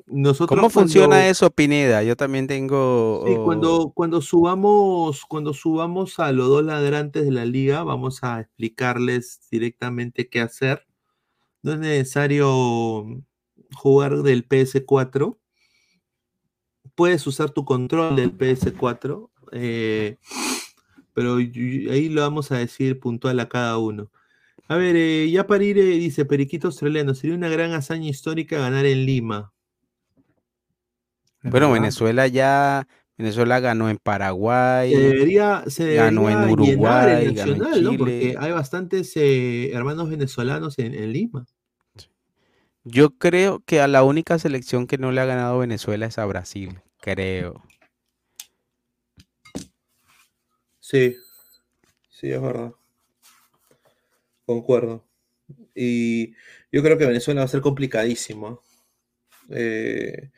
nosotros ¿Cómo funciona cuando- eso, Pineda? Yo también tengo. Sí, oh, cuando, cuando subamos, cuando subamos a los dos ladrantes de la liga, vamos a explicarles directamente qué hacer. No es necesario jugar del PS4. Puedes usar tu control del PS4, eh, pero ahí lo vamos a decir puntual a cada uno. A ver, eh, ya para ir, eh, dice Periquito Australiano, sería una gran hazaña histórica ganar en Lima. Bueno. Venezuela ya. Venezuela ganó en Paraguay. Se debería, se ganó en llenar el Uruguay, ganó en Nacional, ¿no? Chile. Porque hay bastantes eh, hermanos venezolanos en, en Lima. Yo creo que a la única selección que no le ha ganado Venezuela es a Brasil. Creo. Sí, sí, es verdad. Concuerdo. Y yo creo que Venezuela va a ser complicadísimo. Eh,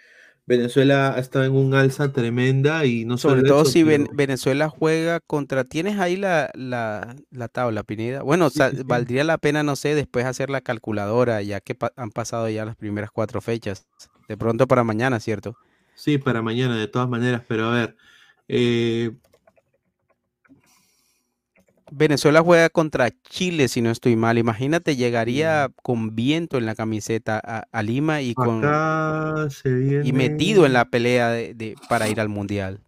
Venezuela ha estado en un alza tremenda y no Sobre todo eso, si pero- Venezuela juega contra... ¿Tienes ahí la, la, la tabla, Pineda? Bueno, o sea, sí, sí. valdría la pena, no sé, después hacer la calculadora, ya que pa- han pasado ya las primeras cuatro fechas. De pronto para mañana, ¿cierto? Sí, para mañana, de todas maneras, pero a ver. eh, Venezuela juega contra Chile, si no estoy mal. Imagínate, llegaría con viento en la camiseta a, a Lima y con viene. y metido en la pelea de, de- para ir al Mundial.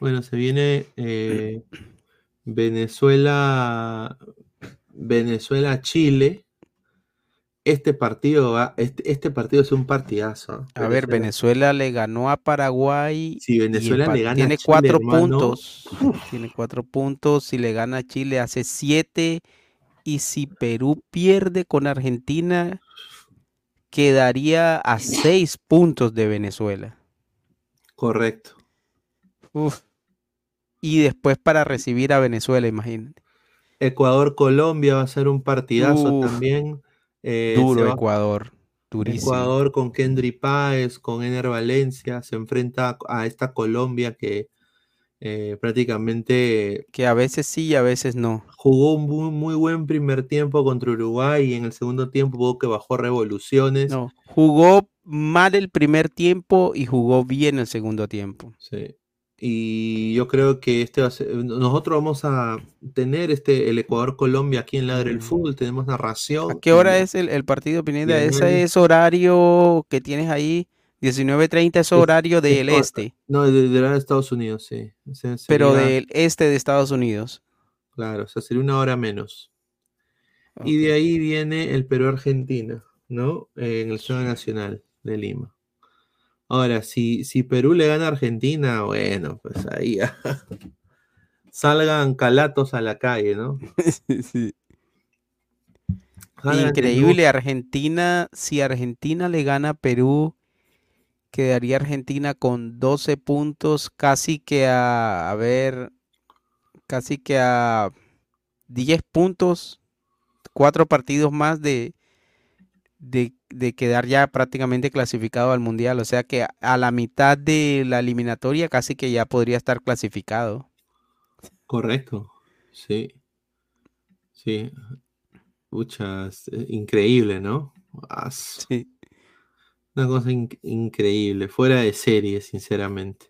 Bueno, se viene eh, Venezuela. Venezuela-Chile. Este partido va, este, este partido es un partidazo. A ver, Venezuela le ganó a Paraguay. Si Venezuela le gana a tiene Chile, cuatro hermano, puntos. Tiene cuatro puntos. Si le gana a Chile, hace siete. Y si Perú pierde con Argentina, quedaría a seis puntos de Venezuela. Correcto. Uf. Y después para recibir a Venezuela, imagínate. Ecuador-Colombia va a ser un partidazo Uf, también. Eh, Duro Ecuador. Durísimo. Ecuador con Kendry Páez, con Ener Valencia, se enfrenta a esta Colombia que eh, prácticamente Que a veces sí y a veces no. jugó un muy, muy buen primer tiempo contra Uruguay y en el segundo tiempo hubo que bajó revoluciones. No. Jugó mal el primer tiempo y jugó bien el segundo tiempo. Sí. Y yo creo que este va a ser- nosotros vamos a tener este el Ecuador Colombia aquí en Ladre el Fútbol, tenemos narración. ¿A qué hora es el, el partido, Pineda? Ese es horario que tienes ahí, 19.30 es horario del es- este, No, de, de de Estados Unidos, sí. O sea, pero del este de Estados Unidos. Claro, o sea, sería una hora menos. Y de ahí viene el Perú-Argentina, ¿no? En el Estadio Nacional de Lima. Ahora, si, si Perú le gana a Argentina, bueno, pues ahí ya. salgan calatos a la calle, ¿no? Increíble, Argentina, si Argentina le gana a Perú, quedaría Argentina con 12 puntos, casi que a, a ver, casi que a 10 puntos, cuatro partidos más de, de, de quedar ya prácticamente clasificado al Mundial. O sea que a, la mitad de la eliminatoria casi que ya podría estar clasificado. Correcto, sí. Sí. Puchas, eh, increíble, ¿no? As- Una cosa in- increíble, fuera de serie, sinceramente.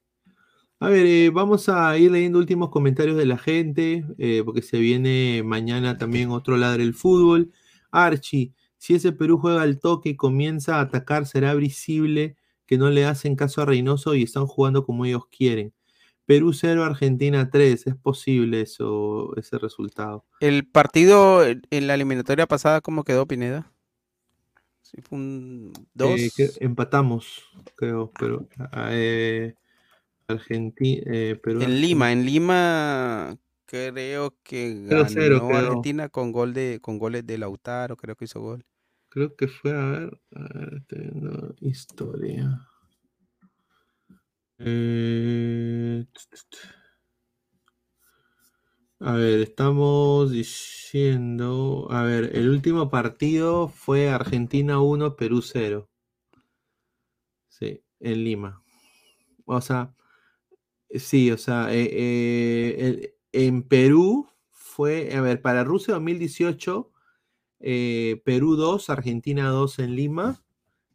A ver, eh, vamos a ir leyendo últimos comentarios de la gente, eh, porque se viene mañana también otro ladre el fútbol. Archie, si ese Perú juega al toque y comienza a atacar, será visible que no le hacen caso a Reynoso y están jugando como ellos quieren. Perú 0, Argentina 3, es posible eso, ese resultado. El partido en la eliminatoria pasada, ¿cómo quedó Pineda? Sí, fue un 2. Eh, empatamos, creo, pero eh, Argentina, eh, Perú. En Lima, en Lima creo que 0-0 ganó quedó. Argentina con gol de con goles de Lautaro, creo que hizo gol. Creo que fue, a ver, a ver, estoy historia. Eh, a ver, estamos diciendo, a ver, el último partido fue Argentina 1, Perú 0. Sí, en Lima. O sea, sí, o sea, eh, eh, en Perú fue, a ver, para Rusia 2018, eh, Perú 2, Argentina 2 en Lima,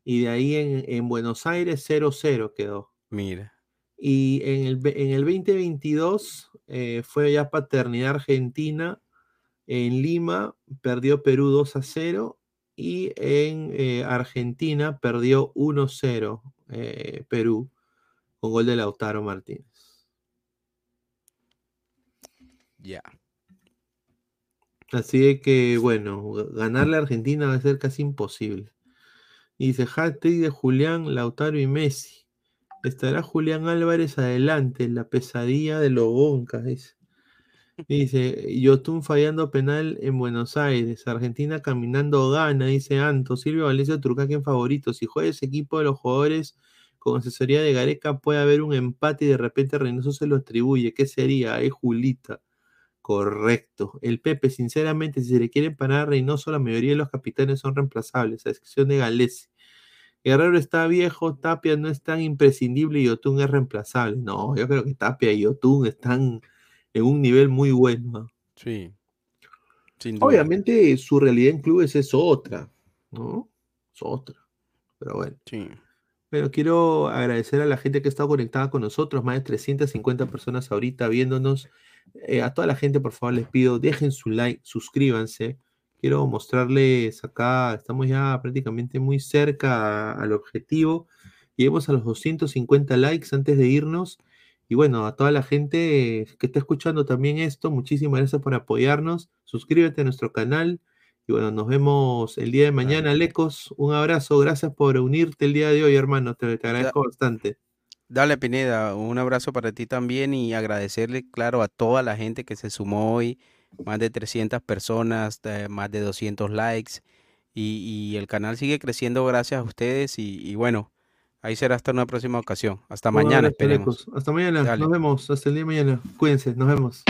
y de ahí en, en Buenos Aires 0-0 quedó. Mira. Y en el, en el 2022 eh, fue ya paternidad argentina. En Lima perdió Perú 2 a 0 y en eh, Argentina perdió 1-0 eh, Perú con gol de Lautaro Martínez. Ya. Así que, bueno, ganarle a Argentina va a ser casi imposible. Dice hat-trick de Julián, Lautaro y Messi. Estará Julián Álvarez adelante, la pesadilla de los Boncas, dice. Dice, Yotun fallando penal en Buenos Aires, Argentina caminando gana, dice Anto, Silvio Valencia Turcaque en favorito. Si juega ese equipo de los jugadores con asesoría de Gareca, puede haber un empate y de repente Reynoso se lo atribuye. ¿Qué sería? Ahí Julita. Correcto. El Pepe, sinceramente, si se le quiere parar a Reynoso, la mayoría de los capitanes son reemplazables, a excepción de Galesi. Guerrero está viejo, Tapia no es tan imprescindible y Yotun es reemplazable. No, yo creo que Tapia y Yotun están en un nivel muy bueno. Sí. Obviamente su realidad en clubes es otra, ¿no? Es otra. Pero bueno. Sí. Pero quiero agradecer a la gente que ha estado conectada con nosotros, más de 350 personas ahorita viéndonos. Eh, a toda la gente, por favor, les pido, dejen su like, suscríbanse. Quiero mostrarles acá, estamos ya prácticamente muy cerca al objetivo. Lleguemos a los 250 likes antes de irnos. Y bueno, a toda la gente que está escuchando también esto, muchísimas gracias por apoyarnos. Suscríbete a nuestro canal. Y bueno, nos vemos el día de mañana, Lecos. Un abrazo, gracias por unirte el día de hoy, hermano. Te, te agradezco bastante. Dale, Pineda, un abrazo para ti también y agradecerle, claro, a toda la gente que se sumó hoy, más de 300 personas, eh, más de 200 likes y, y el canal sigue creciendo gracias a ustedes y, y bueno, ahí será hasta una próxima ocasión. Hasta mañana, esperemos. Hasta mañana. Dale. Nos vemos. Hasta el día de mañana. Cuídense. Nos vemos.